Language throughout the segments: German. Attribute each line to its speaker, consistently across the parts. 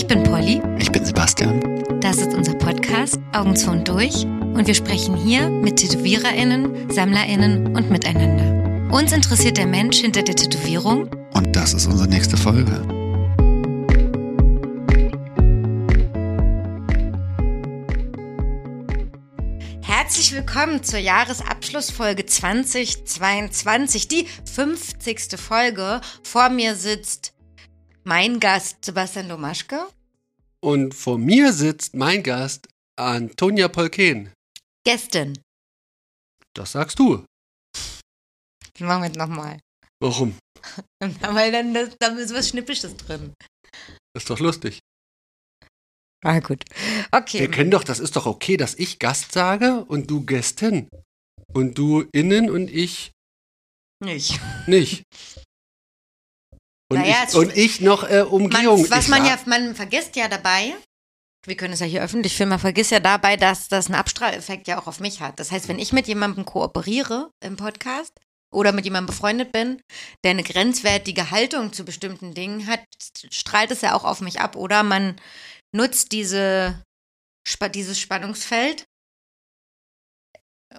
Speaker 1: Ich bin Polly.
Speaker 2: Ich bin Sebastian.
Speaker 1: Das ist unser Podcast Augen zu und durch. Und wir sprechen hier mit TätowiererInnen, SammlerInnen und miteinander. Uns interessiert der Mensch hinter der Tätowierung.
Speaker 2: Und das ist unsere nächste Folge.
Speaker 1: Herzlich willkommen zur Jahresabschlussfolge 2022, die 50. Folge. Vor mir sitzt mein Gast Sebastian Domaschke.
Speaker 3: Und vor mir sitzt mein Gast Antonia Polken.
Speaker 1: Gästin.
Speaker 3: Das sagst du.
Speaker 1: Den machen wir jetzt nochmal.
Speaker 3: Warum?
Speaker 1: Weil dann das, da ist was Schnippisches drin.
Speaker 3: Das ist doch lustig.
Speaker 1: Ah, gut. Okay.
Speaker 3: Wir können doch, das ist doch okay, dass ich Gast sage und du Gästin. Und du innen und ich
Speaker 1: Nicht.
Speaker 3: nicht. Und,
Speaker 1: Naja,
Speaker 3: ich, und ich noch äh, Umgehung.
Speaker 1: Man, was man ja, man vergisst ja dabei, wir können es ja hier öffentlich filmen, man vergisst ja dabei, dass das einen Abstrahleffekt ja auch auf mich hat. Das heißt, wenn ich mit jemandem kooperiere im Podcast oder mit jemandem befreundet bin, der eine grenzwertige Haltung zu bestimmten Dingen hat, strahlt es ja auch auf mich ab. Oder man nutzt diese, dieses Spannungsfeld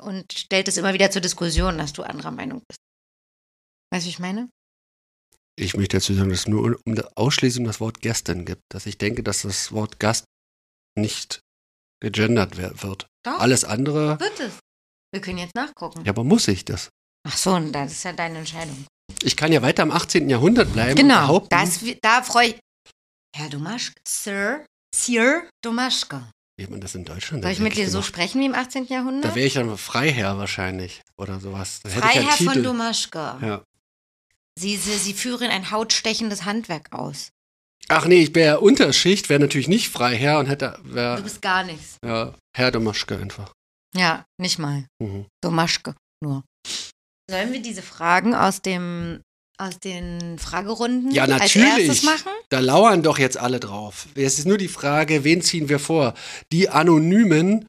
Speaker 1: und stellt es immer wieder zur Diskussion, dass du anderer Meinung bist. Weißt du, wie ich meine?
Speaker 3: Ich möchte dazu sagen, dass es nur um das ausschließlich um das Wort Gästin gibt. Dass ich denke, dass das Wort Gast nicht gegendert wird.
Speaker 1: Doch.
Speaker 3: Alles andere,
Speaker 1: Wird es. Wir können jetzt nachgucken.
Speaker 3: ja, aber muss ich das?
Speaker 1: Ach so, und das ist ja deine Entscheidung.
Speaker 3: Ich kann ja weiter im 18. Jahrhundert bleiben.
Speaker 1: Genau, das, da freue ich. Herr Domaschke, Sir, Sir Domaschke.
Speaker 3: Wie man das in Deutschland
Speaker 1: Soll ich mit dir so sprechen wie im 18. Jahrhundert?
Speaker 3: Da wäre ich dann Freiherr wahrscheinlich oder sowas. Da hätte ich
Speaker 1: Freiherr von. Domaschke.
Speaker 3: Ja.
Speaker 1: Sie, sie, sie führen ein hautstechendes Handwerk aus.
Speaker 3: Ach nee, ich wäre Unterschicht, wäre natürlich nicht Freiherr und hätte
Speaker 1: Du
Speaker 3: wär,
Speaker 1: bist gar nichts.
Speaker 3: ja, Herr Domaschke einfach.
Speaker 1: Ja, nicht mal.
Speaker 3: Mhm.
Speaker 1: Domaschke nur. Sollen wir diese Fragen aus dem aus den Fragerunden
Speaker 3: Ja,
Speaker 1: als erstes
Speaker 3: natürlich.
Speaker 1: machen?
Speaker 3: Da lauern doch jetzt alle drauf. Es ist nur die Frage, wen ziehen wir vor? Die anonymen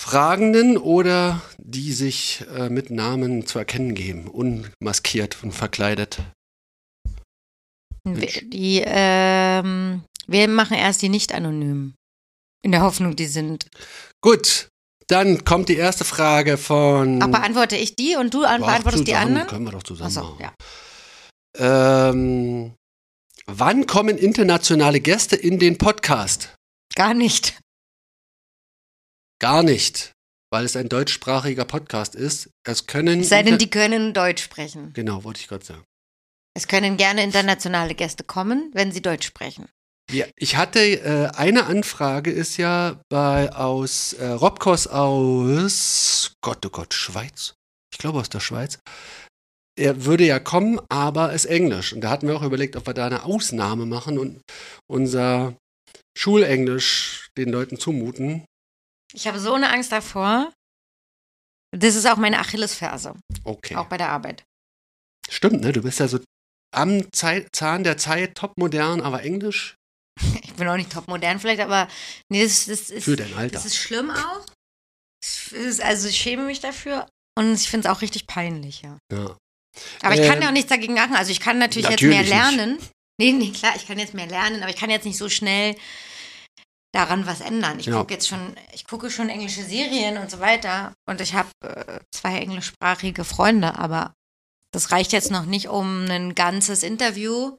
Speaker 3: Fragenden oder die sich äh, mit Namen zu erkennen geben, unmaskiert und verkleidet.
Speaker 1: Wir, die, ähm, wir machen erst die nicht anonymen. In der Hoffnung, die sind.
Speaker 3: Gut, dann kommt die erste Frage von.
Speaker 1: Ach, beantworte ich die und du beantwortest die anderen?
Speaker 3: Können wir doch zusammen
Speaker 1: Achso, ja.
Speaker 3: Ähm, wann kommen internationale Gäste in den Podcast?
Speaker 1: Gar nicht.
Speaker 3: Gar nicht, weil es ein deutschsprachiger Podcast ist. Es können.
Speaker 1: Es sei denn, die können Deutsch sprechen.
Speaker 3: Genau, wollte ich gerade sagen.
Speaker 1: Es können gerne internationale Gäste kommen, wenn sie Deutsch sprechen.
Speaker 3: Ja, ich hatte äh, eine Anfrage ist ja bei aus äh, Robkos aus Gott oh Gott Schweiz. Ich glaube aus der Schweiz. Er würde ja kommen, aber ist Englisch. Und da hatten wir auch überlegt, ob wir da eine Ausnahme machen und unser Schulenglisch den Leuten zumuten.
Speaker 1: Ich habe so eine Angst davor. Das ist auch meine Achillesferse,
Speaker 3: Okay.
Speaker 1: auch bei der Arbeit.
Speaker 3: Stimmt, ne? Du bist ja so am Zei- Zahn der Zeit, top modern, aber Englisch
Speaker 1: Ich bin auch nicht top modern vielleicht, aber nee, das, das ist,
Speaker 3: für dein Alter.
Speaker 1: das ist schlimm auch. Ist- Also ich schäme mich dafür und ich finde es auch richtig peinlich, ja.
Speaker 3: ja.
Speaker 1: Aber ich kann
Speaker 3: Ähm,
Speaker 1: ja auch nichts dagegen machen. Also ich kann natürlich,
Speaker 3: natürlich
Speaker 1: jetzt mehr
Speaker 3: nicht.
Speaker 1: lernen. Nee, nee, klar, ich kann jetzt mehr lernen, aber ich kann jetzt nicht so schnell daran was ändern. Ich
Speaker 3: Ja.
Speaker 1: gucke jetzt schon, ich gucke schon englische Serien und so weiter und ich habe äh, zwei englischsprachige Freunde, aber das reicht jetzt noch nicht, um ein ganzes Interview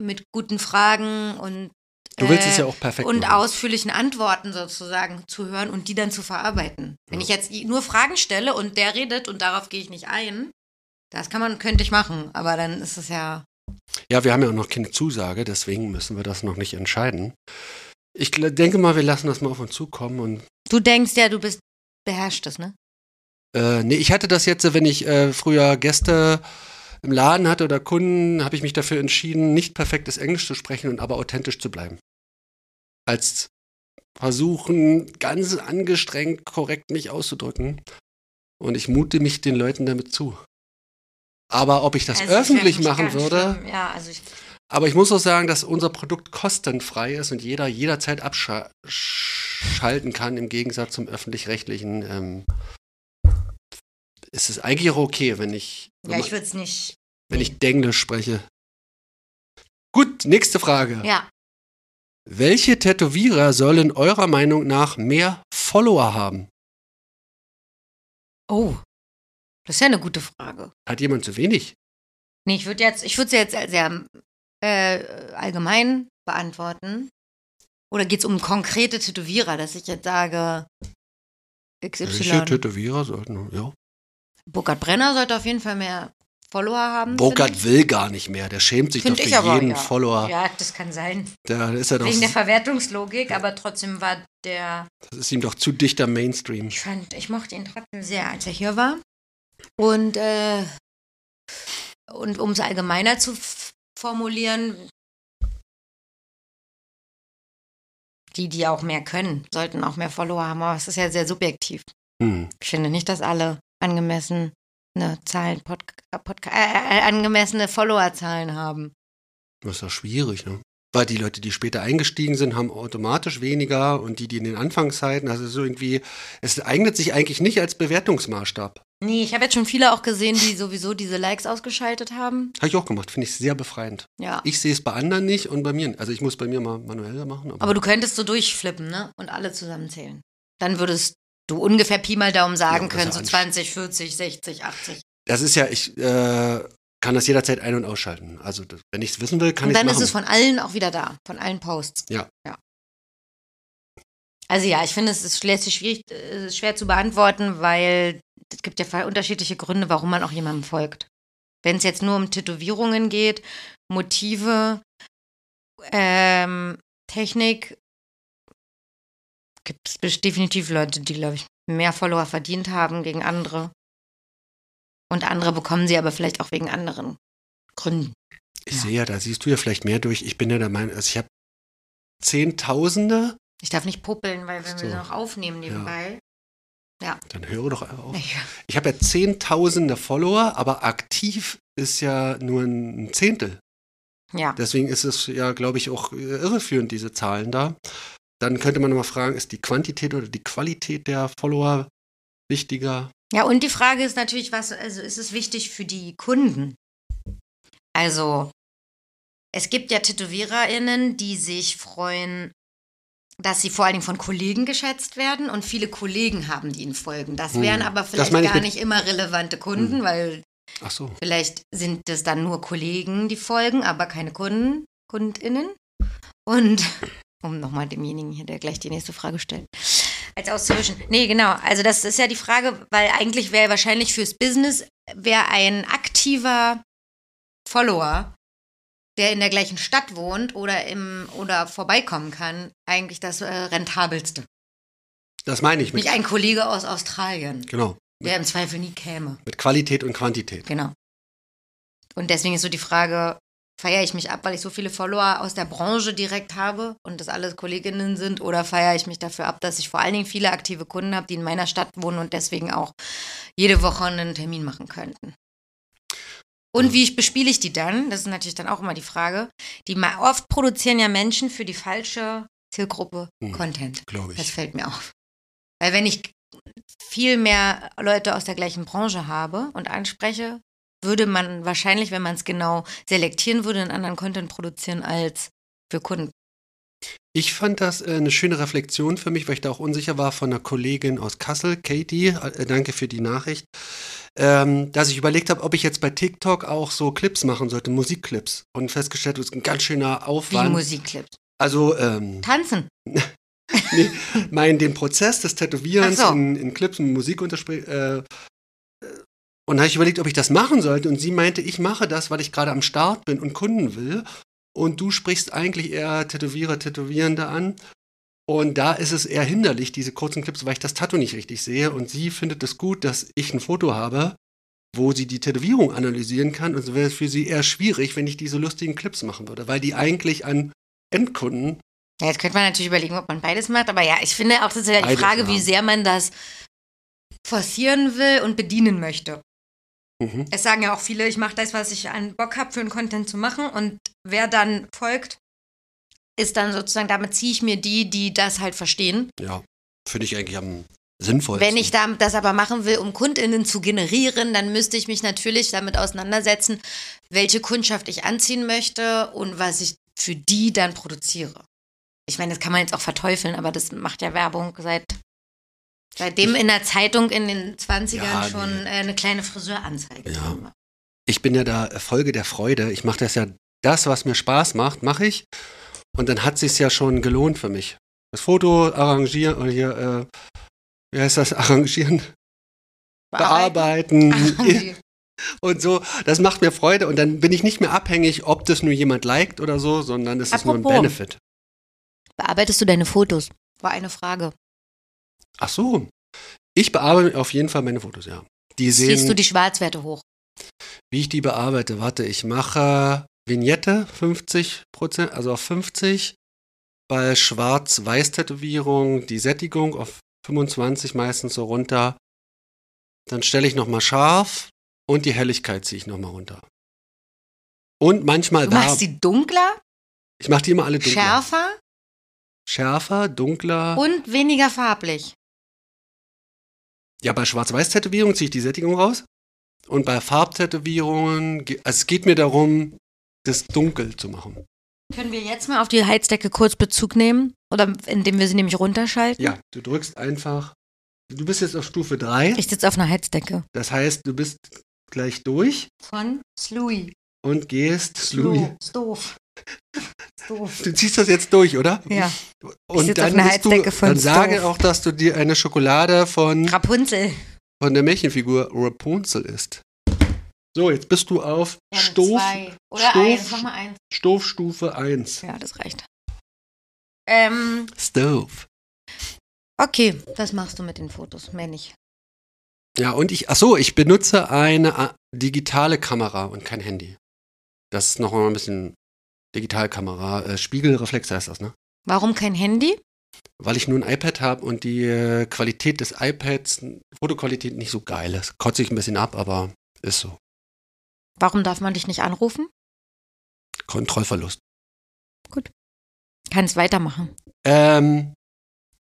Speaker 1: mit guten Fragen und
Speaker 3: Du willst
Speaker 1: äh,
Speaker 3: es ja auch perfekt
Speaker 1: und
Speaker 3: machen.
Speaker 1: ausführlichen Antworten sozusagen zu hören und die dann zu verarbeiten. Wenn
Speaker 3: Ja.
Speaker 1: ich jetzt nur Fragen stelle und der redet und darauf gehe ich nicht ein, das kann man, könnte ich machen, aber dann ist es ja.
Speaker 3: Ja, wir haben ja auch noch keine Zusage, deswegen müssen wir das noch nicht entscheiden. Ich denke mal, wir lassen das mal auf uns zukommen und
Speaker 1: Du denkst ja, du bist beherrschtes, ne?
Speaker 3: äh, nee, ich hatte das jetzt, wenn ich äh, früher Gäste im Laden hatte oder Kunden, habe ich mich dafür entschieden, nicht perfektes Englisch zu sprechen und aber authentisch zu bleiben. Als versuchen, ganz angestrengt korrekt mich auszudrücken. Und ich mute mich den Leuten damit zu. Aber ob ich das
Speaker 1: Also,
Speaker 3: öffentlich
Speaker 1: mich
Speaker 3: machen würde,
Speaker 1: schlimm. Ja, also ich.
Speaker 3: Aber ich muss auch sagen, dass unser Produkt kostenfrei ist und jeder jederzeit abschalten kann, im Gegensatz zum öffentlich-rechtlichen. Ähm, ist es eigentlich auch okay, wenn ich,
Speaker 1: Ja, ich würde es nicht.
Speaker 3: wenn ich Denglisch spreche. Gut, nächste Frage.
Speaker 1: Ja.
Speaker 3: Welche Tätowierer sollen eurer Meinung nach mehr Follower haben?
Speaker 1: Oh, das ist ja eine gute Frage.
Speaker 3: Hat jemand zu wenig?
Speaker 1: Nee, ich würde jetzt, ich würde sie jetzt sehr äh, allgemein beantworten. Oder geht es um konkrete Tätowierer, dass ich jetzt sage, XY.
Speaker 3: Welche Tätowierer sollten, ja.
Speaker 1: Burkhard Brenner sollte auf jeden Fall mehr Follower haben.
Speaker 3: Burkhard will gar nicht mehr, der schämt sich
Speaker 1: Find
Speaker 3: doch für
Speaker 1: aber,
Speaker 3: jeden
Speaker 1: ja.
Speaker 3: Follower.
Speaker 1: Ja, das kann sein.
Speaker 3: Da ist er doch,
Speaker 1: Wegen der Verwertungslogik, aber trotzdem war der.
Speaker 3: das ist ihm doch zu dichter Mainstream.
Speaker 1: Ich fand, ich mochte ihn trotzdem sehr, als er hier war. Und, äh, und um es allgemeiner zu formulieren, die, die auch mehr können, sollten auch mehr Follower haben. Aber es ist ja sehr subjektiv.
Speaker 3: Hm.
Speaker 1: Ich finde nicht, dass alle angemessene Zahlen, Podca Podca äh, äh, angemessene Followerzahlen haben.
Speaker 3: Das ist ja schwierig, ne? Weil die Leute, die später eingestiegen sind, haben automatisch weniger und die, die in den Anfangszeiten, also so irgendwie, es eignet sich eigentlich nicht als Bewertungsmaßstab.
Speaker 1: Nee, ich habe jetzt schon viele auch gesehen, die sowieso diese Likes ausgeschaltet haben.
Speaker 3: Habe ich auch gemacht, finde ich sehr befreiend.
Speaker 1: Ja.
Speaker 3: Ich sehe es bei anderen nicht und bei mir. Also ich muss bei mir mal manuell machen. Aber,
Speaker 1: Aber du könntest so durchflippen, ne? Und alle zusammenzählen. Dann würdest du ungefähr Pi mal Daumen sagen
Speaker 3: Ja,
Speaker 1: können,
Speaker 3: ist
Speaker 1: so
Speaker 3: ja
Speaker 1: 20, 40, 60, 80.
Speaker 3: das ist ja, ich äh, kann das jederzeit ein- und ausschalten. Also wenn ich es wissen will, kann
Speaker 1: Und
Speaker 3: ich es
Speaker 1: dann
Speaker 3: machen.
Speaker 1: ist es von allen auch wieder da, von allen Posts.
Speaker 3: Ja.
Speaker 1: ja. Also ja, ich finde, es ist lässt sich schwierig, äh, schwer zu beantworten, weil es gibt ja unterschiedliche Gründe, warum man auch jemandem folgt. Wenn es jetzt nur um Tätowierungen geht, Motive, ähm, Technik, gibt es definitiv Leute, die, glaube ich, mehr Follower verdient haben gegen andere. Und andere bekommen sie aber vielleicht auch wegen anderen Gründen.
Speaker 3: ich
Speaker 1: ja.
Speaker 3: sehe ja, da siehst du ja vielleicht mehr durch. Ich bin ja der Meinung, also ich habe Zehntausende,
Speaker 1: Ich darf nicht puppeln, weil wenn
Speaker 3: So.
Speaker 1: wir noch aufnehmen nebenbei.
Speaker 3: dann höre doch auf.
Speaker 1: Ja.
Speaker 3: Ich habe ja Zehntausende Follower, aber aktiv ist ja nur ein Zehntel.
Speaker 1: ja.
Speaker 3: Deswegen ist es ja, glaube ich, auch irreführend, diese Zahlen da. Dann könnte man nochmal fragen, ist die Quantität oder die Qualität der Follower wichtiger?
Speaker 1: Ja, und die Frage ist natürlich, was, also ist es wichtig für die Kunden? Also, es gibt ja TätowiererInnen, die sich freuen, dass sie vor allen Dingen von Kollegen geschätzt werden und viele Kollegen haben, die ihnen folgen. Das
Speaker 3: Hm.
Speaker 1: wären aber vielleicht gar nicht immer relevante Kunden,
Speaker 3: Hm.
Speaker 1: weil
Speaker 3: so.
Speaker 1: vielleicht sind es dann nur Kollegen, die folgen, aber keine Kunden, KundInnen. Und um nochmal demjenigen hier, der gleich die nächste Frage stellt, als auszuwischen. Nee, genau. Also das ist ja die Frage, weil eigentlich wäre wahrscheinlich fürs Business, wäre ein aktiver Follower, der in der gleichen Stadt wohnt oder im oder vorbeikommen kann, eigentlich das äh, rentabelste.
Speaker 3: Das meine ich mit,
Speaker 1: Nicht ein Kollege aus Australien,
Speaker 3: genau,
Speaker 1: der im Zweifel nie käme.
Speaker 3: mit Qualität und Quantität.
Speaker 1: Genau. Und deswegen ist so die Frage, feiere ich mich ab, weil ich so viele Follower aus der Branche direkt habe und das alles Kolleginnen sind, oder feiere ich mich dafür ab, dass ich vor allen Dingen viele aktive Kunden habe, die in meiner Stadt wohnen und deswegen auch jede Woche einen Termin machen könnten. Und wie ich- bespiele ich die dann? Das ist natürlich dann auch immer die Frage. Die oft produzieren ja Menschen für die falsche Zielgruppe
Speaker 3: Hm.
Speaker 1: Content.
Speaker 3: Glaube
Speaker 1: Das
Speaker 3: ich.
Speaker 1: fällt mir auf. Weil wenn ich viel mehr Leute aus der gleichen Branche habe und anspreche, würde man wahrscheinlich, wenn man es genau selektieren würde, einen anderen Content produzieren als für Kunden.
Speaker 3: Ich fand das äh, eine schöne Reflexion für mich, weil ich da auch unsicher war von einer Kollegin aus Kassel, Katie, äh, danke für die Nachricht, ähm, dass ich überlegt habe, ob ich jetzt bei TikTok auch so Clips machen sollte, Musikclips. Und festgestellt, das ist ein ganz schöner
Speaker 1: Wie
Speaker 3: Aufwand.
Speaker 1: Musikclips.
Speaker 3: Also ähm,
Speaker 1: Tanzen.
Speaker 3: nee, mein, den Prozess des Tätowierens
Speaker 1: so.
Speaker 3: in, in Clips und Musik äh, und habe ich überlegt, ob ich das machen sollte. Und sie meinte, ich mache das, weil ich gerade am Start bin und Kunden will. Und du sprichst eigentlich eher Tätowierer, Tätowierende an. Und da ist es eher hinderlich, diese kurzen Clips, weil ich das Tattoo nicht richtig sehe. Und sie findet es gut, dass ich ein Foto habe, wo sie die Tätowierung analysieren kann. Und so wäre es für sie eher schwierig, wenn ich diese lustigen Clips machen würde, weil die eigentlich an Endkunden
Speaker 1: Ja, jetzt könnte man natürlich überlegen, ob man beides macht, aber ja, ich finde auch, das ist ja die Frage,
Speaker 3: ja.
Speaker 1: wie sehr man das forcieren will und bedienen möchte.
Speaker 3: Mhm.
Speaker 1: Es sagen ja auch viele, ich mache das, was ich an Bock habe, für einen Content zu machen. Und wer dann folgt, ist dann sozusagen, damit ziehe ich mir die, die das halt verstehen.
Speaker 3: Ja, finde ich eigentlich am sinnvollsten.
Speaker 1: Wenn ich da, das aber machen will, um KundInnen zu generieren, dann müsste ich mich natürlich damit auseinandersetzen, welche Kundschaft ich anziehen möchte und was ich für die dann produziere. Ich meine, das kann man jetzt auch verteufeln, aber das macht ja Werbung seit seitdem in der Zeitung in den 20ern
Speaker 3: Ja,
Speaker 1: schon
Speaker 3: nee.
Speaker 1: äh, eine kleine Friseuranzeige.
Speaker 3: Ja. ich bin ja da Folge der Freude. Ich mache das ja, das, was mir Spaß macht, mache ich. Und dann hat sich's ja schon gelohnt für mich. Das Foto arrangieren, oder hier, äh, wie heißt das, arrangieren, bearbeiten
Speaker 1: Arrangieren.
Speaker 3: und so. Das macht mir Freude und dann bin ich nicht mehr abhängig, ob das nur jemand liked oder so, sondern es ist nur ein. Benefit.
Speaker 1: Bearbeitest du deine Fotos? War eine Frage.
Speaker 3: Ach so. Ich bearbeite auf jeden Fall meine Fotos, ja. Die sehen,
Speaker 1: Ziehst du die Schwarzwerte hoch?
Speaker 3: wie ich die bearbeite. Warte, ich mache Vignette 50 Prozent, also auf 50. Bei Schwarz-Weiß-Tätowierung die Sättigung auf 25 meistens so runter. Dann stelle ich nochmal scharf und die Helligkeit ziehe ich nochmal runter. Und manchmal
Speaker 1: Du
Speaker 3: da.
Speaker 1: machst sie dunkler,
Speaker 3: Ich mache die immer alle dunkler.
Speaker 1: schärfer
Speaker 3: Schärfer, dunkler.
Speaker 1: und weniger farblich.
Speaker 3: Ja, bei Schwarz-Weiß-Tätowierungen ziehe ich die Sättigung raus. Und bei Farbtätowierungen, ge- also es geht mir darum, das dunkel zu machen.
Speaker 1: Können wir jetzt mal auf die Heizdecke kurz Bezug nehmen? Oder indem wir sie nämlich runterschalten?
Speaker 3: Ja, du drückst einfach. Du bist jetzt auf Stufe 3.
Speaker 1: Ich sitze auf einer Heizdecke.
Speaker 3: Das heißt, du bist gleich durch
Speaker 1: Von Slui.
Speaker 3: und gehst Louis.
Speaker 1: Ist doof. Doof.
Speaker 3: Du ziehst das jetzt durch, oder?
Speaker 1: Ja.
Speaker 3: Und dann, bist du, dann sage auch, dass du dir eine Schokolade von,
Speaker 1: Rapunzel.
Speaker 3: von der Märchenfigur Rapunzel isst. So, jetzt bist du auf
Speaker 1: zwei. Oder
Speaker 3: Stoff-
Speaker 1: eins.
Speaker 3: Stoffstufe 1.
Speaker 1: Ja, das reicht. Ähm,
Speaker 3: Stove.
Speaker 1: okay, das machst du mit den Fotos. Mehr nicht.
Speaker 3: Ja, und ich, ach so, ich benutze eine digitale Kamera und kein Handy. Das ist noch mal ein bisschen Digitalkamera. Äh, Spiegelreflex heißt das, ne?
Speaker 1: Warum kein Handy?
Speaker 3: Weil ich nur ein iPad habe und die äh, Qualität des iPads, Fotoqualität nicht so geil ist. Kotze ich ein bisschen ab, aber ist so.
Speaker 1: Warum darf man dich nicht anrufen?
Speaker 3: Kontrollverlust.
Speaker 1: Kannst weitermachen.
Speaker 3: Ähm,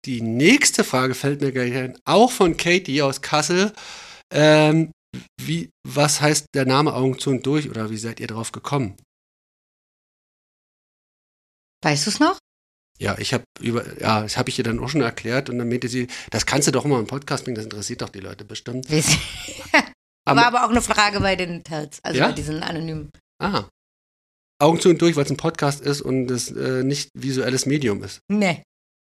Speaker 3: die nächste Frage fällt mir gleich ein, auch von Katie aus Kassel. Ähm, wie, was heißt der Name Augen zu und durch oder wie seid ihr drauf gekommen?
Speaker 1: Weißt du es noch?
Speaker 3: Ja, ich habe über, ja, das habe ich ihr dann auch schon erklärt und dann meinte sie, das kannst du doch immer im Podcast bringen, das interessiert doch die Leute bestimmt.
Speaker 1: War aber auch eine Frage bei den Tells, also
Speaker 3: Ja?
Speaker 1: bei diesen anonymen.
Speaker 3: ah, Augen zu und durch, weil es ein Podcast ist und es äh, nicht visuelles Medium ist.
Speaker 1: Nee.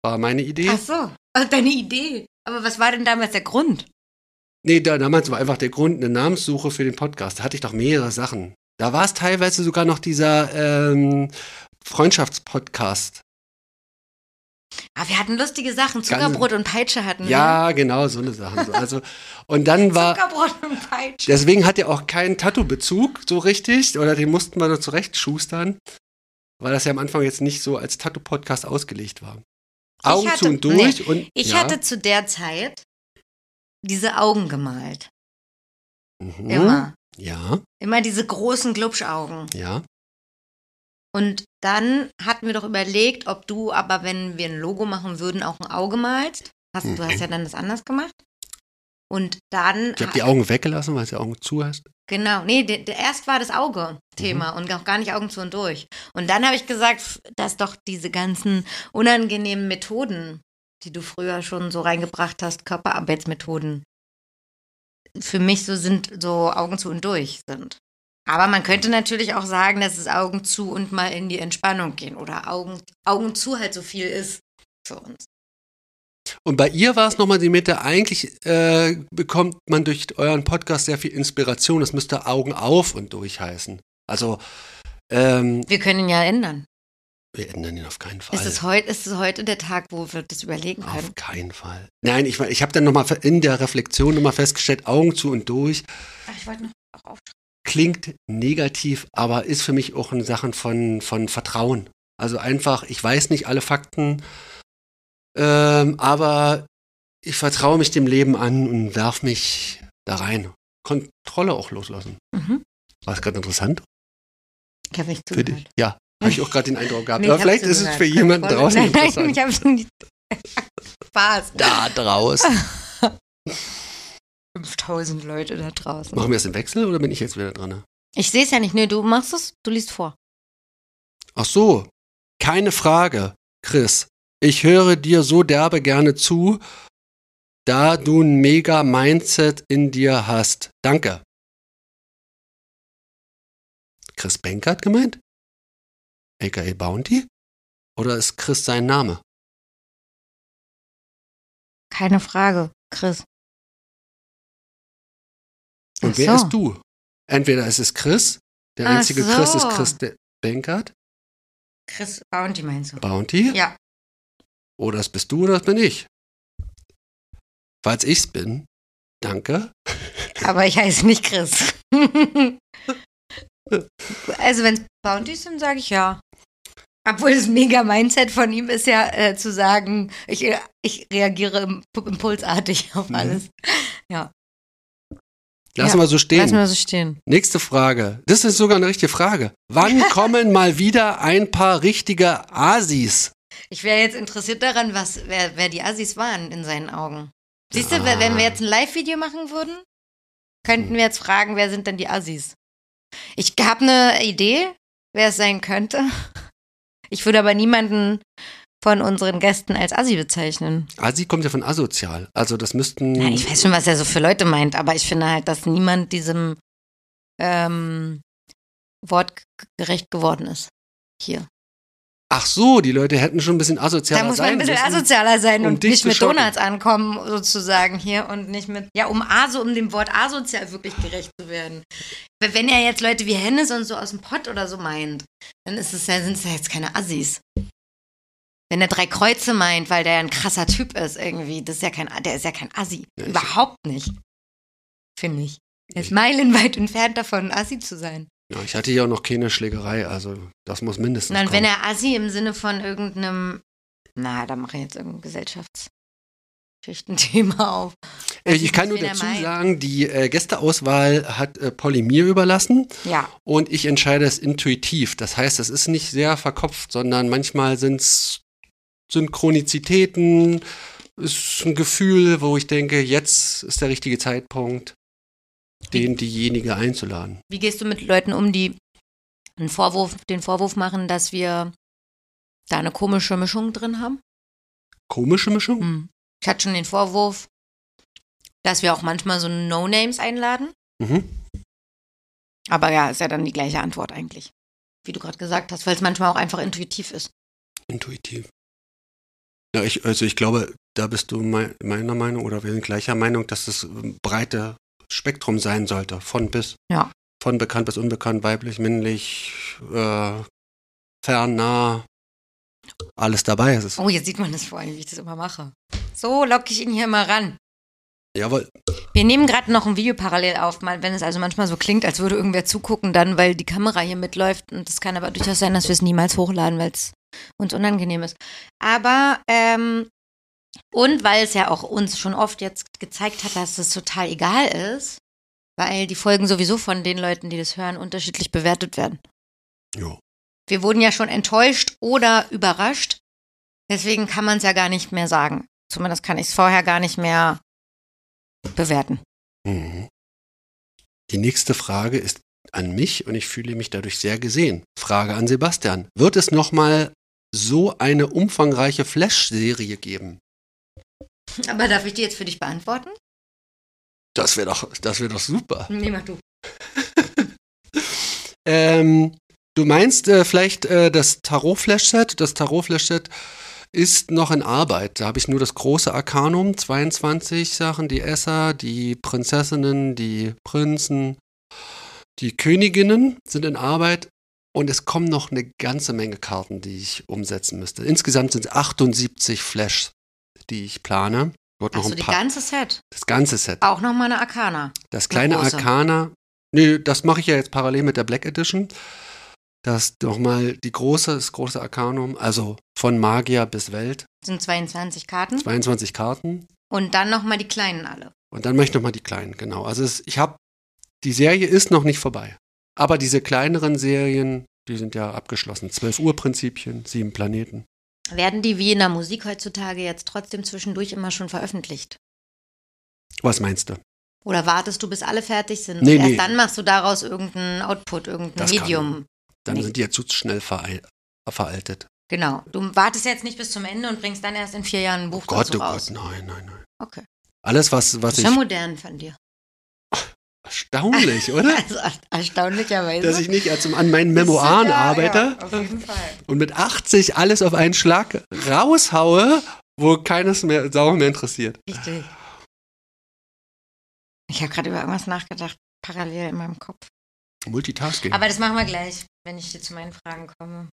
Speaker 3: War meine Idee.
Speaker 1: Ach so, also deine Idee. Aber was war denn damals der Grund?
Speaker 3: Nee, da, damals war einfach der Grund eine Namenssuche für den Podcast. Da hatte ich doch mehrere Sachen. Da war es teilweise sogar noch dieser ähm, Freundschaftspodcast.
Speaker 1: Ah, wir hatten lustige Sachen. Zuckerbrot und Peitsche hatten wir.
Speaker 3: Ja, genau, so eine Sache. So, also, und dann war,
Speaker 1: Zuckerbrot und Peitsche.
Speaker 3: deswegen hat er auch keinen Tattoo-Bezug so richtig, oder den mussten wir nur zurechtschustern, weil das ja am Anfang jetzt nicht so als Tattoo-Podcast ausgelegt war. Augen
Speaker 1: hatte-
Speaker 3: zu und durch und
Speaker 1: Ich
Speaker 3: ja.
Speaker 1: hatte zu der Zeit diese Augen gemalt.
Speaker 3: Mhm.
Speaker 1: Immer.
Speaker 3: Ja,
Speaker 1: Immer diese großen Glubschaugen.
Speaker 3: ja.
Speaker 1: Und dann hatten wir doch überlegt, ob du aber, wenn wir ein Logo machen würden, auch ein Auge malst. Hast, Du hast ja dann das anders gemacht. Und dann.
Speaker 3: Ich habe die Augen weggelassen, weil es die Augen zu hast.
Speaker 1: Genau, nee, der, der, erst war das Auge-Thema
Speaker 3: Mhm.
Speaker 1: und auch gar nicht Augen zu und durch. Und dann habe ich gesagt, dass doch diese ganzen unangenehmen Methoden, die du früher schon so reingebracht hast, Körperarbeitsmethoden, für mich so sind, so Augen zu und durch sind. Aber man könnte natürlich auch sagen, dass es Augen zu und mal in die Entspannung gehen oder Augen, Augen zu halt so viel ist für uns.
Speaker 3: Und bei ihr war es nochmal die Mitte, eigentlich äh, bekommt man durch euren Podcast sehr viel Inspiration. Das müsste Augen auf und durch heißen. Also, ähm,
Speaker 1: Wir können ihn ja ändern.
Speaker 3: wir ändern ihn auf keinen Fall.
Speaker 1: Ist es, heut, ist es heute der Tag, wo wir das überlegen können?
Speaker 3: auf keinen Fall. Nein, ich, ich habe dann nochmal in der Reflexion nochmal festgestellt, Augen zu und durch
Speaker 1: Ach, ich wollte noch aufschreiben.
Speaker 3: Klingt negativ, aber ist für mich auch in Sachen von, von Vertrauen. Also einfach, ich weiß nicht alle Fakten, ähm, aber ich vertraue mich dem Leben an und werf mich da rein. Kontrolle auch loslassen.
Speaker 1: Mhm.
Speaker 3: War es gerade interessant
Speaker 1: Ich habe nicht
Speaker 3: für
Speaker 1: zugehört.
Speaker 3: dich? Ja, habe ich auch gerade den Eindruck gehabt.
Speaker 1: Nee,
Speaker 3: aber vielleicht ist es für jemanden draußen
Speaker 1: nein, nein,
Speaker 3: interessant.
Speaker 1: ich habe nicht. Spaß.
Speaker 3: da draußen.
Speaker 1: 5000 Leute da draußen.
Speaker 3: Machen wir es im Wechsel oder bin ich jetzt wieder dran?
Speaker 1: Ich sehe es ja nicht. Nö, du machst es, du liest vor.
Speaker 3: Ach so, keine Frage, Chris. Ich höre dir so derbe gerne zu, da du ein mega Mindset in dir hast. Danke. Chris Benkert gemeint? AKA Bounty? Oder ist Chris sein Name?
Speaker 1: Keine Frage, Chris.
Speaker 3: Und
Speaker 1: Ach
Speaker 3: wer
Speaker 1: so.
Speaker 3: ist du? Entweder ist es Chris, der
Speaker 1: Ach
Speaker 3: einzige Chris ist
Speaker 1: so.
Speaker 3: Chris De Benkert,
Speaker 1: Chris Bounty meinst du?
Speaker 3: Bounty,
Speaker 1: Ja.
Speaker 3: oder das bist du oder das bin ich. Falls ich's bin, danke.
Speaker 1: Aber ich heiße nicht Chris. also wenn es Bounty sind, sage ich ja. Obwohl das mega Mindset von ihm ist ja äh, zu sagen, ich, ich reagiere im, impulsartig auf
Speaker 3: Mhm.
Speaker 1: alles.
Speaker 3: Lassen
Speaker 1: Ja,
Speaker 3: wir so stehen.
Speaker 1: Lass mal so stehen.
Speaker 3: Nächste Frage. Das ist sogar eine richtige Frage. Wann kommen mal wieder ein paar richtige Asis?
Speaker 1: Ich wäre jetzt interessiert daran, was, wer, wer die Assis waren in seinen Augen. Siehst du,
Speaker 3: Ah.
Speaker 1: wenn wir jetzt ein Live-Video machen würden, könnten wir jetzt fragen, wer sind denn die Assis? Ich habe eine Idee, wer es sein könnte. Ich würde aber niemanden von unseren Gästen als Assi bezeichnen.
Speaker 3: Asi kommt ja von asozial. Also das müssten.
Speaker 1: Ja, ich weiß schon, was er so für Leute meint, aber ich finde halt, dass niemand diesem ähm, Wort gerecht geworden ist. Hier.
Speaker 3: Ach so, die Leute hätten schon ein bisschen asozialer
Speaker 1: Da muss man
Speaker 3: sein
Speaker 1: ein bisschen
Speaker 3: müssen.
Speaker 1: asozialer sein
Speaker 3: um
Speaker 1: und nicht mit
Speaker 3: schocken.
Speaker 1: Donuts ankommen, sozusagen hier und nicht mit, ja, um aso, um dem Wort asozial wirklich gerecht zu werden. Wenn er jetzt Leute wie Hennes und so aus dem Pott oder so meint, dann ist es ja, sind es ja jetzt keine Assis. Wenn er drei Kreuze meint, weil der ein krasser Typ ist irgendwie, das ist ja kein, der ist ja kein Assi.
Speaker 3: Ja,
Speaker 1: Überhaupt nicht. Finde ich. Er ist meilenweit entfernt davon, ein Assi zu sein.
Speaker 3: Ja, ich hatte ja auch noch keine Schlägerei, also das muss mindestens.
Speaker 1: Nein, wenn er Assi im Sinne von irgendeinem, na, da mache ich jetzt irgendein Gesellschaftsschichtenthema auf.
Speaker 3: Äh, ich
Speaker 1: ich
Speaker 3: kann nur dazu sagen, die äh, Gästeauswahl hat äh, Polly mir überlassen
Speaker 1: Ja,
Speaker 3: und ich entscheide es intuitiv. Das heißt, es ist nicht sehr verkopft, sondern manchmal sind es Synchronizitäten, ist ein Gefühl, wo ich denke, jetzt ist der richtige Zeitpunkt, den diejenige einzuladen.
Speaker 1: wie gehst du mit Leuten um, die einen Vorwurf, den Vorwurf machen, dass wir da eine komische Mischung drin haben?
Speaker 3: Komische Mischung?
Speaker 1: Hm. Ich hatte schon den Vorwurf, dass wir auch manchmal so No-Names einladen.
Speaker 3: Mhm.
Speaker 1: Aber ja, ist ja dann die gleiche Antwort eigentlich. Wie du gerade gesagt hast, weil es manchmal auch einfach intuitiv ist.
Speaker 3: Intuitiv. Ja, ich, also ich glaube, da bist du mei- meiner Meinung oder wir sind gleicher Meinung, dass das breite Spektrum sein sollte, von bis.
Speaker 1: Ja.
Speaker 3: Von bekannt bis unbekannt, weiblich, männlich, äh, fern, nah, alles dabei ist es.
Speaker 1: Oh, jetzt sieht man das vor allem, wie ich das immer mache. So locke ich ihn hier mal ran.
Speaker 3: Jawohl.
Speaker 1: Wir nehmen gerade noch ein Video parallel auf, wenn es also manchmal so klingt, als würde irgendwer zugucken, dann, weil die Kamera hier mitläuft. Und es kann aber durchaus sein, dass wir es niemals hochladen, weil es uns unangenehm ist. Aber, ähm, und weil es ja auch uns schon oft jetzt gezeigt hat, dass es total egal ist, weil die Folgen sowieso von den Leuten, die das hören, unterschiedlich bewertet werden.
Speaker 3: Jo.
Speaker 1: Wir wurden ja schon enttäuscht oder überrascht. Deswegen kann man es ja gar nicht mehr sagen. Zumindest kann ich es vorher gar nicht mehr bewerten.
Speaker 3: Mhm. Die nächste Frage ist an mich und ich fühle mich dadurch sehr gesehen. Frage an Sebastian. Wird es nochmal so eine umfangreiche Flash-Serie geben?
Speaker 1: Aber darf ich die jetzt für dich beantworten?
Speaker 3: Das wäre doch, das wäre doch super.
Speaker 1: Nee, mach du.
Speaker 3: Ähm, du meinst äh, vielleicht äh, das Tarot-Flash-Set? Das Tarot-Flash-Set ist noch in Arbeit. Da habe ich nur das große Arkanum, 22 Sachen, die Esser, die Prinzessinnen, die Prinzen, die Königinnen sind in Arbeit. Und es kommen noch eine ganze Menge Karten, die ich umsetzen müsste. Insgesamt sind es 78 Flash, die ich plane. Wird noch
Speaker 1: Achso,
Speaker 3: ein paar,
Speaker 1: ganze Set.
Speaker 3: das ganze Set.
Speaker 1: Auch nochmal eine Arcana.
Speaker 3: Das kleine. Arcana, nee, das mache ich ja jetzt parallel mit der Black Edition. Das nochmal die große, das große Arcanum, also von Magier bis Welt,
Speaker 1: Sind 22 Karten.
Speaker 3: 22 Karten.
Speaker 1: Und dann nochmal die kleinen alle.
Speaker 3: Und dann mache ich nochmal die kleinen, genau. Also es, ich habe, die Serie ist noch nicht vorbei. Aber diese kleineren Serien, die sind ja abgeschlossen. 12 Uhr Prinzipien, sieben Planeten.
Speaker 1: Werden die wie in der Musik heutzutage jetzt trotzdem zwischendurch immer schon veröffentlicht?
Speaker 3: Was meinst du?
Speaker 1: Oder wartest du, bis alle fertig sind?
Speaker 3: Nee,
Speaker 1: und erst
Speaker 3: nee.
Speaker 1: dann machst du daraus irgendein Output, irgendein
Speaker 3: Das kann-
Speaker 1: Medium.
Speaker 3: Dann
Speaker 1: Nee.
Speaker 3: sind die ja zu schnell veraltet.
Speaker 1: Genau. Du wartest jetzt nicht bis zum Ende und bringst dann erst in vier Jahren ein Buch
Speaker 3: Gott,
Speaker 1: dazu
Speaker 3: oh
Speaker 1: raus.
Speaker 3: Gott, nein, nein, nein.
Speaker 1: Okay.
Speaker 3: Alles, was,
Speaker 1: Das
Speaker 3: was
Speaker 1: ist
Speaker 3: ich.
Speaker 1: ja modern von dir.
Speaker 3: Erstaunlich, oder?
Speaker 1: Also er- erstaunlicherweise.
Speaker 3: Dass ich nicht als an meinen Memoiren
Speaker 1: ja-
Speaker 3: arbeite
Speaker 1: Ja, auf jeden Fall.
Speaker 3: und mit 80 alles auf einen Schlag raushaue, wo keines mehr Sau mehr interessiert.
Speaker 1: Richtig. Ich habe gerade über irgendwas nachgedacht, parallel in meinem Kopf.
Speaker 3: Multitasking.
Speaker 1: Aber das machen wir gleich, wenn ich dir zu meinen Fragen komme.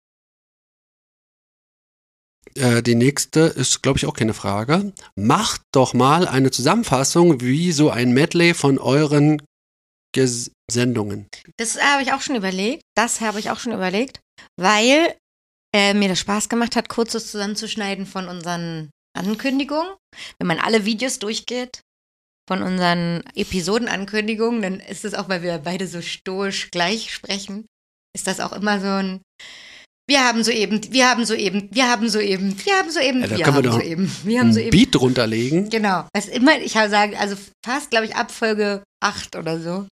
Speaker 3: Äh, die nächste ist, glaube ich, auch keine Frage. Macht doch mal eine Zusammenfassung, wie so ein Medley von euren Ges Sendungen.
Speaker 1: Das habe ich auch schon überlegt. Das habe ich auch schon überlegt, weil äh, mir das Spaß gemacht hat, kurzes zusammenzuschneiden von unseren Ankündigungen. Wenn man alle Videos durchgeht von unseren Episodenankündigungen, dann ist es auch, weil wir beide so stoisch gleich sprechen, ist das auch immer so ein wir haben soeben, wir haben soeben, wir haben soeben, wir haben soeben,
Speaker 3: Ja,
Speaker 1: wir
Speaker 3: wir
Speaker 1: haben
Speaker 3: doch
Speaker 1: soeben, wir haben
Speaker 3: Ein
Speaker 1: soeben.
Speaker 3: Beat drunter legen.
Speaker 1: Genau. Ist immer, ich habe sagen, also fast, glaube ich, ab Folge 8 oder so,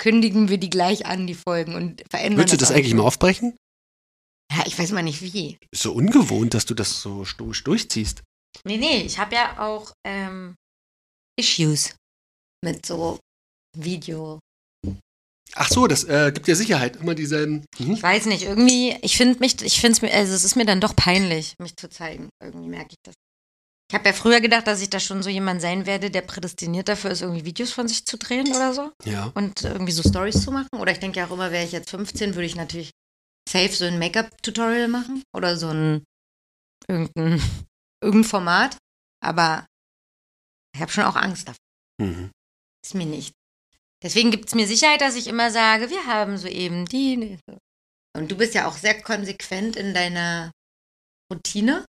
Speaker 1: kündigen wir die gleich an, die Folgen, und verändern
Speaker 3: Willst du das
Speaker 1: auch
Speaker 3: eigentlich mal aufbrechen?
Speaker 1: Ja, ich weiß mal nicht wie.
Speaker 3: Ist so ungewohnt, dass du das so stoisch durchziehst.
Speaker 1: Nee, nee, ich habe ja auch ähm, Issues mit so Video.
Speaker 3: Ach so, das äh, gibt dir Sicherheit. Immer dieselben. Mhm.
Speaker 1: Ich weiß nicht, irgendwie, ich finde mich, ich finde es mir, also es ist mir dann doch peinlich, mich zu zeigen. Irgendwie merke ich das. Ich habe ja früher gedacht, dass ich da schon so jemand sein werde, der prädestiniert dafür ist, irgendwie Videos von sich zu drehen oder so.
Speaker 3: Ja.
Speaker 1: und irgendwie so Stories zu machen. Oder ich denke ja auch immer, wäre ich jetzt 15, würde ich natürlich safe so ein Make-up-Tutorial machen oder so ein irgendein, irgendein Format. Aber ich habe schon auch Angst davor.
Speaker 3: Mhm.
Speaker 1: Ist mir nicht. Deswegen gibt es mir Sicherheit, dass ich immer sage, wir haben soeben die. Und du bist ja auch sehr konsequent in deiner Routine.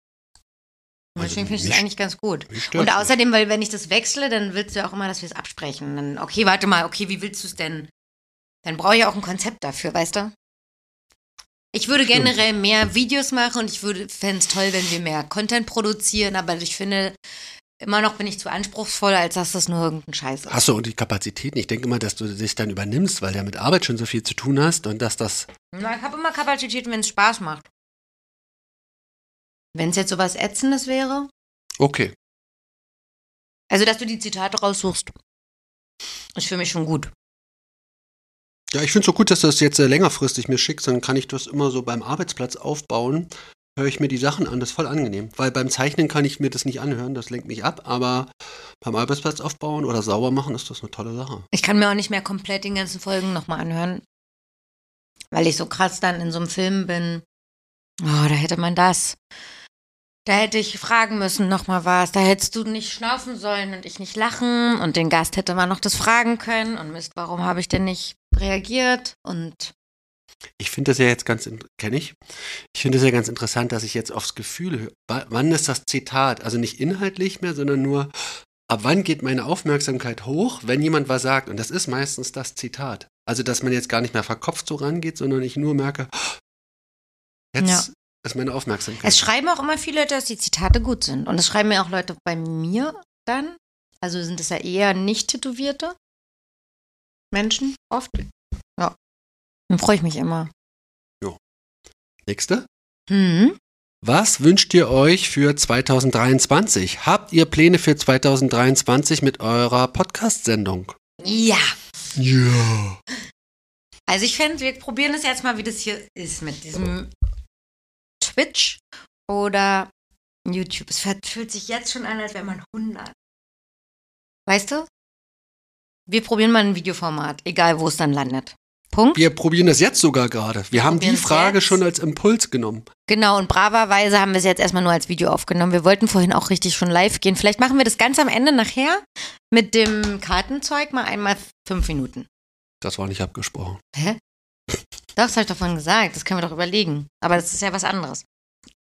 Speaker 1: Und
Speaker 3: Also
Speaker 1: deswegen finde ich das eigentlich ganz gut. Und außerdem, weil wenn ich das wechsle, dann willst du ja auch immer, dass wir es absprechen. Dann, okay, warte mal, okay, wie willst du es denn? Dann brauche ich auch ein Konzept dafür, weißt du? Ich würde
Speaker 3: Stimmt.
Speaker 1: generell mehr Videos machen und ich würde fände es toll, wenn wir mehr Content produzieren, aber ich finde, immer noch bin ich zu anspruchsvoll, als dass das nur irgendein Scheiß ist.
Speaker 3: Hast du und die Kapazitäten? Ich denke immer, dass du dich dann übernimmst, weil du ja mit Arbeit schon so viel zu tun hast und dass das.
Speaker 1: Na, ich habe immer Kapazitäten, wenn es Spaß macht. Wenn es jetzt sowas Ätzendes wäre,
Speaker 3: Okay.
Speaker 1: also dass du die Zitate raussuchst, ist für mich schon gut.
Speaker 3: Ja, ich finde es so gut, dass du das jetzt äh, längerfristig mir schickst, dann kann ich das immer so beim Arbeitsplatz aufbauen. Höre ich mir die Sachen an, das ist voll angenehm. Weil beim Zeichnen kann ich mir das nicht anhören, das lenkt mich ab, aber beim Arbeitsplatz aufbauen oder sauber machen ist das eine tolle Sache.
Speaker 1: Ich kann mir auch nicht mehr komplett den ganzen Folgen nochmal anhören, weil ich so krass dann in so einem Film bin. Oh, da hätte man das. Da hätte ich fragen müssen nochmal was. Da hättest du nicht schnaufen sollen und ich nicht lachen. Und den Gast hätte man noch das fragen können. Und Mist, warum habe ich denn nicht reagiert? Und
Speaker 3: Ich finde das ja jetzt ganz, kenne ich, ich finde es ja ganz interessant, dass ich jetzt aufs Gefühl höre. Wa- Wann ist das Zitat? Also nicht inhaltlich mehr, sondern nur, ab wann geht meine Aufmerksamkeit hoch, wenn jemand was sagt? Und das ist meistens das Zitat. Also, dass man jetzt gar nicht mehr verkopft so rangeht, sondern ich nur merke, jetzt
Speaker 1: Ja.
Speaker 3: Ist meine Aufmerksamkeit.
Speaker 1: es schreiben auch immer viele Leute, dass die Zitate gut sind. Und es schreiben mir auch Leute bei mir dann. Also sind es ja eher nicht tätowierte Menschen oft. Ja. Dann freue ich mich immer.
Speaker 3: Nächste.
Speaker 1: Hm.
Speaker 3: Was wünscht ihr euch für 2023? Habt ihr Pläne für 2023 mit eurer Podcast-Sendung?
Speaker 1: Ja.
Speaker 3: Ja.
Speaker 1: Also ich fände, wir probieren es jetzt mal, wie das hier ist mit diesem Twitch oder YouTube. Es fühlt- sich jetzt schon an, als wäre man 100. Weißt du? Wir probieren mal ein Videoformat, egal wo es dann landet. Punkt.
Speaker 3: Wir probieren das jetzt sogar gerade. Wir haben die Frage
Speaker 1: jetzt.
Speaker 3: schon als Impuls genommen.
Speaker 1: Genau, und braverweise haben wir es jetzt erstmal nur als Video aufgenommen. Wir wollten vorhin auch richtig schon live gehen. Vielleicht machen wir das ganz am Ende nachher mit dem Kartenzeug mal einmal fünf Minuten.
Speaker 3: Das war nicht abgesprochen.
Speaker 1: Hä? Doch, das habe ich davon gesagt. Das können wir doch überlegen. Aber das ist ja was anderes.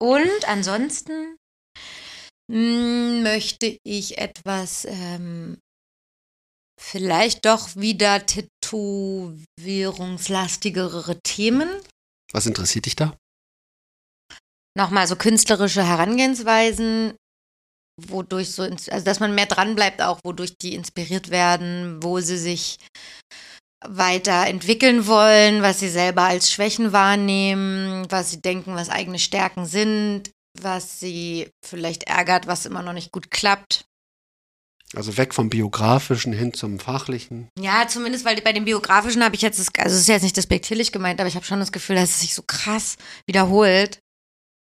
Speaker 1: Und ansonsten mh, möchte ich etwas, ähm, vielleicht doch wieder tätowierungslastigere Themen.
Speaker 3: Was interessiert dich da?
Speaker 1: Nochmal so künstlerische Herangehensweisen. wodurch so, also dass man mehr dran bleibt, auch wodurch die inspiriert werden, wo sie sich weiterentwickeln wollen, was sie selber als Schwächen wahrnehmen, was sie denken, was eigene Stärken sind, was sie vielleicht ärgert, was immer noch nicht gut klappt.
Speaker 3: Also weg vom Biografischen hin zum Fachlichen.
Speaker 1: Ja, zumindest, weil bei dem Biografischen habe ich jetzt, das, also es ist jetzt nicht despektierlich gemeint, aber ich habe schon das Gefühl, dass es sich so krass wiederholt,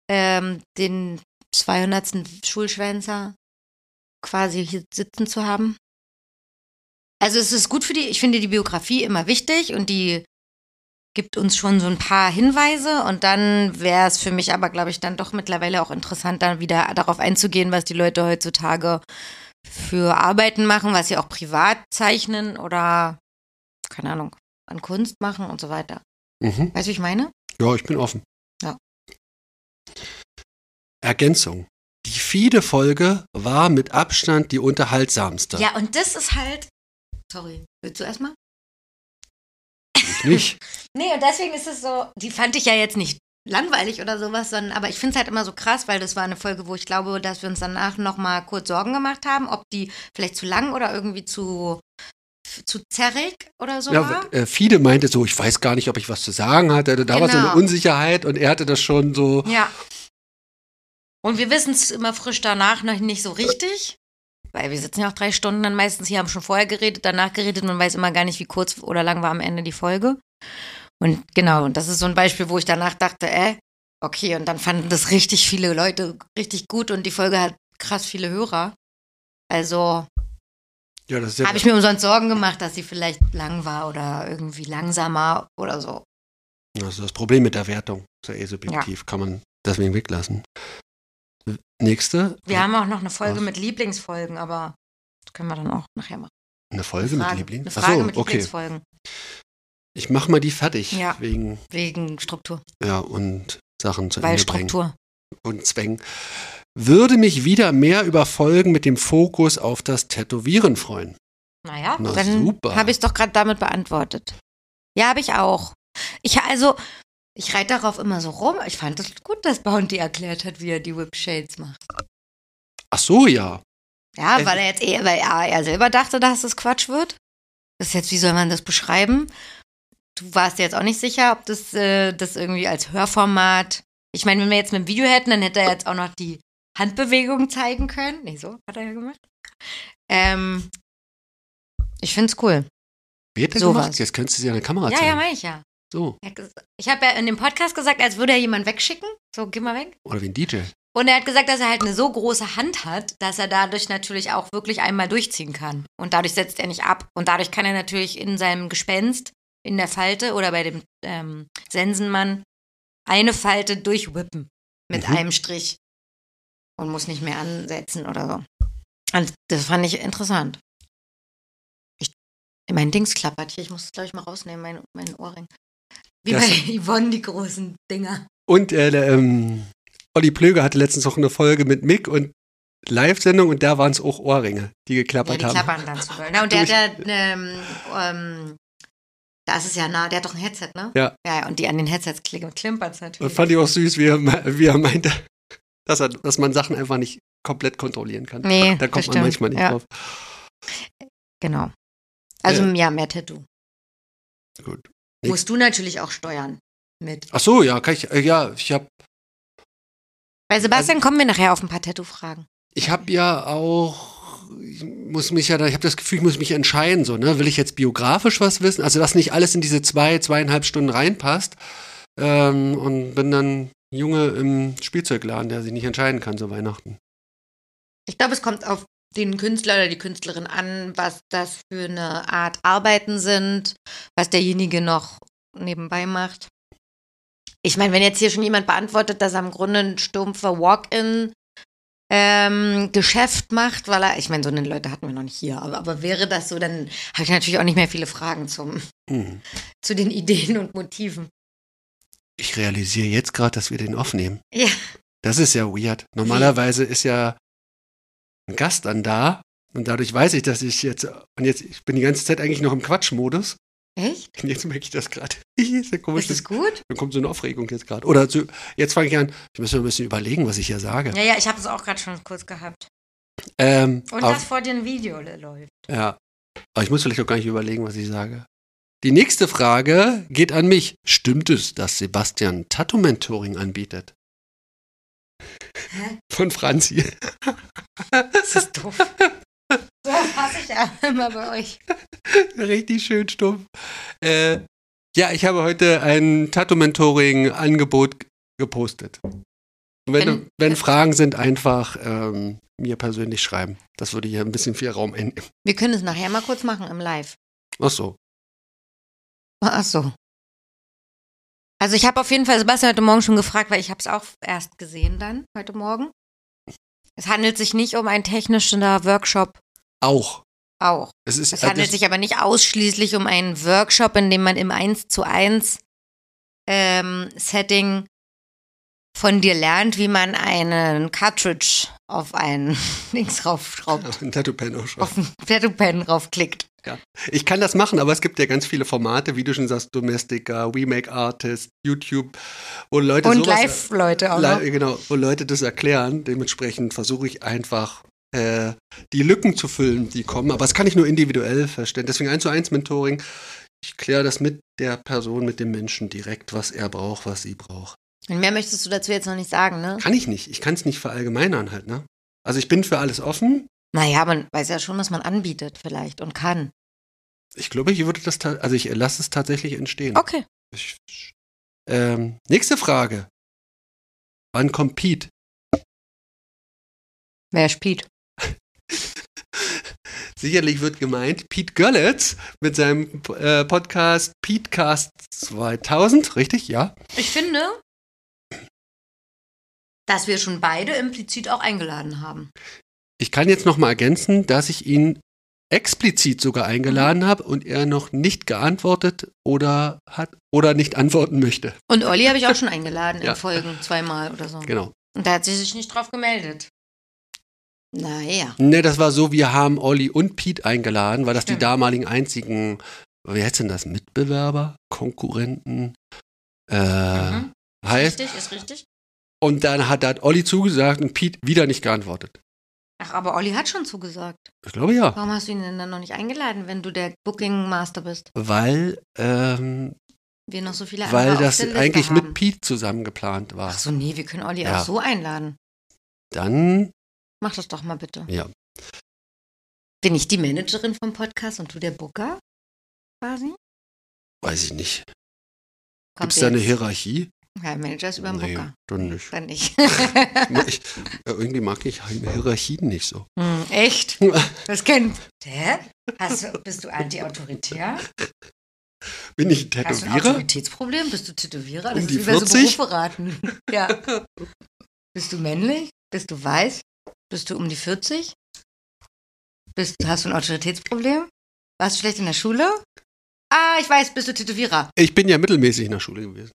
Speaker 1: ähm, den 200. Schulschwänzer quasi hier sitzen zu haben. Also es ist gut für die, ich finde die Biografie immer wichtig und die gibt uns schon so ein paar Hinweise und dann wäre es für mich aber, glaube ich, dann doch mittlerweile auch interessant, dann wieder darauf einzugehen, was die Leute heutzutage für Arbeiten machen, was sie auch privat zeichnen oder, keine Ahnung, an Kunst machen und so weiter.
Speaker 3: Mhm.
Speaker 1: Weißt du, wie ich meine?
Speaker 3: Ja, ich bin offen.
Speaker 1: Ja.
Speaker 3: Ergänzung. Die Fiede-Folge war mit Abstand die unterhaltsamste.
Speaker 1: Ja, und das ist halt. Sorry, willst du erstmal?
Speaker 3: Ich nicht.
Speaker 1: Nee, und deswegen ist es so, die fand ich ja jetzt nicht langweilig oder sowas, sondern, aber ich finde es halt immer so krass, weil das war eine Folge, wo ich glaube, dass wir uns danach nochmal kurz Sorgen gemacht haben, ob die vielleicht zu lang oder irgendwie zu, zu zerrig oder so
Speaker 3: Ja,
Speaker 1: war.
Speaker 3: äh, Fiede meinte so, ich weiß gar nicht, ob ich was zu sagen hatte. Da war so eine
Speaker 1: Genau.
Speaker 3: Unsicherheit und er hatte das schon so.
Speaker 1: Ja. Und wir wissen es immer frisch danach noch nicht so richtig, weil wir sitzen ja auch drei Stunden dann meistens hier, haben schon vorher geredet, danach geredet, man weiß immer gar nicht, wie kurz oder lang war am Ende die Folge. Und genau, und das ist so ein Beispiel, wo ich danach dachte, äh, okay, und dann fanden das richtig viele Leute richtig gut und die Folge hat krass viele Hörer. Also
Speaker 3: Ja, ja
Speaker 1: habe ich mir umsonst Sorgen gemacht, dass sie vielleicht lang war oder irgendwie langsamer oder so.
Speaker 3: das, ist das Problem mit der Wertung. Ist ja eh subjektiv, kann man deswegen weglassen. Nächste.
Speaker 1: Wir haben auch noch eine Folge
Speaker 3: Was?
Speaker 1: mit Lieblingsfolgen, aber das können wir dann auch nachher machen.
Speaker 3: eine Folge
Speaker 1: Frage,
Speaker 3: mit Liebling.
Speaker 1: Eine Frage
Speaker 3: so,
Speaker 1: mit
Speaker 3: okay.
Speaker 1: Lieblingsfolgen.
Speaker 3: Ich mach mal die fertig.
Speaker 1: Ja.
Speaker 3: Wegen,
Speaker 1: Wegen Struktur.
Speaker 3: ja, und Sachen zu
Speaker 1: Weil
Speaker 3: Ende bringen.
Speaker 1: Struktur.
Speaker 3: Und Zwängen. Würde mich wieder mehr über Folgen mit dem Fokus auf das Tätowieren freuen.
Speaker 1: Naja,
Speaker 3: Na,
Speaker 1: dann
Speaker 3: super.
Speaker 1: habe ich es doch gerade damit beantwortet. Ja, habe ich auch. Ich also, ich reite darauf immer so rum. Ich fand es gut, dass Bounty erklärt hat, wie er die Whip Shades macht.
Speaker 3: Ach so, ja.
Speaker 1: Ja,
Speaker 3: Es-
Speaker 1: weil er jetzt eher, weil er, er selber dachte, dass es Quatsch wird. Das ist jetzt, wie soll man das beschreiben? Du warst dir jetzt auch nicht sicher, ob das, äh, das irgendwie als Hörformat. Ich meine, wenn wir jetzt mit dem Video hätten, dann hätte er jetzt auch noch die Handbewegung zeigen können. Nee, so hat er ja gemacht. Ähm, ich find's cool.
Speaker 3: Wie hat er
Speaker 1: Sowas.
Speaker 3: gemacht? Jetzt könntest du sie an der Kamera
Speaker 1: Ja,
Speaker 3: zeigen.
Speaker 1: ja, meine ich ja.
Speaker 3: So.
Speaker 1: Ich habe ja in dem Podcast gesagt, als würde er jemanden wegschicken. So, geh mal weg.
Speaker 3: Oder wie ein DJ.
Speaker 1: Und er hat gesagt, dass er halt eine so große Hand hat, dass er dadurch natürlich auch wirklich einmal durchziehen kann. Und dadurch setzt er nicht ab. Und dadurch kann er natürlich in seinem Gespenst, in der Falte oder bei dem ähm, Sensenmann eine Falte durchwippen mit
Speaker 3: Mhm.
Speaker 1: einem Strich. Und muss nicht mehr ansetzen oder so. Und das fand ich interessant. Ich, mein Dings klappert hier. Ich muss es, glaube ich, mal rausnehmen, mein, mein Ohrring. Wie
Speaker 3: Das-
Speaker 1: bei Yvonne, die großen Dinger.
Speaker 3: Und äh, der, ähm, Olli Plöger hatte letztens auch eine Folge mit Mick und Live-Sendung und da waren es auch Ohrringe, die
Speaker 1: Ja,
Speaker 3: geklappert
Speaker 1: die
Speaker 3: haben.
Speaker 1: klappern dann zu. Na, und der ja, ähm, ähm, da ist es ja nah, der hat doch ein Headset, ne?
Speaker 3: Ja.
Speaker 1: Ja, und die an den Headsets klimpern klimpert's
Speaker 3: Und
Speaker 1: natürlich.
Speaker 3: fand ich auch süß, wie er, wie er meinte, dass, er, dass man Sachen einfach nicht komplett kontrollieren kann.
Speaker 1: nee,
Speaker 3: Da kommt man
Speaker 1: stimmt.
Speaker 3: manchmal nicht
Speaker 1: ja,
Speaker 3: drauf.
Speaker 1: Genau. Also
Speaker 3: Äh.
Speaker 1: ja, mehr Tattoo.
Speaker 3: Gut.
Speaker 1: Musst du natürlich auch steuern mit.
Speaker 3: Ach so, ja, kann ich, äh, ja, ich habe
Speaker 1: Bei Sebastian
Speaker 3: Also
Speaker 1: kommen wir nachher auf ein paar Tattoo-Fragen.
Speaker 3: ich hab ja auch, ich muss mich ja, da- ich habe das Gefühl, ich muss mich entscheiden, so, ne? Will ich jetzt biografisch was wissen? Also, dass nicht alles in diese zwei, zweieinhalb Stunden reinpasst. Ähm, und bin dann Junge im Spielzeugladen, der sich nicht entscheiden kann, so Weihnachten.
Speaker 1: Ich glaube, es kommt auf den Künstler oder die Künstlerin an, was das für eine Art Arbeiten sind, was derjenige noch nebenbei macht. Ich meine, wenn jetzt hier schon jemand beantwortet, dass er im Grunde ein stumpfer Walk-in ähm, Geschäft macht, weil er, ich meine, so eine Leute hatten wir noch nicht hier, aber, aber wäre das so, dann habe ich natürlich auch nicht mehr viele Fragen zum,
Speaker 3: Hm.
Speaker 1: zu den Ideen und Motiven.
Speaker 3: Ich realisiere jetzt gerade, dass wir den aufnehmen.
Speaker 1: Ja.
Speaker 3: Das ist ja weird. Normalerweise ist ja ein Gast dann da und dadurch weiß ich, dass ich jetzt, und jetzt, ich bin die ganze Zeit eigentlich noch im Quatschmodus.
Speaker 1: Echt?
Speaker 3: Und jetzt merke ich das gerade. ist ja komisch.
Speaker 1: Ist das gut?
Speaker 3: Dann kommt so eine Aufregung jetzt gerade. Oder so, jetzt fange ich an, ich muss mir ein bisschen überlegen, was ich hier sage.
Speaker 1: Ja, ja, ich habe es auch gerade schon kurz gehabt.
Speaker 3: Ähm,
Speaker 1: Und dass vor dir ein Video läuft.
Speaker 3: Ja. Aber ich muss vielleicht auch gar nicht überlegen, was ich sage. Die nächste Frage geht an mich. Stimmt es, dass Sebastian Tattoo-Mentoring anbietet?
Speaker 1: Hä?
Speaker 3: Von Franzi.
Speaker 1: Das ist doof. So hasse ich ja immer bei euch.
Speaker 3: Richtig schön stumpf. Äh, ja, ich habe heute ein Tattoo-Mentoring-Angebot gepostet. Und wenn,
Speaker 1: Wenn-
Speaker 3: wenn Fragen sind, einfach ähm, mir persönlich schreiben. Das würde hier ein bisschen viel Raum einnehmen.
Speaker 1: Wir können es nachher mal kurz machen im Live.
Speaker 3: Ach so.
Speaker 1: Ach so. Also ich habe auf jeden Fall Sebastian heute Morgen schon gefragt, weil ich habe es auch erst gesehen dann, heute Morgen. Es handelt sich nicht um einen technischen Workshop
Speaker 3: Auch.
Speaker 1: auch.
Speaker 3: Es, ist,
Speaker 1: Es handelt
Speaker 3: das-
Speaker 1: sich aber nicht ausschließlich um einen Workshop, in dem man im 1 zu 1 ähm, Setting von dir lernt, wie man einen Cartridge auf einen Links raufschraubt,
Speaker 3: ein Tattoo-Pen auch schon.
Speaker 1: auf einen Tattoo-Pen raufklickt.
Speaker 3: Ich kann das machen, aber es gibt ja ganz viele Formate, wie du schon sagst, Domestika, Remake Artist, YouTube, wo Leute
Speaker 1: Und Live-Leute auch noch.
Speaker 3: Genau, wo Leute das erklären. Dementsprechend versuche ich einfach äh, die Lücken zu füllen, die kommen. Aber das kann ich nur individuell verstehen. Deswegen 1 zu 1 Mentoring. Ich kläre das mit der Person, mit dem Menschen direkt, was er braucht, was sie braucht.
Speaker 1: Und mehr möchtest du dazu jetzt noch nicht sagen, ne?
Speaker 3: Kann ich nicht. Ich kann es nicht verallgemeinern halt, ne? Also ich bin für alles offen.
Speaker 1: Naja, man weiß ja schon, was man anbietet vielleicht und kann.
Speaker 3: Ich glaube, ich würde das, also ich lasse es tatsächlich entstehen.
Speaker 1: Okay.
Speaker 3: Ich, ähm, nächste Frage. Wann kommt Pete?
Speaker 1: Wer spielt?
Speaker 3: Sicherlich wird gemeint Pete Görlitz mit seinem äh, Podcast Petecast 2000, richtig? Ja.
Speaker 1: Ich finde, dass wir schon beide implizit auch eingeladen haben.
Speaker 3: Ich kann jetzt noch mal ergänzen, dass ich ihn explizit sogar eingeladen
Speaker 1: Mhm.
Speaker 3: habe und er noch nicht geantwortet oder hat oder nicht antworten möchte.
Speaker 1: Und Olli habe ich auch schon eingeladen
Speaker 3: Ja.
Speaker 1: in Folgen zweimal oder so.
Speaker 3: Genau.
Speaker 1: Und da hat sie sich nicht drauf gemeldet. Naja.
Speaker 3: Ne, das war so, wir haben Olli und Pete eingeladen, weil das die
Speaker 1: Stimmt.
Speaker 3: damaligen einzigen, wie heißt denn das, Mitbewerber, Konkurrenten, äh,
Speaker 1: Mhm.
Speaker 3: heißt.
Speaker 1: Richtig, ist richtig.
Speaker 3: Und dann hat, hat Olli zugesagt und Pete wieder nicht geantwortet.
Speaker 1: Ach, aber Olli hat schon zugesagt.
Speaker 3: Ich glaube ja.
Speaker 1: Warum hast du ihn denn dann noch nicht eingeladen, wenn du der Booking Master bist?
Speaker 3: Weil, ähm,
Speaker 1: Wir noch so viele
Speaker 3: weil das eigentlich
Speaker 1: haben.
Speaker 3: mit Pete zusammen geplant war.
Speaker 1: Ach so, nee, wir können Olli
Speaker 3: Ja.
Speaker 1: auch so einladen.
Speaker 3: Dann,
Speaker 1: Mach das doch mal bitte.
Speaker 3: ja.
Speaker 1: Bin ich die Managerin vom Podcast und du der Booker? Quasi?
Speaker 3: Weiß ich nicht. Gibt es da eine. Hierarchie?
Speaker 1: Manager ist über dem
Speaker 3: nee,
Speaker 1: Booker.
Speaker 3: dann nicht.
Speaker 1: Dann nicht.
Speaker 3: ich, ja, irgendwie mag ich Hierarchien nicht so.
Speaker 1: hm, echt? Das kennt. Hä? Hast du, bist du anti-autoritär?
Speaker 3: Bin ich ein
Speaker 1: Hast du ein
Speaker 3: Tätowierer?
Speaker 1: Autoritätsproblem? Bist du Tätowierer? Das
Speaker 3: Um
Speaker 1: ist
Speaker 3: die
Speaker 1: bei so
Speaker 3: 40?
Speaker 1: Berufe raten. Ja. Bist du männlich? Bist du weiß? Bist du um die 40? Bist, hast du ein Autoritätsproblem? Warst du schlecht in der Schule? Ah, ich weiß, bist du Tätowierer.
Speaker 3: Ich bin ja mittelmäßig in der Schule gewesen.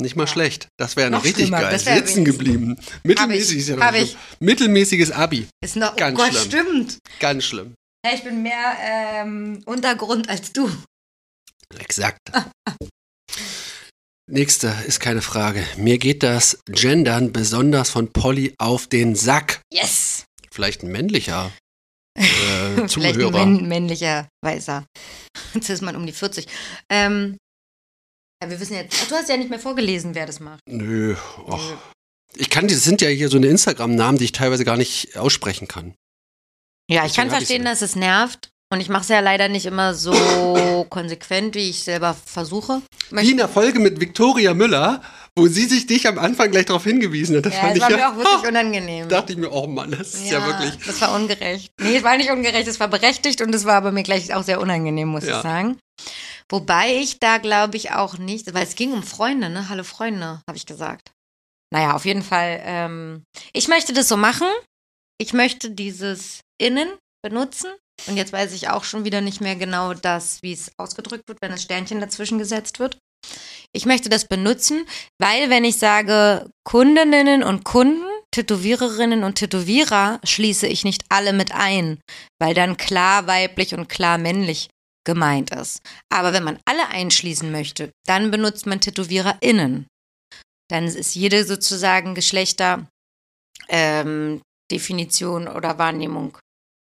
Speaker 3: Nicht mal
Speaker 1: Ja.
Speaker 3: schlecht. Das wäre noch,
Speaker 1: Noch
Speaker 3: richtig geil. Sitzen geblieben. Mittelmäßig ist ja noch schlimm. Mittelmäßiges Abi.
Speaker 1: Ist noch, oh
Speaker 3: Ganz
Speaker 1: Gott,
Speaker 3: schlimm.
Speaker 1: stimmt.
Speaker 3: Ganz schlimm.
Speaker 1: Ja, ich bin mehr ähm, Untergrund als du.
Speaker 3: Exakt. Nächste ist keine Frage. Mir geht das Gendern besonders von Polly auf den Sack.
Speaker 1: Yes!
Speaker 3: Vielleicht ein männlicher äh,
Speaker 1: Vielleicht ein
Speaker 3: Zuhörer.
Speaker 1: männ männlicher Weißer. Jetzt ist man um die 40. Ähm, ja, wir wissen jetzt, ach, du hast ja nicht mehr vorgelesen, wer das macht.
Speaker 3: Nö. Och. Ich kann, das sind ja hier so eine Instagram-Namen, die ich teilweise gar nicht aussprechen kann.
Speaker 1: Ja, ich
Speaker 3: Deswegen
Speaker 1: kann verstehen, dass es nervt. Und ich mache es ja leider nicht immer so konsequent, wie ich selber versuche.
Speaker 3: Wie in der Folge mit Victoria Müller, wo sie sich dich am Anfang gleich darauf hingewiesen hat. Das
Speaker 1: ja,
Speaker 3: fand
Speaker 1: das
Speaker 3: ich
Speaker 1: war
Speaker 3: ja,
Speaker 1: mir auch wirklich unangenehm.
Speaker 3: dachte ich mir, oh Mann, das ist ja, wirklich.
Speaker 1: Das war ungerecht. Nee, es war nicht ungerecht, es war berechtigt und es war aber mir gleich auch sehr unangenehm, muss ich sagen. Wobei ich da glaube ich auch nicht, weil es ging um Freunde, ne? Hallo Freunde, habe ich gesagt. Naja, auf jeden Fall. Ähm, ich möchte das so machen. Ich möchte dieses Innen benutzen. Und jetzt weiß ich auch schon wieder nicht mehr genau das, wie es ausgedrückt wird, wenn das Sternchen dazwischen gesetzt wird. Ich möchte das benutzen, weil wenn ich sage Kundinnen und Kunden, Tätowiererinnen und Tätowierer, schließe ich nicht alle mit ein, weil dann klar weiblich und klar männlich gemeint ist. Aber wenn man alle einschließen möchte, dann benutzt man TätowiererInnen. Dann ist jede sozusagen Geschlechter ähm, oder Wahrnehmung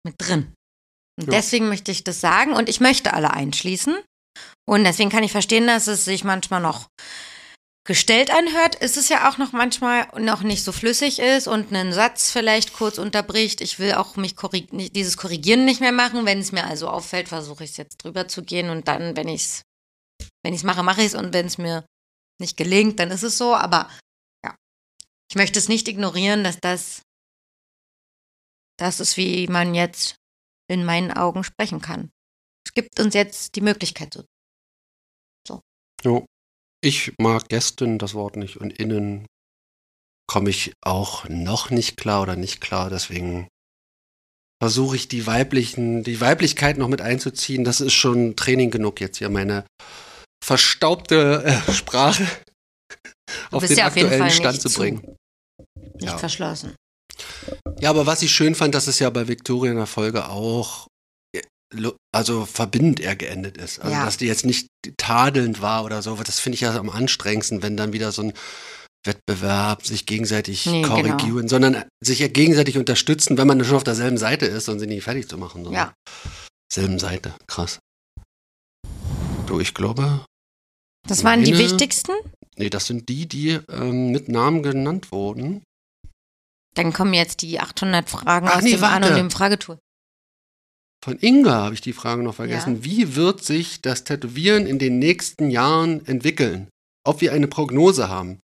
Speaker 1: mit drin. Und
Speaker 3: Ja.
Speaker 1: deswegen möchte ich das sagen und ich möchte alle einschließen. Und deswegen kann ich verstehen, dass es sich manchmal noch gestellt anhört, ist es ja auch noch manchmal noch nicht so flüssig ist und einen Satz vielleicht kurz unterbricht. Ich will auch mich korrig dieses Korrigieren nicht mehr machen. Wenn es mir also auffällt, versuche ich es jetzt drüber zu gehen und dann, wenn ich es wenn ich es mache, mache ich es und wenn es mir nicht gelingt, dann ist es so. Aber ja, ich möchte es nicht ignorieren, dass das das ist, wie man jetzt in meinen Augen sprechen kann. Es gibt uns jetzt die Möglichkeit so.
Speaker 3: Jo. Ich mag gestern das Wort nicht und innen komme ich auch noch nicht klar oder nicht klar. Deswegen versuche ich die weiblichen, die Weiblichkeit noch mit einzuziehen. Das ist schon Training genug jetzt hier meine verstaubte äh, Sprache auf den
Speaker 1: ja auf
Speaker 3: aktuellen
Speaker 1: Fall
Speaker 3: Stand zu
Speaker 1: zu.
Speaker 3: bringen.
Speaker 1: Nicht
Speaker 3: Ja.
Speaker 1: verschlossen.
Speaker 3: Ja, aber was ich schön fand, dass es ja bei Victoria in der Folge auch also verbindend eher geendet ist. Also
Speaker 1: Ja.
Speaker 3: dass die jetzt nicht tadelnd war oder so, das finde ich ja am anstrengendsten, wenn dann wieder so ein Wettbewerb sich gegenseitig
Speaker 1: Nee, genau.
Speaker 3: korrigieren, sondern sich ja gegenseitig unterstützen, wenn man schon auf derselben Seite ist und sie nicht fertig zu machen.
Speaker 1: Ja.
Speaker 3: Selben Seite, krass. Du, ich glaube,
Speaker 1: Das waren die
Speaker 3: Meine-
Speaker 1: wichtigsten.
Speaker 3: nee, das sind die, die ähm, mit Namen genannt wurden.
Speaker 1: Dann kommen jetzt die 800 Fragen
Speaker 3: Ach
Speaker 1: aus
Speaker 3: nee,
Speaker 1: dem An-
Speaker 3: warte.
Speaker 1: und dem Fragetool.
Speaker 3: Von Inga habe ich die Frage noch vergessen. Wie wird sich das Tätowieren in den nächsten Jahren entwickeln? Ob wir eine Prognose haben?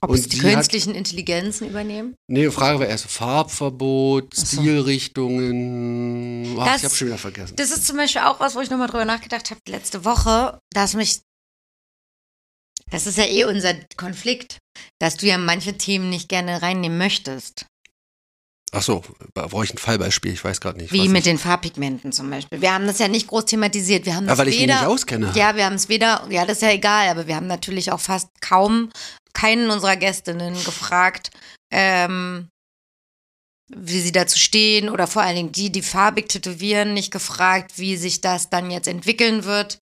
Speaker 1: Ob
Speaker 3: Und
Speaker 1: es die
Speaker 3: sie hat-
Speaker 1: künstlichen Intelligenzen übernehmen?
Speaker 3: Nee, die Frage war erst Farbverbot,
Speaker 1: so.
Speaker 3: Stilrichtungen. Ach,
Speaker 1: Das-
Speaker 3: ich habe schon wieder vergessen.
Speaker 1: Das ist zum Beispiel auch was, wo ich nochmal drüber nachgedacht habe letzte Woche, dass mich. Das ist ja eh unser Konflikt, dass du ja manche Themen nicht gerne reinnehmen möchtest.
Speaker 3: Ach so, brauche ich ein Fallbeispiel? Ich weiß gerade nicht.
Speaker 1: Wie mit
Speaker 3: ich,
Speaker 1: den Farbpigmenten zum Beispiel. Wir haben das ja nicht groß thematisiert. Wir haben
Speaker 3: ja, weil ich mich
Speaker 1: weder.
Speaker 3: nicht auskenne.
Speaker 1: Ja, wir haben es weder, ja, das ist ja egal, aber wir haben natürlich auch fast kaum keinen unserer Gästinnen gefragt, ähm, wie sie dazu stehen oder vor allen Dingen die, die farbig tätowieren, nicht gefragt, wie sich das dann jetzt entwickeln wird.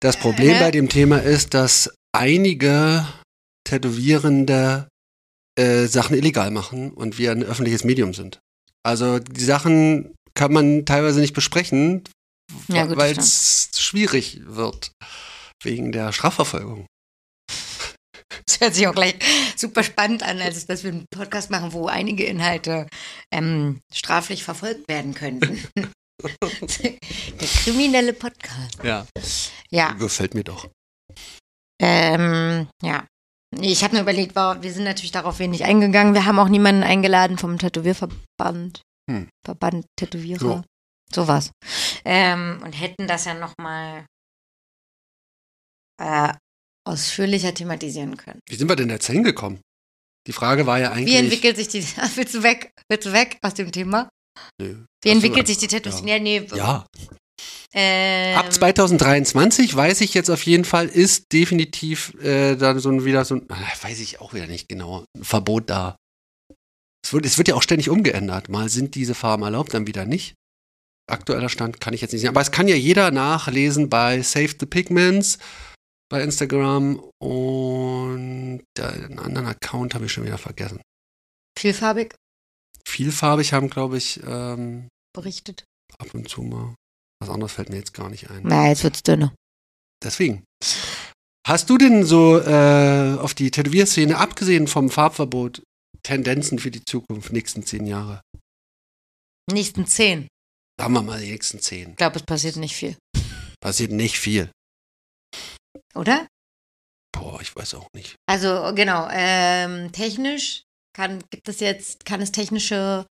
Speaker 3: Das Problem
Speaker 1: Äh.
Speaker 3: bei dem Thema ist, dass einige Tätowierende äh, Sachen illegal machen und wir ein öffentliches Medium sind. Also die Sachen kann man teilweise nicht besprechen,
Speaker 1: Ja,
Speaker 3: weil es schwierig wird wegen der Strafverfolgung.
Speaker 1: Das hört sich auch gleich super spannend an, als dass wir einen Podcast machen, wo einige Inhalte ähm, straflich verfolgt werden könnten. Der kriminelle Podcast.
Speaker 3: Ja.
Speaker 1: Ja.
Speaker 3: Gefällt mir doch.
Speaker 1: Ähm, ja. Nee, Ich habe nur überlegt, wow, wir sind natürlich darauf wenig eingegangen. Wir haben auch niemanden eingeladen vom Tätowierverband.
Speaker 3: Hm.
Speaker 1: Verband Tätowierer.
Speaker 3: So.
Speaker 1: Sowas. Ähm, und hätten das ja nochmal äh, ausführlicher thematisieren können.
Speaker 3: Wie sind wir denn jetzt hingekommen? Die Frage war ja eigentlich.
Speaker 1: Wie entwickelt sich die. Willst du weg? Willst du weg aus dem Thema?
Speaker 3: Nö.
Speaker 1: Wie entwickelt sich die Tätowierung? Ja, nee.
Speaker 3: Ja,
Speaker 1: Ähm,
Speaker 3: ab 2023 weiß ich jetzt auf jeden Fall, ist definitiv äh, dann so ein, wieder so ein, ah, weiß ich auch wieder nicht genau, ein Verbot da. Es wird, es wird ja auch ständig umgeändert. Mal sind diese Farben erlaubt, dann wieder nicht. Aktueller Stand kann ich jetzt nicht sehen. Aber es kann ja jeder nachlesen bei Save the Pigments bei Instagram und den anderen Account habe ich schon wieder vergessen.
Speaker 1: Vielfarbig
Speaker 3: Vielfarbig haben, glaube ich, ähm,
Speaker 1: berichtet.
Speaker 3: ab und zu mal. Was anderes fällt mir jetzt gar nicht ein.
Speaker 1: Na, jetzt wird's dünner.
Speaker 3: Deswegen. Hast du denn so äh, auf die Tätowierszene, abgesehen vom Farbverbot, Tendenzen für die Zukunft, nächsten zehn Jahre?
Speaker 1: Nächsten zehn.
Speaker 3: Sagen wir mal die nächsten zehn.
Speaker 1: Ich glaube, es passiert nicht viel.
Speaker 3: Passiert nicht viel.
Speaker 1: Oder?
Speaker 3: Boah, ich weiß auch nicht.
Speaker 1: Also genau, ähm, technisch kann, gibt es jetzt, kann es technische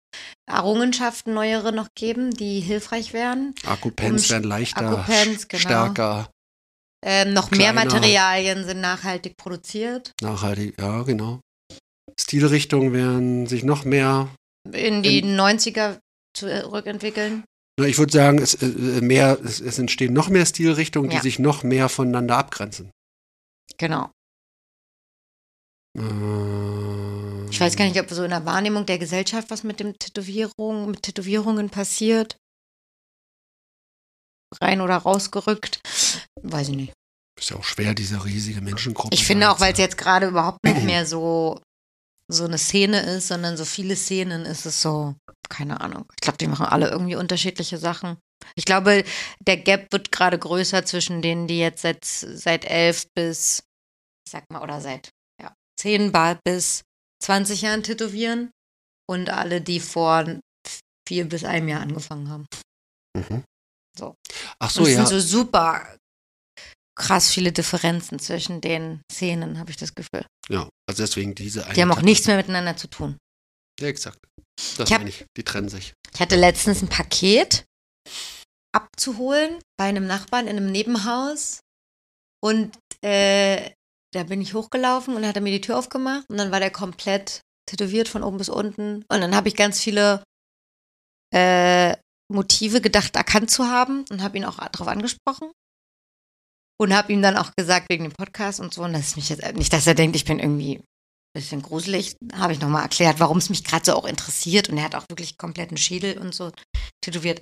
Speaker 1: Errungenschaften, neuere noch geben, die hilfreich wären.
Speaker 3: Akkupens
Speaker 1: Um-
Speaker 3: werden leichter,
Speaker 1: Akkupens, genau.
Speaker 3: stärker,
Speaker 1: Ähm, noch mehr
Speaker 3: Kleiner.
Speaker 1: materialien sind nachhaltig produziert.
Speaker 3: nachhaltig. Ja, genau. Stilrichtungen werden sich noch mehr.
Speaker 1: In die 90er zurückentwickeln.
Speaker 3: Na, Ich würde sagen, es, äh, mehr, es, es entstehen noch mehr Stilrichtungen, die
Speaker 1: Ja.
Speaker 3: sich noch mehr voneinander abgrenzen.
Speaker 1: Genau.
Speaker 3: Äh,
Speaker 1: Ich weiß gar nicht, ob so in der Wahrnehmung der Gesellschaft was mit dem Tätowierung, mit Tätowierungen passiert. Rein oder rausgerückt. Weiß ich nicht.
Speaker 3: Ist ja auch schwer, diese riesige Menschengruppe.
Speaker 1: Ich finde auch, weil es jetzt gerade überhaupt nicht mehr so so eine Szene ist, sondern so viele Szenen ist es so, keine Ahnung. Ich glaube, die machen alle irgendwie unterschiedliche Sachen. Ich glaube, der Gap wird gerade größer zwischen denen, die jetzt seit, seit elf bis, ich sag mal, oder seit ja, zehn bis 20 Jahren tätowieren und alle, die vor vier bis einem Jahr angefangen haben.
Speaker 3: Mhm.
Speaker 1: So.
Speaker 3: Ach
Speaker 1: Und
Speaker 3: so,
Speaker 1: es
Speaker 3: ja.
Speaker 1: sind so super krass viele Differenzen zwischen den Szenen, habe ich das Gefühl.
Speaker 3: ja. Also deswegen diese eine
Speaker 1: Die haben auch nichts mehr miteinander zu tun.
Speaker 3: Ja, exakt. Das
Speaker 1: Ich hab-
Speaker 3: meine ich. Die trennen sich.
Speaker 1: Ich hatte letztens ein Paket abzuholen bei einem Nachbarn in einem Nebenhaus und äh, da bin ich hochgelaufen und hat er mir die Tür aufgemacht und dann war der komplett tätowiert von oben bis unten. Und dann habe ich ganz viele äh, Motive gedacht erkannt zu haben und habe ihn auch darauf angesprochen. Und habe ihm dann auch gesagt wegen dem Podcast und so. Und dass mich jetzt nicht, dass er denkt, ich bin irgendwie ein bisschen gruselig, habe ich nochmal erklärt, warum es mich gerade so auch interessiert. Und er hat auch wirklich kompletten Schädel und so tätowiert.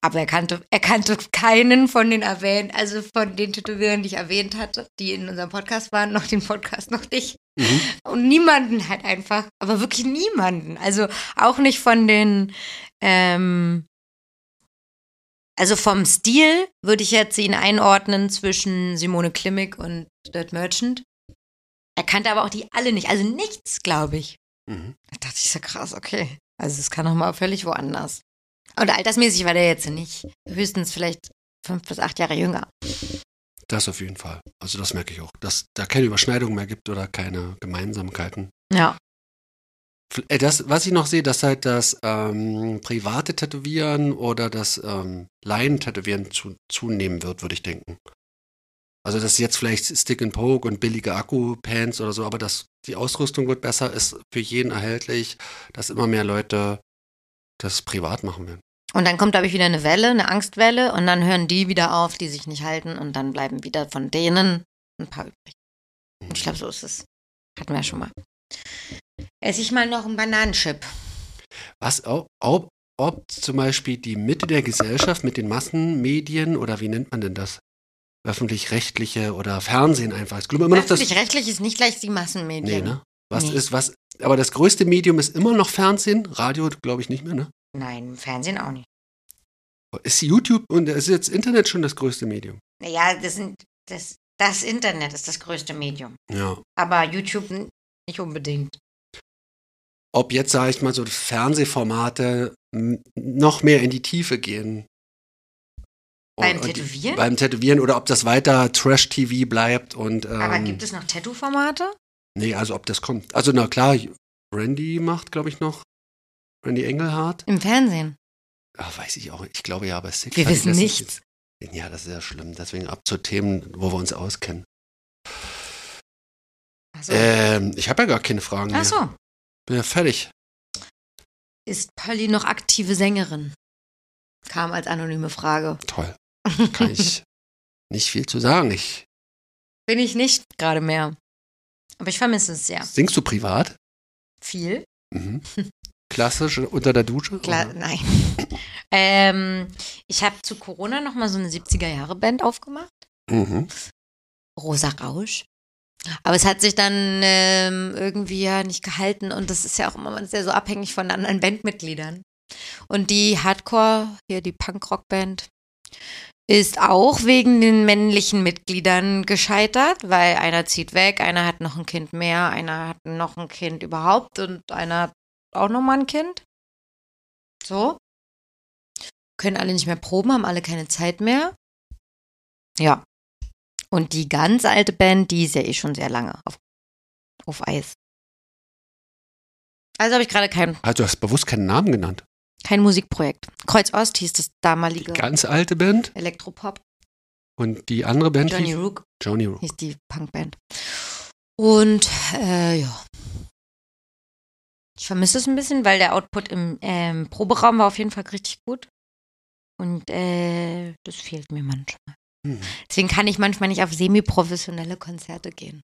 Speaker 1: Aber er kannte, er kannte keinen von den erwähnt, also von den Tätowierern, die ich erwähnt hatte, die in unserem Podcast waren, noch den Podcast noch nicht.
Speaker 3: Mhm.
Speaker 1: Und niemanden halt einfach, aber wirklich niemanden. Also auch nicht von den, ähm, also vom Stil würde ich jetzt ihn einordnen zwischen Simone Klimmig und Dirt Merchant. Er kannte aber auch die alle nicht, also nichts, glaube ich.
Speaker 3: Mhm.
Speaker 1: Da dachte ich so krass, okay. Also es kann auch mal völlig woanders. Und altersmäßig war der jetzt nicht. Höchstens vielleicht fünf bis acht Jahre jünger.
Speaker 3: Das auf jeden Fall. Also das merke ich auch. Dass da keine Überschneidung mehr gibt oder keine Gemeinsamkeiten.
Speaker 1: Ja.
Speaker 3: Äh, Das, was ich noch sehe, dass halt das ähm, private Tätowieren oder das ähm, Laien-Tätowieren zu, zunehmen wird, würde ich denken. Also das ist jetzt vielleicht Stick and Poke und billige Akku-Pants oder so, aber das, die Ausrüstung wird besser, ist für jeden erhältlich, dass immer mehr Leute das privat machen werden.
Speaker 1: Und dann kommt, glaube ich, wieder eine Welle, eine Angstwelle und dann hören die wieder auf, die sich nicht halten und dann bleiben wieder von denen ein paar übrig. Und ich glaube, so ist es. Hatten wir ja schon mal. Esse ich mal noch einen Bananenchip.
Speaker 3: Was, ob, ob, ob zum Beispiel die Mitte der Gesellschaft mit den Massenmedien oder wie nennt man denn das? Öffentlich-rechtliche oder Fernsehen einfach. Ich glaube immer noch das.
Speaker 1: Öffentlich-rechtlich ist nicht gleich die
Speaker 3: Nee,
Speaker 1: Massenmedien.
Speaker 3: ne? Was
Speaker 1: Nee.
Speaker 3: ist, was, aber das größte Medium ist immer noch Fernsehen, Radio glaube ich nicht mehr, ne?
Speaker 1: Nein, Fernsehen auch nicht.
Speaker 3: Ist YouTube und ist jetzt Internet schon das größte Medium?
Speaker 1: Naja, das, sind, das, das Internet ist das größte Medium.
Speaker 3: Ja.
Speaker 1: Aber YouTube nicht unbedingt.
Speaker 3: Ob jetzt, sage ich mal, so Fernsehformate noch mehr in die Tiefe gehen.
Speaker 1: Beim
Speaker 3: Und- und-
Speaker 1: Tätowieren?
Speaker 3: Beim Tätowieren oder ob das weiter Trash-TV bleibt und. Ähm,
Speaker 1: Aber gibt es noch Tattoo-Formate?
Speaker 3: Nee, also ob das kommt. Also na klar, Randy macht, glaube ich, noch. Randy Engelhardt.
Speaker 1: Im Fernsehen.
Speaker 3: Ach, weiß ich auch. Ich glaube ja, aber Sick
Speaker 1: Wir wissen nichts.
Speaker 3: jetzt- Ja, das ist ja schlimm. Deswegen ab zu Themen, wo wir uns auskennen.
Speaker 1: Achso.
Speaker 3: Ähm, ich habe ja gar keine Fragen mehr.
Speaker 1: Ach so.
Speaker 3: Bin ja fertig.
Speaker 1: Ist Polly noch aktive Sängerin? Kam als anonyme Frage.
Speaker 3: Toll. Kann ich nicht viel zu sagen. Ich,
Speaker 1: Bin ich nicht gerade mehr. Aber ich vermisse es sehr.
Speaker 3: singst du privat?
Speaker 1: Viel?
Speaker 3: Mhm. Klassisch unter der Dusche?
Speaker 1: Klar,
Speaker 3: oder?
Speaker 1: nein. ähm, ich habe zu Corona noch mal so eine 70er-Jahre-Band aufgemacht.
Speaker 3: Mhm.
Speaker 1: Rosa Rausch. Aber es hat sich dann ähm, irgendwie ja nicht gehalten und das ist ja auch immer, man ist ja so abhängig von anderen Bandmitgliedern. Und die Hardcore, hier die Punk-Rock-Band, ist auch wegen den männlichen Mitgliedern gescheitert, weil einer zieht weg, einer hat noch ein Kind mehr, einer hat noch ein Kind überhaupt und einer hat auch noch mal ein Kind. So. Können alle nicht mehr proben, haben alle keine Zeit mehr. Ja. Und die ganz alte Band, die ja eh schon sehr lange auf, auf Eis. Also habe ich gerade kein,
Speaker 3: Also du hast bewusst keinen Namen genannt.
Speaker 1: Kein Musikprojekt. Kreuz Ost hieß das
Speaker 3: Die
Speaker 1: damalige
Speaker 3: ganz alte Band
Speaker 1: Elektropop.
Speaker 3: und die andere Band
Speaker 1: Johnny
Speaker 3: hieß
Speaker 1: Rook
Speaker 3: Johnny Rook.
Speaker 1: hieß die Punkband. Und äh, ja. Ich vermisse es ein bisschen, weil der Output im ähm, Proberaum war auf jeden Fall richtig gut. Und äh, das fehlt mir manchmal.
Speaker 3: Mhm.
Speaker 1: Deswegen kann ich manchmal nicht auf semi-professionelle Konzerte gehen.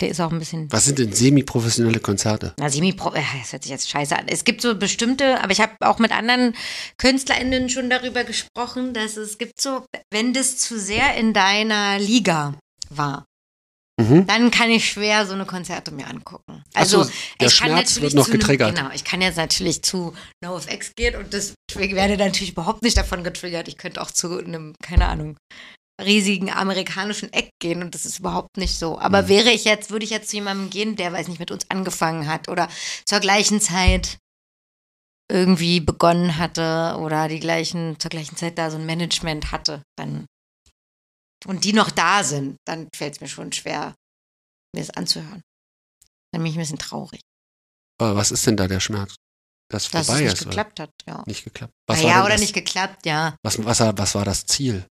Speaker 1: Ist auch ein bisschen.
Speaker 3: Was sind denn semi-professionelle Konzerte?
Speaker 1: Na, semi-pro. Äh, das hört sich jetzt scheiße an. Es gibt so bestimmte, aber ich habe auch mit anderen KünstlerInnen schon darüber gesprochen, dass es gibt so, wenn das zu sehr in deiner Liga war,
Speaker 3: Mhm.
Speaker 1: dann kann ich schwer so eine Konzerte mir angucken. Also
Speaker 3: so, der
Speaker 1: ich kann
Speaker 3: Schmerz
Speaker 1: natürlich
Speaker 3: wird noch
Speaker 1: zu einem-
Speaker 3: getriggert.
Speaker 1: Genau, ich kann jetzt natürlich zu NoFX gehen und das ich werde natürlich überhaupt nicht davon getriggert. Ich könnte auch zu einem, keine Ahnung, riesigen amerikanischen Eck gehen und das ist überhaupt nicht so. Aber
Speaker 3: Mhm.
Speaker 1: wäre ich jetzt, würde ich jetzt zu jemandem gehen, der, weiß nicht, mit uns angefangen hat oder zur gleichen Zeit irgendwie begonnen hatte oder die gleichen, zur gleichen Zeit da so ein Management hatte, dann und die noch da sind, dann fällt es mir schon schwer, mir das anzuhören. Dann bin ich ein bisschen traurig,
Speaker 3: Aber was ist denn da der Schmerz? Das
Speaker 1: dass es
Speaker 3: vorbei
Speaker 1: nicht
Speaker 3: ist. oder?
Speaker 1: geklappt hat. Ja,
Speaker 3: Nicht geklappt. Was
Speaker 1: ja
Speaker 3: war denn
Speaker 1: oder
Speaker 3: das,
Speaker 1: nicht geklappt, ja.
Speaker 3: Was, was, was war das Ziel?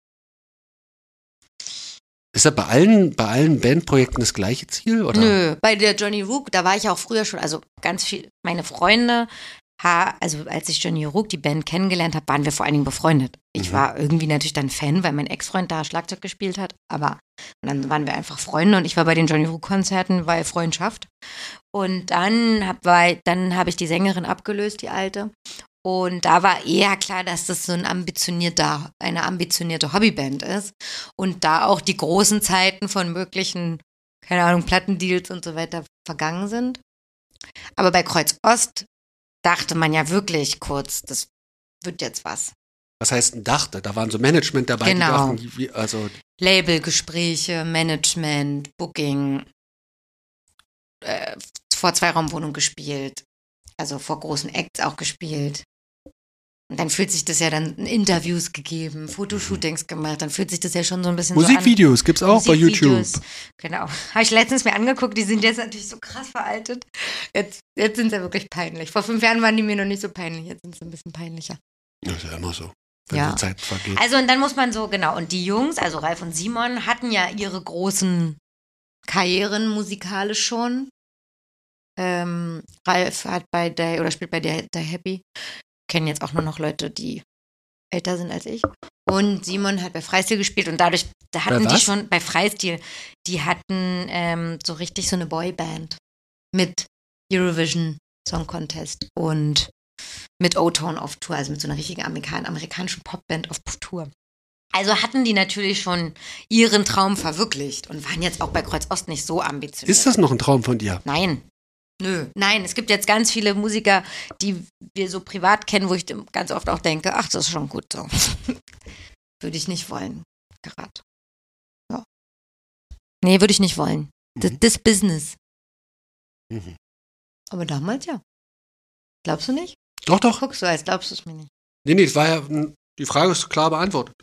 Speaker 3: Ist das bei allen, bei allen Bandprojekten das gleiche Ziel? Oder?
Speaker 1: Nö, bei der Johnny Rook, da war ich auch früher schon, also ganz viel, meine Freunde, also als ich Johnny Rook, die Band kennengelernt habe, waren wir vor allen Dingen befreundet. Ich
Speaker 3: Mhm.
Speaker 1: war irgendwie natürlich dann Fan, weil mein Ex-Freund da Schlagzeug gespielt hat, aber dann waren wir einfach Freunde und ich war bei den Johnny Rook-Konzerten, weil Freundschaft. Und dann habe dann hab ich die Sängerin abgelöst, die alte. Und da war eher klar, dass das so ein ambitionierter, eine ambitionierte Hobbyband ist. Und da auch die großen Zeiten von möglichen, keine Ahnung, Plattendeals und so weiter vergangen sind. Aber bei Kreuz Ost dachte man ja wirklich kurz, das wird jetzt was.
Speaker 3: Was heißt ein Dachte? Da waren so Management dabei,
Speaker 1: Genau.
Speaker 3: die dachten, also
Speaker 1: Labelgespräche, Management, Booking, äh, vor Zweiraumwohnung gespielt, also vor großen Acts auch gespielt. Und dann fühlt sich das ja dann in Interviews gegeben, Fotoshootings gemacht, dann fühlt sich das ja schon so ein bisschen so an.
Speaker 3: Musikvideos gibt's auch bei YouTube.
Speaker 1: Musikvideos. Genau. Habe ich letztens mir angeguckt, die sind jetzt natürlich so krass veraltet. Jetzt, jetzt sind sie ja wirklich peinlich. Vor fünf Jahren waren die mir noch nicht so peinlich, jetzt sind sie ein bisschen peinlicher.
Speaker 3: Das ist ja immer so, wenn
Speaker 1: Ja.
Speaker 3: die Zeit vergeht.
Speaker 1: Also und dann muss man so, genau, und die Jungs, also Ralf und Simon, hatten ja ihre großen Karrieren musikalisch schon. Ähm, Ralf hat bei der, oder spielt bei der, der Happy. Kennen jetzt auch nur noch Leute, die älter sind als ich. Und Simon hat bei Freistil gespielt und dadurch, da hatten die schon, bei Freistil, die hatten ähm, so richtig so eine Boyband mit Eurovision Song Contest und mit O-Tone auf Tour, also mit so einer richtigen Amerikan amerikanischen Popband auf Tour. Also hatten die natürlich schon ihren Traum verwirklicht und waren jetzt auch bei Kreuz Ost nicht so ambitioniert.
Speaker 3: Ist das noch ein Traum von dir?
Speaker 1: Nein. Nö. Nein, es gibt jetzt ganz viele Musiker, die wir so privat kennen, wo ich ganz oft auch denke, ach, das ist schon gut so. würde ich nicht wollen. Gerade. Ja. Nee, würde ich nicht wollen. Das,
Speaker 3: Mhm.
Speaker 1: das Business.
Speaker 3: Mhm.
Speaker 1: Aber damals ja. Glaubst du nicht?
Speaker 3: Doch, doch.
Speaker 1: Guckst du, als glaubst du es mir nicht.
Speaker 3: Nee, nee, das war ja, hm, die Frage ist klar beantwortet.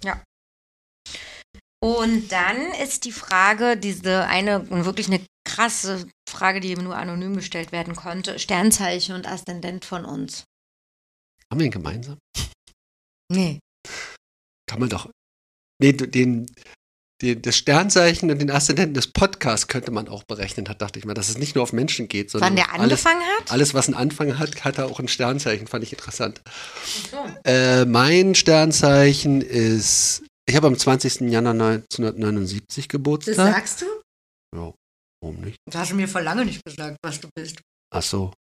Speaker 1: Und dann ist die Frage, diese eine wirklich eine krasse Frage, die nur anonym gestellt werden konnte: Sternzeichen und Aszendent von uns.
Speaker 3: Haben wir ihn gemeinsam?
Speaker 1: Nee.
Speaker 3: Kann man doch. Nee, den, den, das Sternzeichen und den Aszendenten des Podcasts könnte man auch berechnen, hat, dachte ich mal, dass es nicht nur auf Menschen geht, sondern
Speaker 1: Wann der
Speaker 3: alles,
Speaker 1: angefangen hat?
Speaker 3: alles, was einen Anfang hat, hat auch ein Sternzeichen, fand ich interessant.
Speaker 1: So.
Speaker 3: Äh, mein Sternzeichen ist, ich habe am 20. Januar 1979
Speaker 1: Das
Speaker 3: Geburtstag.
Speaker 1: sagst du?
Speaker 3: Ja, warum nicht?
Speaker 1: Das hast du mir vor lange nicht gesagt, was du bist.
Speaker 3: Ach so.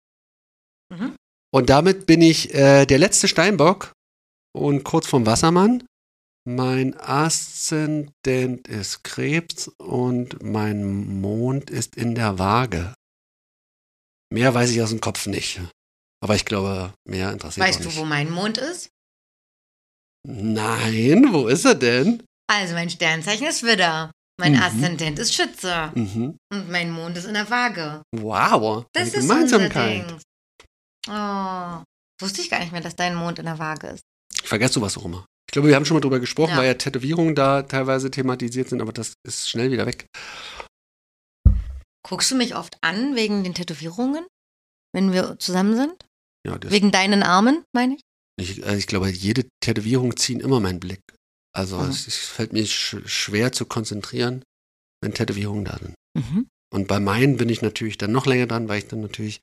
Speaker 1: Mhm.
Speaker 3: Und damit bin ich äh, der letzte Steinbock und kurz vorm Wassermann. Mein Aszendent ist Krebs und mein Mond ist in der Waage. Mehr weiß ich aus dem Kopf nicht. Aber ich glaube, mehr interessiert
Speaker 1: Weißt
Speaker 3: auch
Speaker 1: du, wo mein Mond ist?
Speaker 3: Nein, wo ist er denn?
Speaker 1: Also mein Sternzeichen ist Widder. Mein
Speaker 3: Mhm.
Speaker 1: Aszendent ist Schütze.
Speaker 3: Mhm.
Speaker 1: Und mein Mond ist in der Waage.
Speaker 3: Wow,
Speaker 1: Das ist unser
Speaker 3: Gemeinsamkeit.
Speaker 1: Ding. Oh. Wusste ich gar nicht mehr, dass dein Mond in der Waage ist.
Speaker 3: Ich vergesse sowas auch immer. Ich glaube, wir haben schon mal drüber gesprochen,
Speaker 1: Ja.
Speaker 3: weil ja Tätowierungen da teilweise thematisiert sind, aber das ist schnell wieder weg.
Speaker 1: Guckst du mich oft an wegen den Tätowierungen, wenn wir zusammen sind?
Speaker 3: Ja, das,
Speaker 1: Wegen deinen Armen, meine ich?
Speaker 3: ich, also ich glaube, jede Tätowierung zieht immer meinen Blick. Also
Speaker 1: Mhm.
Speaker 3: es, es fällt mir sch schwer zu konzentrieren, wenn Tätowierungen da sind.
Speaker 1: Mhm.
Speaker 3: Und bei meinen bin ich natürlich dann noch länger dran, weil ich dann natürlich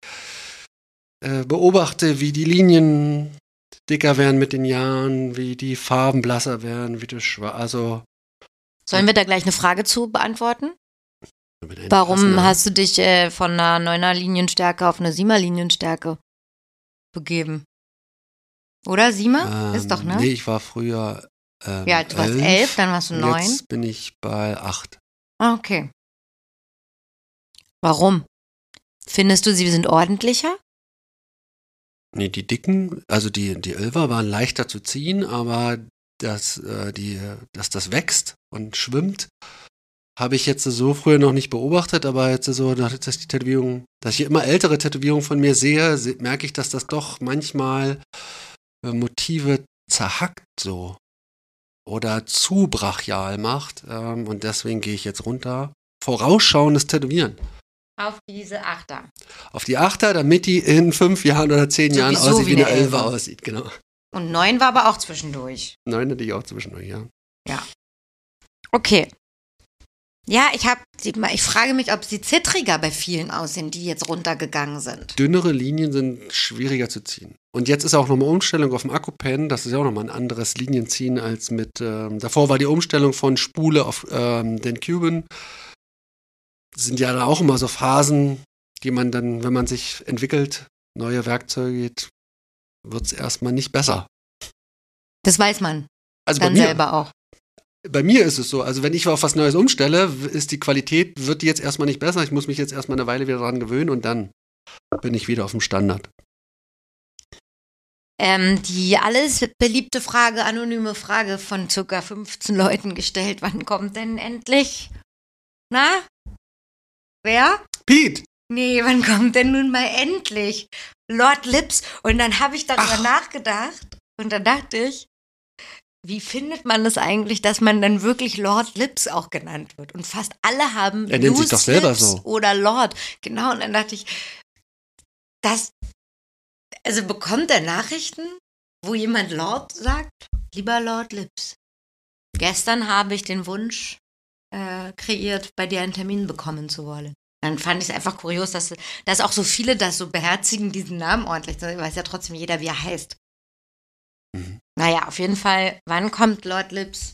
Speaker 3: äh, beobachte, wie die Linien dicker werden mit den Jahren, wie die Farben blasser werden, wie das schwarz. Also
Speaker 1: Sollen wir da gleich eine Frage zu beantworten? Warum hast du dich äh, von einer 9er Linienstärke auf eine 7er Linienstärke begeben? Oder 7er?
Speaker 3: Ähm,
Speaker 1: Ist doch, ne?
Speaker 3: Nee, ich war früher. Ähm,
Speaker 1: ja, du warst elf, dann warst du neun.
Speaker 3: Jetzt bin ich bei acht.
Speaker 1: Ah, okay. Warum? Findest du, sie sind ordentlicher?
Speaker 3: Nee, die dicken, also die, die Elfer waren leichter zu ziehen, aber dass, äh, die, dass das wächst und schwimmt, habe ich jetzt so früher noch nicht beobachtet, aber jetzt so, dass die Tätowierung, dass ich immer ältere Tätowierungen von mir sehe, merke ich, dass das doch manchmal äh, Motive zerhackt so oder zu brachial macht. Ähm, und deswegen gehe ich jetzt runter. Vorausschauendes Tätowieren.
Speaker 1: Auf diese Achter.
Speaker 3: Auf die Achter, damit die in fünf Jahren oder zehn Sowieso Jahren aussieht, wie eine Elfe aussieht, genau.
Speaker 1: Und neun war aber auch zwischendurch.
Speaker 3: Neun hatte ich auch zwischendurch, ja.
Speaker 1: Ja. Okay. Ja, ich habe, ich frage mich, ob sie zittriger bei vielen aussehen, die jetzt runtergegangen sind.
Speaker 3: Dünnere Linien sind schwieriger zu ziehen. Und jetzt ist auch nochmal Umstellung auf dem Akkupen. Das ist ja auch nochmal ein anderes Linienziehen als mit. Ähm, davor war die Umstellung von Spule auf ähm, den Cuban sind ja da auch immer so Phasen, die man dann, wenn man sich entwickelt, neue Werkzeuge geht, wird es erstmal nicht besser.
Speaker 1: Das weiß man.
Speaker 3: Also
Speaker 1: dann
Speaker 3: bei mir,
Speaker 1: selber auch.
Speaker 3: Bei mir ist es so, also wenn ich auf was Neues umstelle, ist die Qualität, wird die jetzt erstmal nicht besser. Ich muss mich jetzt erstmal eine Weile wieder daran gewöhnen und dann bin ich wieder auf dem Standard.
Speaker 1: Ähm, die alles beliebte Frage, anonyme Frage von ca. 15 Leuten gestellt. Wann kommt denn endlich? Na, Wer?
Speaker 3: Pete.
Speaker 1: Nee, wann kommt denn nun mal endlich Lord Lips? Und dann habe ich darüber Ach. nachgedacht und dann dachte ich, wie findet man es das eigentlich, dass man dann wirklich Lord Lips auch genannt wird? Und fast alle haben
Speaker 3: er nennt sich doch selber
Speaker 1: Lips
Speaker 3: so.
Speaker 1: oder Lord. Genau, und dann dachte ich, das, also bekommt er Nachrichten, wo jemand Lord sagt? Lieber Lord Lips. Gestern habe ich den Wunsch äh, kreiert, bei dir einen Termin bekommen zu wollen. Dann fand ich es einfach kurios, dass, dass auch so viele das so beherzigen, diesen Namen ordentlich. Da weiß ja trotzdem jeder, wie er heißt. Mhm. Naja, auf jeden Fall, wann kommt Lord Lips?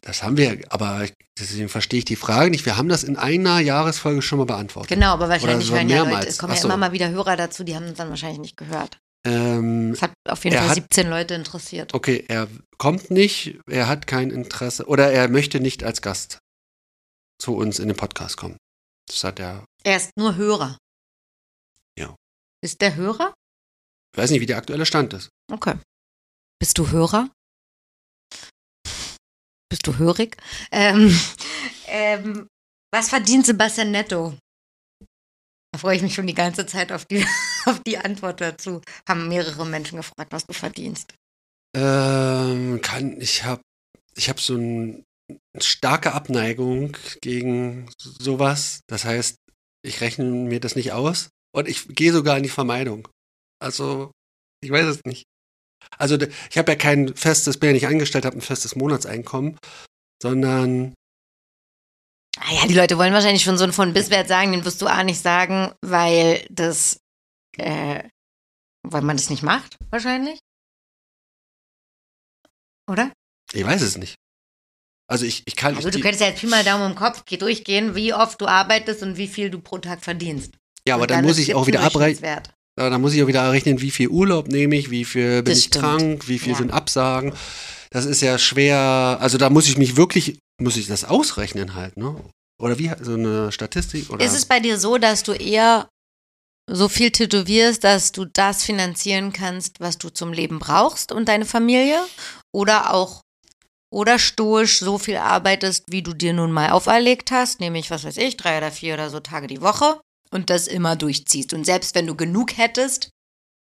Speaker 3: Das haben wir, aber deswegen verstehe ich die Frage nicht. Wir haben das in einer Jahresfolge schon mal beantwortet.
Speaker 1: Genau, aber wahrscheinlich hören ja Leute, es kommen ja immer mal wieder Hörer dazu, die haben es dann wahrscheinlich nicht gehört.
Speaker 3: Ähm,
Speaker 1: das hat auf jeden Fall hat, 17 Leute interessiert.
Speaker 3: Okay, er kommt nicht, er hat kein Interesse oder er möchte nicht als Gast zu uns in den Podcast kommen. Das hat er.
Speaker 1: Er ist nur Hörer.
Speaker 3: Ja.
Speaker 1: Ist der Hörer?
Speaker 3: Ich weiß nicht, wie der aktuelle Stand ist.
Speaker 1: Okay. Bist du Hörer? Bist du hörig? Ähm, ähm, was verdient Sebastian netto? Da freue ich mich schon die ganze Zeit auf die, auf die Antwort dazu. Haben mehrere Menschen gefragt, was du verdienst.
Speaker 3: Ähm, kann, ich habe ich hab so eine starke Abneigung gegen sowas. Das heißt, ich rechne mir das nicht aus und ich gehe sogar in die Vermeidung. Also, ich weiß es nicht. Also, ich habe ja kein festes, bin ja nicht angestellt, habe ein festes Monatseinkommen, sondern
Speaker 1: Ah ja, die Leute wollen wahrscheinlich schon so einen von Bisswert sagen, den wirst du auch nicht sagen, weil das, äh, weil man das nicht macht, wahrscheinlich. Oder?
Speaker 3: Ich weiß es nicht. Also ich, ich kann.
Speaker 1: Also du könntest ja jetzt viel mal Daumen im Kopf durchgehen, wie oft du arbeitest und wie viel du pro Tag verdienst.
Speaker 3: Ja, aber dann, dann muss ich auch wieder abrechnen. Dann muss ich auch wieder errechnen, wie viel Urlaub nehme ich, wie viel bin das ich stimmt. krank, wie viel ja. sind Absagen. Das ist ja schwer. Also da muss ich mich wirklich muss ich das ausrechnen halt, ne? Oder wie, so eine Statistik? Oder?
Speaker 1: Ist es bei dir so, dass du eher so viel tätowierst, dass du das finanzieren kannst, was du zum Leben brauchst und deine Familie? Oder auch, oder stoisch so viel arbeitest, wie du dir nun mal auferlegt hast, nämlich, was weiß ich, drei oder vier oder so Tage die Woche und das immer durchziehst. Und selbst wenn du genug hättest,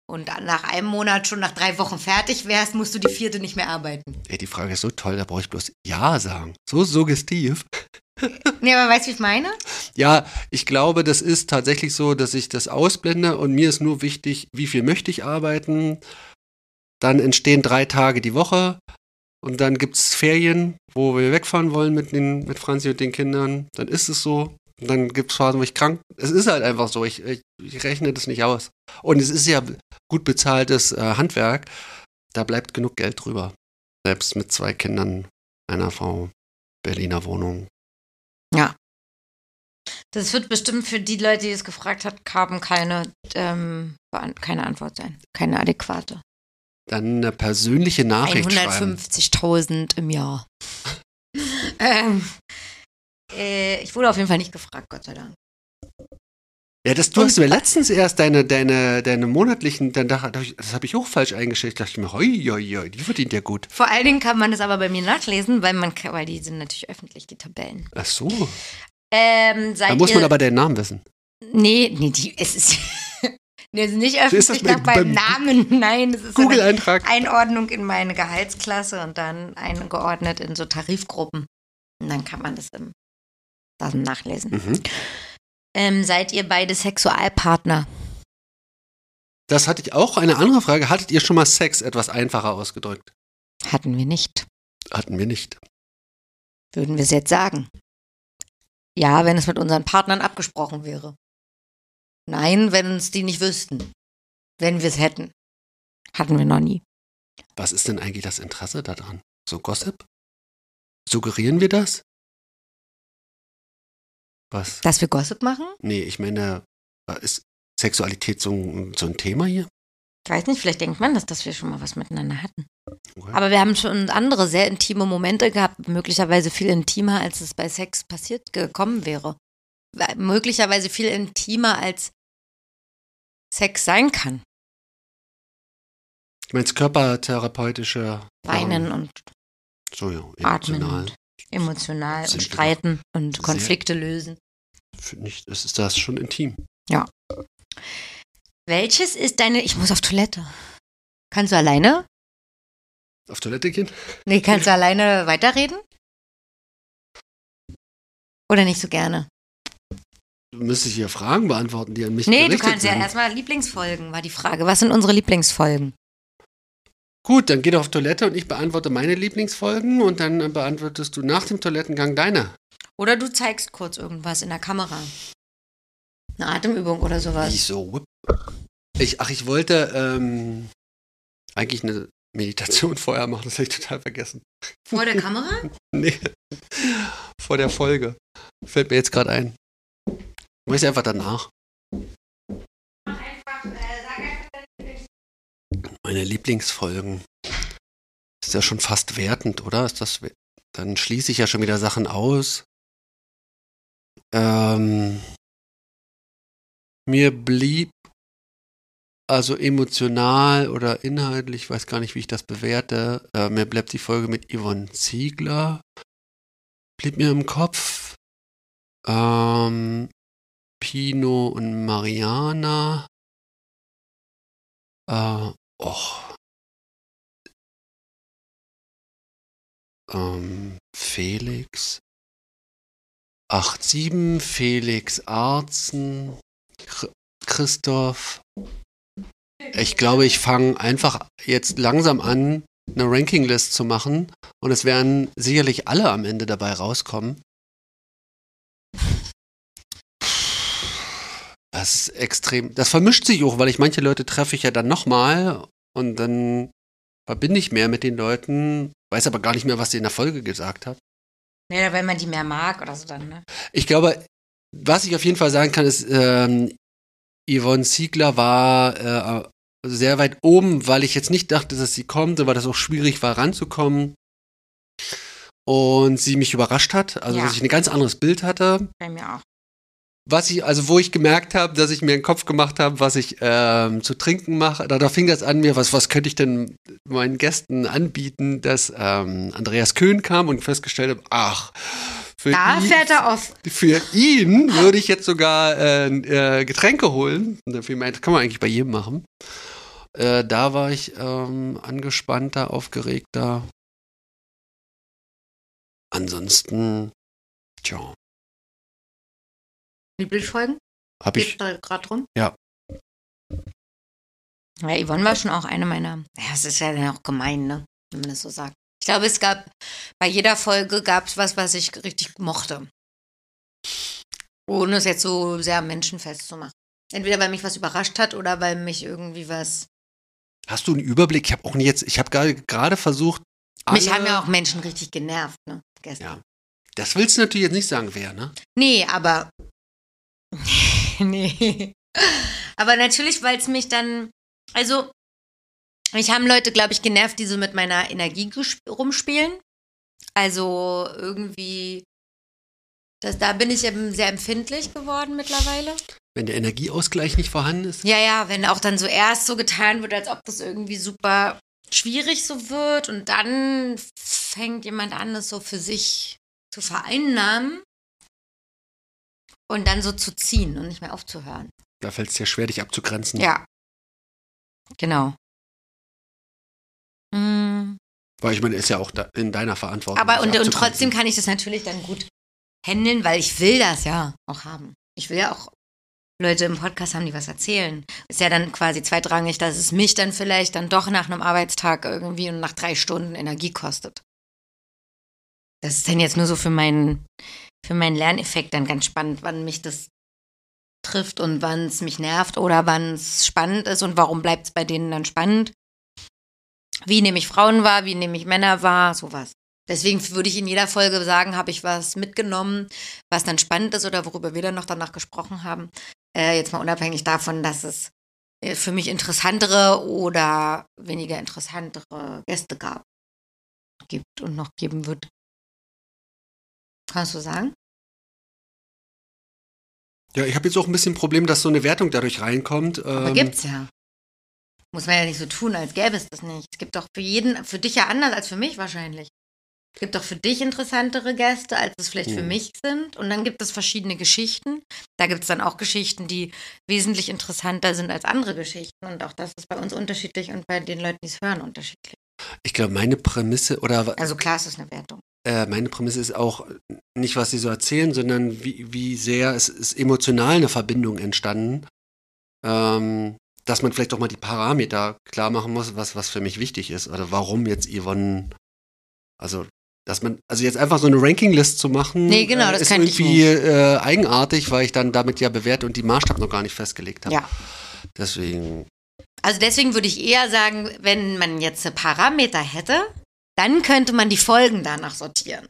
Speaker 1: und nach einem Monat schon nach drei Wochen fertig wärst, musst du die vierte nicht mehr arbeiten.
Speaker 3: Ey, die Frage ist so toll, da brauche ich bloß Ja sagen. So suggestiv.
Speaker 1: Nee, aber weißt du, wie ich meine?
Speaker 3: Ja, ich glaube, das ist tatsächlich so, dass ich das ausblende und mir ist nur wichtig, wie viel möchte ich arbeiten. Dann entstehen drei Tage die Woche und dann gibt es Ferien, wo wir wegfahren wollen mit, den, mit Franzi und den Kindern. Dann ist es so. Und dann gibt es Phasen, wo ich krank. Es ist halt einfach so. Ich, ich, ich, rechne das nicht aus. Und es ist ja gut bezahltes äh, Handwerk. Da bleibt genug Geld drüber. Selbst mit zwei Kindern, einer Frau, Berliner Wohnung.
Speaker 1: Ja. Das wird bestimmt für die Leute, die es gefragt hat, haben keine, ähm, keine Antwort sein. Keine adäquate.
Speaker 3: Dann eine persönliche Nachricht
Speaker 1: 150.000 im Jahr. ähm, äh, ich wurde auf jeden Fall nicht gefragt, Gott sei Dank.
Speaker 3: Ja, das, du hast mir letztens erst deine, deine, deine monatlichen, dann dachte ich, das habe ich auch falsch eingestellt. Ich dachte mir, hoi, hoi, hoi, die verdient ja gut.
Speaker 1: Vor allen Dingen kann man das aber bei mir nachlesen, weil man kann, weil die sind natürlich öffentlich, die Tabellen.
Speaker 3: Ach so.
Speaker 1: Ähm,
Speaker 3: Da muss man aber deinen Namen wissen.
Speaker 1: Nee, nee, die, es ist. nee, es ist nicht
Speaker 3: ist das
Speaker 1: öffentlich nach
Speaker 3: bei-
Speaker 1: meinem
Speaker 3: beim
Speaker 1: Namen. Nein, es ist eine
Speaker 3: Google-Eintrag.
Speaker 1: Einordnung in meine Gehaltsklasse und dann eingeordnet in so Tarifgruppen. Und dann kann man das im dann nachlesen.
Speaker 3: Mhm.
Speaker 1: Ähm, seid ihr beide Sexualpartner?
Speaker 3: Das hatte ich auch. Eine andere Frage. Hattet ihr schon mal Sex etwas einfacher ausgedrückt?
Speaker 1: Hatten wir nicht.
Speaker 3: Hatten wir nicht.
Speaker 1: Würden wir es jetzt sagen? Ja, wenn es mit unseren Partnern abgesprochen wäre. Nein, wenn uns die nicht wüssten. Wenn wir es hätten. Hatten wir noch nie.
Speaker 3: Was ist denn eigentlich das Interesse daran? So Gossip? Suggerieren wir das? Was?
Speaker 1: Dass wir Gossip machen?
Speaker 3: Nee, ich meine, ist Sexualität so ein, so ein Thema hier?
Speaker 1: Ich weiß nicht, vielleicht denkt man das, dass wir schon mal was miteinander hatten.
Speaker 3: Okay.
Speaker 1: Aber wir haben schon andere sehr intime Momente gehabt, möglicherweise viel intimer, als es bei Sex passiert gekommen wäre. Möglicherweise viel intimer, als Sex sein kann.
Speaker 3: ich meine, körpertherapeutische
Speaker 1: Weinen
Speaker 3: ähm,
Speaker 1: und
Speaker 3: so, ja,
Speaker 1: atmen
Speaker 3: emotional.
Speaker 1: und emotional und streiten und Konflikte lösen.
Speaker 3: Finde ich, es ist das schon intim.
Speaker 1: Welches ist deine. Ich muss auf Toilette. Kannst du alleine?
Speaker 3: Auf Toilette gehen?
Speaker 1: Nee, kannst du alleine weiterreden? Oder nicht so gerne?
Speaker 3: Du müsstest hier Fragen beantworten, die an mich
Speaker 1: Nee, du kannst ja
Speaker 3: sind.
Speaker 1: erstmal Lieblingsfolgen, war die Frage. Was sind unsere Lieblingsfolgen?
Speaker 3: Gut, dann geh doch auf Toilette und ich beantworte meine Lieblingsfolgen und dann beantwortest du nach dem Toilettengang deine.
Speaker 1: Oder du zeigst kurz irgendwas in der Kamera. Eine Atemübung oder sowas.
Speaker 3: Wieso? Ich, ach, ich wollte ähm, eigentlich eine Meditation vorher machen, das habe ich total vergessen.
Speaker 1: Vor der Kamera?
Speaker 3: Nee, vor der Folge. Fällt mir jetzt gerade ein. Mach ich einfach danach. Meine Lieblingsfolgen. Ist ja schon fast wertend, oder? Ist das, dann schließe ich ja schon wieder Sachen aus. Ähm, mir blieb also emotional oder inhaltlich, ich weiß gar nicht, wie ich das bewerte, äh, mir bleibt die Folge mit Yvonne Ziegler, blieb mir im Kopf. Ähm, Pino und Mariana. Äh, och. Ähm, Felix. 8-7, Felix Arzen, Chr- Christoph. Ich glaube, ich fange einfach jetzt langsam an, eine Rankinglist zu machen und es werden sicherlich alle am Ende dabei rauskommen. Das ist extrem. Das vermischt sich auch, weil ich manche Leute treffe ich ja dann nochmal und dann verbinde ich mehr mit den Leuten, weiß aber gar nicht mehr, was sie in der Folge gesagt hat.
Speaker 1: Ja, weil man die mehr mag oder so dann, ne?
Speaker 3: Ich glaube, was ich auf jeden Fall sagen kann, ist, ähm, Yvonne Ziegler war äh, sehr weit oben, weil ich jetzt nicht dachte, dass sie kommt, weil das auch schwierig war, ranzukommen. Und sie mich überrascht hat, also
Speaker 1: Ja.
Speaker 3: dass ich ein ganz anderes Bild hatte.
Speaker 1: Bei mir auch.
Speaker 3: Was ich, also wo ich gemerkt habe, dass ich mir einen Kopf gemacht habe, was ich ähm, zu trinken mache, da, da fing das an mir, was, was könnte ich denn meinen Gästen anbieten, dass ähm, Andreas Köhn kam und festgestellt habe, ach, für
Speaker 1: Da
Speaker 3: ihn,
Speaker 1: fährt er auf.
Speaker 3: für ihn würde ich jetzt sogar äh, äh, Getränke holen. Und dann fiel mir ein, das kann man eigentlich bei jedem machen. Äh, da war ich ähm, angespannter, aufgeregter. Ansonsten, tja,
Speaker 1: Lieblingsfolgen?
Speaker 3: habe
Speaker 1: Geht
Speaker 3: ich.
Speaker 1: da gerade drum?
Speaker 3: Ja.
Speaker 1: Ja, Yvonne war schon auch eine meiner. Ja, es ist ja dann auch gemein, ne? Wenn man das so sagt. Ich glaube, es gab, bei jeder Folge gab es was, was ich richtig mochte. Ohne es jetzt so sehr menschenfest zu machen. Entweder weil mich was überrascht hat oder weil mich irgendwie was.
Speaker 3: Hast du einen Überblick? Ich habe auch nicht jetzt, ich habe gerade gerade versucht.
Speaker 1: Mich haben ja auch Menschen richtig genervt, ne? Gestern.
Speaker 3: Ja. Das willst du natürlich jetzt nicht sagen, wer, ne?
Speaker 1: Nee, aber. nee. Aber natürlich, weil es mich dann. Also, mich haben Leute, glaube ich, genervt, die so mit meiner Energie rumspielen. Also irgendwie Das, da bin ich eben sehr empfindlich geworden mittlerweile.
Speaker 3: Wenn der Energieausgleich nicht vorhanden ist?
Speaker 1: Ja, ja, wenn auch dann so erst so getan wird, als ob das irgendwie super schwierig so wird und dann fängt jemand an, das so für sich zu vereinnahmen und dann so zu ziehen und nicht mehr aufzuhören.
Speaker 3: Da fällt es dir schwer, dich abzugrenzen.
Speaker 1: Ja. Genau. Mm.
Speaker 3: Weil ich meine, ist ja auch in deiner Verantwortung.
Speaker 1: Aber und, und trotzdem kann ich das natürlich dann gut handeln, weil ich will das ja auch haben. Ich will ja auch Leute im Podcast haben, die was erzählen. Ist ja dann quasi zweitrangig, dass es mich dann vielleicht dann doch nach einem Arbeitstag irgendwie und nach drei Stunden Energie kostet. Das ist dann jetzt nur so für meinen, für meinen Lerneffekt dann ganz spannend, wann mich das trifft und wann es mich nervt oder wann es spannend ist und warum bleibt es bei denen dann spannend. Wie nehme ich Frauen wahr, wie nehme ich Männer wahr, sowas. Deswegen würde ich in jeder Folge sagen, habe ich was mitgenommen, was dann spannend ist oder worüber wir dann noch danach gesprochen haben. Äh, jetzt mal unabhängig davon, dass es äh, für mich interessantere oder weniger interessantere Gäste gab, gibt und noch geben wird. Kannst du sagen?
Speaker 3: Ja, ich habe jetzt auch ein bisschen ein Problem, dass so eine Wertung dadurch reinkommt.
Speaker 1: Aber
Speaker 3: Ähm,
Speaker 1: gibt's ja. Muss man ja nicht so tun, als gäbe es das nicht. Es gibt doch für jeden, für dich ja anders als für mich wahrscheinlich. Es gibt doch für dich interessantere Gäste, als es vielleicht für
Speaker 3: Hm.
Speaker 1: mich sind. Und dann gibt es verschiedene Geschichten. Da gibt es dann auch Geschichten, die wesentlich interessanter sind als andere Geschichten. Und auch das ist bei uns unterschiedlich und bei den Leuten, die es hören, unterschiedlich.
Speaker 3: Ich glaube, meine Prämisse oder
Speaker 1: Also klar ist es eine Wertung.
Speaker 3: Äh, meine Prämisse ist auch nicht, was sie so erzählen, sondern wie, wie sehr es ist emotional eine Verbindung entstanden, ähm, dass man vielleicht auch mal die Parameter klar machen muss, was, was für mich wichtig ist oder warum jetzt Yvonne, also dass man, also jetzt einfach so eine Rankinglist zu machen,
Speaker 1: Nee, genau,
Speaker 3: äh,
Speaker 1: das
Speaker 3: ist irgendwie äh, eigenartig, weil ich dann damit ja bewerte und die Maßstab noch gar nicht festgelegt habe.
Speaker 1: Ja.
Speaker 3: Deswegen,
Speaker 1: Also deswegen würde ich eher sagen, wenn man jetzt Parameter hätte, dann könnte man die Folgen danach sortieren.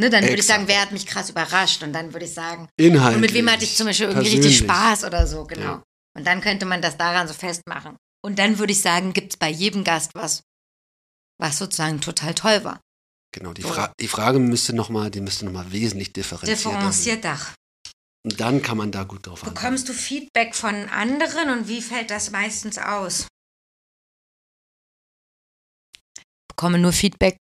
Speaker 1: Ne, dann würde ich sagen, wer hat mich krass überrascht? Und dann würde ich sagen,
Speaker 3: Inhaltlich.
Speaker 1: und mit wem hatte ich zum Beispiel irgendwie richtig. Spaß oder so, genau.
Speaker 3: Ja.
Speaker 1: Und dann könnte man das daran so festmachen. Und dann würde ich sagen, gibt es bei jedem Gast was, was sozusagen total toll war.
Speaker 3: Genau, die,
Speaker 1: So.
Speaker 3: Fra die Frage müsste nochmal, die müsste nochmal wesentlich differenzierter sein.
Speaker 1: Differenzierter.
Speaker 3: Und dann kann man da gut drauf antworten.
Speaker 1: Bekommst du Feedback von anderen und wie fällt das meistens aus? Bekomme nur Feedback,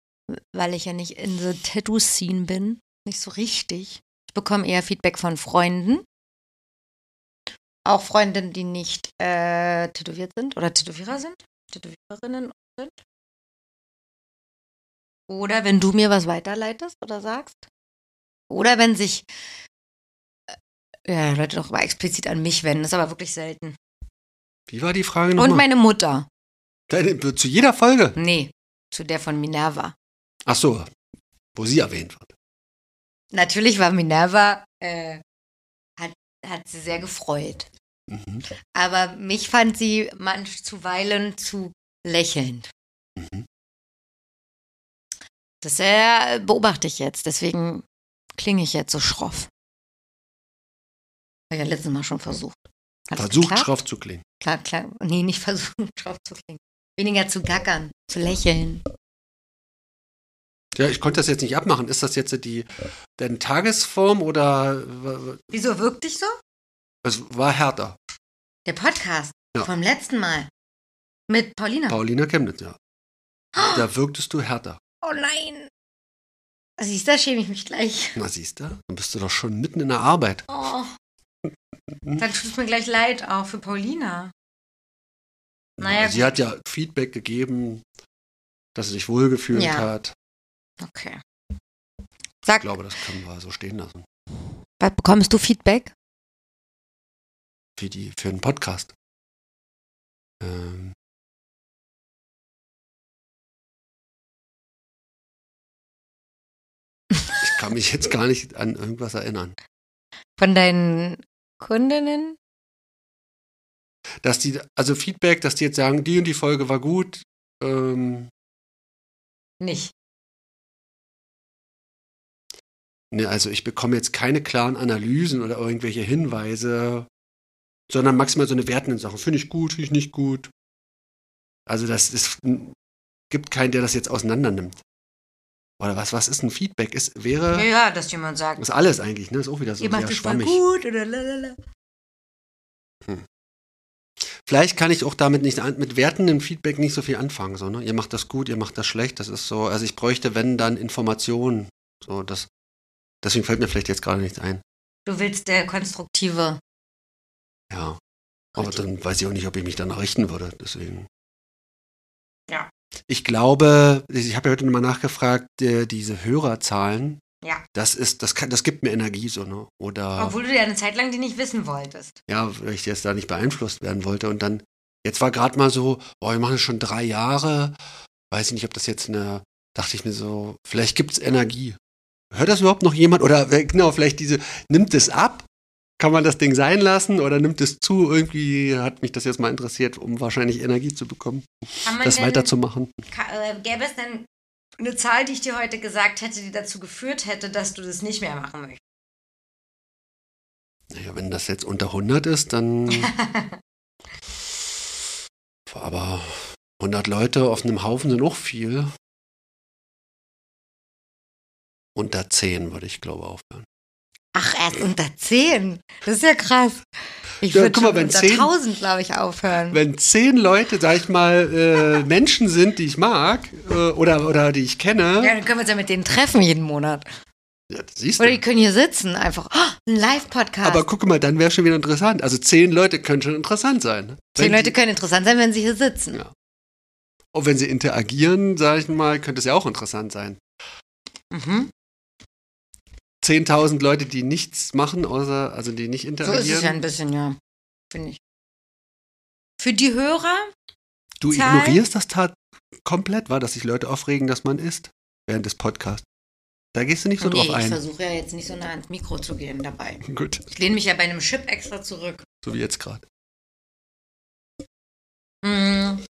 Speaker 1: weil ich ja nicht in the Tattoo-Scene bin. Nicht so richtig. Ich bekomme eher Feedback von Freunden. Auch Freundinnen, die nicht äh, tätowiert sind oder Tätowierer sind. Tätowiererinnen sind. Oder wenn du mir was weiterleitest oder sagst. Oder wenn sich äh, ja, Leute doch mal explizit an mich wenden. Das ist aber wirklich selten.
Speaker 3: Wie war die Frage
Speaker 1: Und
Speaker 3: nochmal?
Speaker 1: meine Mutter.
Speaker 3: Deine, zu jeder Folge?
Speaker 1: Nee, zu der von Minerva.
Speaker 3: Ach so, wo sie erwähnt wird.
Speaker 1: Natürlich war Minerva, äh, hat, hat sie sehr gefreut.
Speaker 3: Mhm.
Speaker 1: Aber mich fand sie manch zuweilen zu lächelnd.
Speaker 3: Mhm.
Speaker 1: Das äh, beobachte ich jetzt, deswegen klinge ich jetzt so schroff. Habe ich ja letztes Mal schon versucht. Hat
Speaker 3: Versucht, schroff zu klingen.
Speaker 1: Klar, klar. Nee, nicht versucht, schroff zu klingen. Weniger zu gackern, zu lächeln.
Speaker 3: Ja, ich konnte das jetzt nicht abmachen. Ist das jetzt die deine Tagesform oder
Speaker 1: Wieso wirkt dich so?
Speaker 3: es war härter?
Speaker 1: Der Podcast
Speaker 3: Ja.
Speaker 1: vom letzten Mal. Mit Paulina.
Speaker 3: Paulina Chemnitz, ja. Da wirktest du härter.
Speaker 1: Oh nein. Siehst du, da schäme ich mich gleich.
Speaker 3: Na siehst du, dann bist du doch schon mitten in der Arbeit.
Speaker 1: Oh. Dann tut es mir gleich leid, auch für Paulina. Naja,
Speaker 3: sie hat ja Feedback gegeben, dass sie sich wohlgefühlt
Speaker 1: Ja.
Speaker 3: hat.
Speaker 1: Okay.
Speaker 3: Ich
Speaker 1: Sag,
Speaker 3: glaube, das können wir so stehen lassen.
Speaker 1: was bekommst du Feedback?
Speaker 3: Für, die, für einen Podcast. Ähm, ich kann mich jetzt gar nicht an irgendwas erinnern.
Speaker 1: Von deinen Kundinnen?
Speaker 3: Dass die, also Feedback, dass die jetzt sagen, die und die Folge war gut. Ähm,
Speaker 1: Nicht.
Speaker 3: ne, also ich bekomme jetzt keine klaren Analysen oder irgendwelche Hinweise, sondern maximal so eine wertenden Sachen. Finde ich gut, finde ich nicht gut. Also das ist, gibt keinen, der das jetzt auseinander nimmt. Oder was, was ist ein Feedback? Ist, wäre,
Speaker 1: Ja, ja, dass jemand sagt,
Speaker 3: ist alles eigentlich, ne? Ist auch wieder so
Speaker 1: ihr macht
Speaker 3: sehr
Speaker 1: das voll
Speaker 3: schwammig.
Speaker 1: gut oder lalala.
Speaker 3: Vielleicht kann ich auch damit nicht, an- mit wertendem Feedback nicht so viel anfangen, so, ne? Ihr macht das gut, ihr macht das schlecht, das ist so, also ich bräuchte, wenn, dann Informationen, so, das, deswegen fällt mir vielleicht jetzt gerade nichts ein.
Speaker 1: Du willst der konstruktive.
Speaker 3: Ja. Aber dann weiß ich auch nicht, ob ich mich danach richten würde, deswegen.
Speaker 1: Ja.
Speaker 3: Ich glaube, ich habe ja heute nochmal nachgefragt, äh, diese Hörerzahlen,
Speaker 1: Ja.
Speaker 3: das ist, das kann, das gibt mir Energie, so, ne? Oder,
Speaker 1: Obwohl du ja eine Zeit lang die nicht wissen wolltest.
Speaker 3: ja, weil ich jetzt da nicht beeinflusst werden wollte. Und dann, jetzt war gerade mal so, oh, wir machen das schon drei Jahre, weiß ich nicht, ob das jetzt eine, dachte ich mir so, vielleicht gibt es Energie. Hört das überhaupt noch jemand? Oder äh, genau, vielleicht diese, nimmt es ab? Kann man das Ding sein lassen oder nimmt es zu? Irgendwie hat mich das jetzt mal interessiert, um wahrscheinlich Energie zu bekommen, das
Speaker 1: denn,
Speaker 3: weiterzumachen.
Speaker 1: äh, gäbe es denn eine Zahl, die ich dir heute gesagt hätte, die dazu geführt hätte, dass du das nicht mehr machen möchtest?
Speaker 3: Naja, wenn das jetzt unter 100 ist, dann. aber 100 Leute auf einem Haufen sind auch viel. Unter 10 würde ich, glaube aufhören.
Speaker 1: Ach, erst unter 10. Das ist ja krass. Ich
Speaker 3: Ja,
Speaker 1: würde
Speaker 3: mal, wenn
Speaker 1: unter
Speaker 3: 10
Speaker 1: 1000, glaube ich, aufhören.
Speaker 3: Wenn 10 Leute, sag ich mal, äh, Menschen sind, die ich mag äh, oder, oder die ich kenne,
Speaker 1: ja, dann können wir uns ja mit denen treffen jeden Monat.
Speaker 3: ja,
Speaker 1: Oder die können hier sitzen, einfach. Oh, ein Live-Podcast.
Speaker 3: Aber guck mal, dann wäre schon wieder interessant. Also 10 Leute können schon interessant sein. ne?
Speaker 1: Zehn Leute
Speaker 3: die-
Speaker 1: können interessant sein, wenn sie hier sitzen.
Speaker 3: Ja. Und wenn sie interagieren, sage ich mal, könnte es ja auch interessant sein.
Speaker 1: Mhm.
Speaker 3: 10.000 Leute, die nichts machen, außer, also die nicht
Speaker 1: So
Speaker 3: interagieren.
Speaker 1: ist es ja ein bisschen, ja. Finde ich. Für die Hörer,
Speaker 3: du
Speaker 1: Zahl-
Speaker 3: ignorierst das tat komplett, war, dass sich Leute aufregen, dass man isst während des Podcasts. Da gehst du nicht so
Speaker 1: nee,
Speaker 3: drauf
Speaker 1: ich
Speaker 3: ein.
Speaker 1: versuche ja jetzt nicht so nah ans Mikro zu gehen dabei.
Speaker 3: Gut,
Speaker 1: Ich lehne mich ja bei einem Chip extra zurück.
Speaker 3: so wie jetzt gerade.
Speaker 1: Mhm.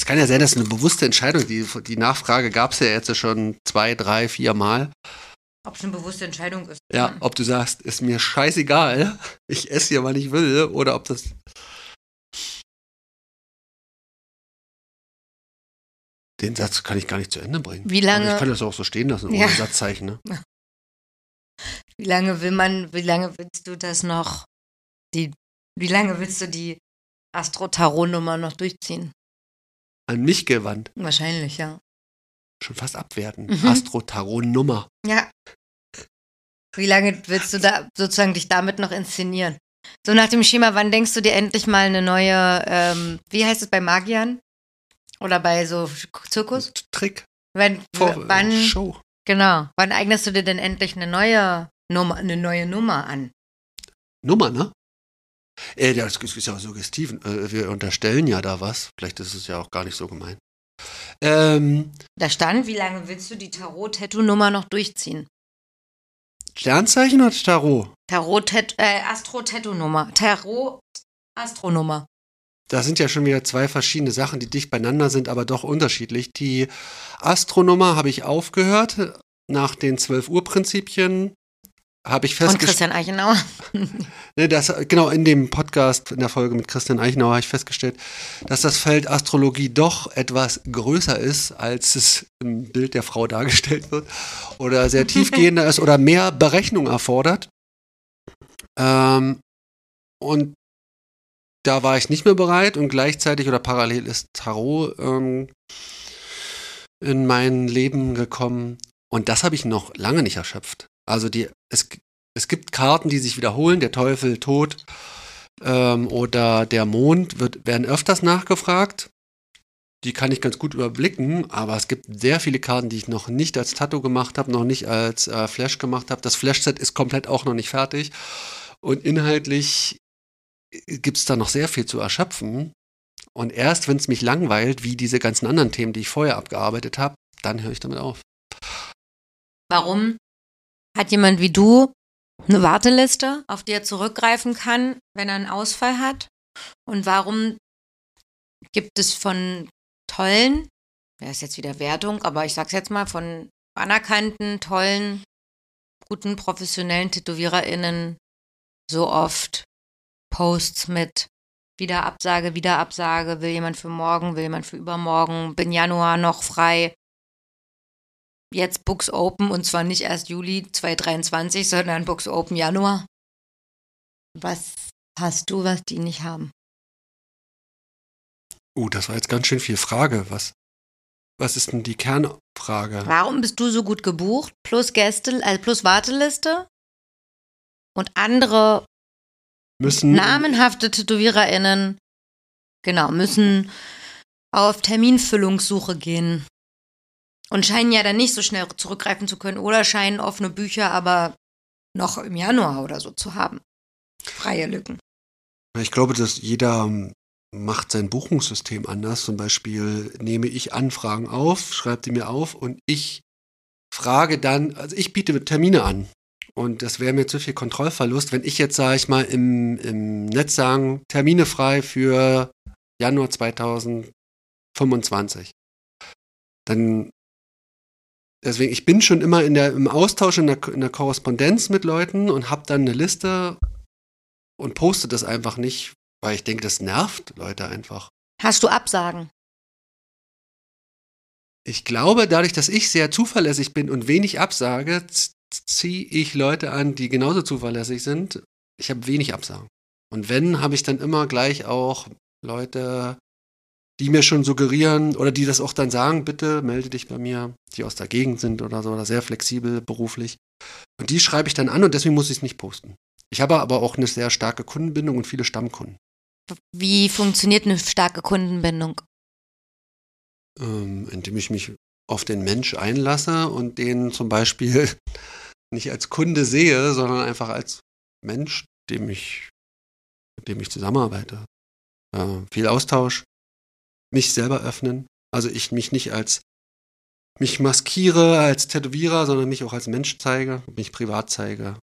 Speaker 3: Das kann ja sein, dass eine bewusste Entscheidung, die, die Nachfrage gab es ja jetzt schon zwei, drei, vier Mal.
Speaker 1: Ob es eine bewusste Entscheidung ist.
Speaker 3: Ja, ob du sagst, ist mir scheißegal, ich esse hier, wann ich will, oder ob das. Den Satz kann ich gar nicht zu Ende bringen.
Speaker 1: Wie lange-
Speaker 3: Aber ich kann das auch so stehen lassen, ohne
Speaker 1: Ja.
Speaker 3: Satzzeichen. Ne?
Speaker 1: Wie lange will man, wie lange willst du das noch, die, wie lange willst du die Astro-Tarot-Nummer noch durchziehen?
Speaker 3: An mich gewandt.
Speaker 1: Wahrscheinlich, ja.
Speaker 3: Schon fast abwerten.
Speaker 1: Mhm.
Speaker 3: Astro-Tarot-Nummer.
Speaker 1: Ja. Wie lange willst du da sozusagen dich damit noch inszenieren? So nach dem Schema, wann denkst du dir endlich mal eine neue, ähm, wie heißt es bei Magiern? Oder bei so Zirkus?
Speaker 3: Trick.
Speaker 1: Wenn,
Speaker 3: Vor,
Speaker 1: wann,
Speaker 3: Show.
Speaker 1: genau, wann eignest du dir denn endlich eine neue Nummer, eine neue Nummer an?
Speaker 3: Nummer, ne? Äh, das ist ja suggestiv. Äh, wir unterstellen ja da was. Vielleicht ist es ja auch gar nicht so gemeint. Ähm,
Speaker 1: Da stand, wie lange willst du die Tarot-Tattoo-Nummer noch durchziehen?
Speaker 3: Sternzeichen oder Tarot?
Speaker 1: Tarot, äh, Astro-Tattoo-Nummer. Tarot-Astro-Nummer.
Speaker 3: Da sind ja schon wieder zwei verschiedene Sachen, die dicht beieinander sind, aber doch unterschiedlich. Die Astronummer habe ich aufgehört. Nach den 12-Uhr-Prinzipien habe ich
Speaker 1: Und
Speaker 3: festgestellt.
Speaker 1: Christian Eichenauer.
Speaker 3: Ne, das, genau, in dem Podcast, in der Folge mit Christian Eichenauer habe ich festgestellt, dass das Feld Astrologie doch etwas größer ist, als es im Bild der Frau dargestellt wird. Oder sehr tiefgehender ist oder mehr Berechnung erfordert. Ähm, und da war ich nicht mehr bereit und gleichzeitig oder parallel ist Tarot ähm, in mein Leben gekommen. Und das habe ich noch lange nicht erschöpft. Also die, es, es gibt Karten, die sich wiederholen, der Teufel, Tod ähm, oder der Mond wird, werden öfters nachgefragt. Die kann ich ganz gut überblicken, aber es gibt sehr viele Karten, die ich noch nicht als Tattoo gemacht habe, noch nicht als äh, Flash gemacht habe. Das Flash-Set ist komplett auch noch nicht fertig. Und inhaltlich gibt es da noch sehr viel zu erschöpfen. Und erst, wenn es mich langweilt, wie diese ganzen anderen Themen, die ich vorher abgearbeitet habe, dann höre ich damit auf.
Speaker 1: Warum hat jemand wie du eine Warteliste, auf die er zurückgreifen kann, wenn er einen Ausfall hat? Und warum gibt es von tollen, ja ist jetzt wieder Wertung, aber ich sag's jetzt mal, von anerkannten, tollen, guten, professionellen TätowiererInnen so oft Posts mit Wieder Absage, wieder Absage. Will jemand für morgen, will jemand für übermorgen. Bin Januar noch frei. Jetzt Books Open und zwar nicht erst Juli 2023, sondern Books Open Januar. Was hast du, was die nicht haben?
Speaker 3: Uh, das war jetzt ganz schön viel Frage. Was, was ist denn die Kernfrage?
Speaker 1: Warum bist du so gut gebucht? Plus Gäste, also plus Warteliste? Und andere
Speaker 3: Müssen
Speaker 1: namenhafte TätowiererInnen, genau, müssen auf Terminfüllungssuche gehen. Und scheinen ja dann nicht so schnell zurückgreifen zu können oder scheinen offene Bücher aber noch im Januar oder so zu haben. Freie Lücken.
Speaker 3: Ich glaube, dass jeder ähm, macht sein Buchungssystem anders. Zum Beispiel nehme ich Anfragen auf, schreibe die mir auf und ich frage dann, also ich biete Termine an. Und das wäre mir zu viel Kontrollverlust, wenn ich jetzt, sage ich mal, im, im Netz sagen, Termine frei für Januar 2025. Dann, deswegen, ich bin schon immer in der, im Austausch, in der, in der Korrespondenz mit Leuten und habe dann eine Liste und poste das einfach nicht, weil ich denke, das nervt Leute einfach.
Speaker 1: Hast du Absagen?
Speaker 3: Ich glaube, dadurch, dass ich sehr zuverlässig bin und wenig absage, ziehe ich Leute an, die genauso zuverlässig sind. Ich habe wenig Absagen. Und wenn, habe ich dann immer gleich auch Leute, die mir schon suggerieren oder die das auch dann sagen, bitte melde dich bei mir, die aus der Gegend sind oder so, oder sehr flexibel beruflich. Und die schreibe ich dann an und deswegen muss ich es nicht posten. Ich habe aber auch eine sehr starke Kundenbindung und viele Stammkunden.
Speaker 1: Wie funktioniert eine starke Kundenbindung?
Speaker 3: Ähm, indem ich mich auf den Mensch einlasse und den zum Beispiel nicht als Kunde sehe, sondern einfach als Mensch, dem ich, mit dem ich zusammenarbeite. Äh, viel Austausch, mich selber öffnen. Also ich mich nicht als mich maskiere als Tätowierer, sondern mich auch als Mensch zeige, mich privat zeige.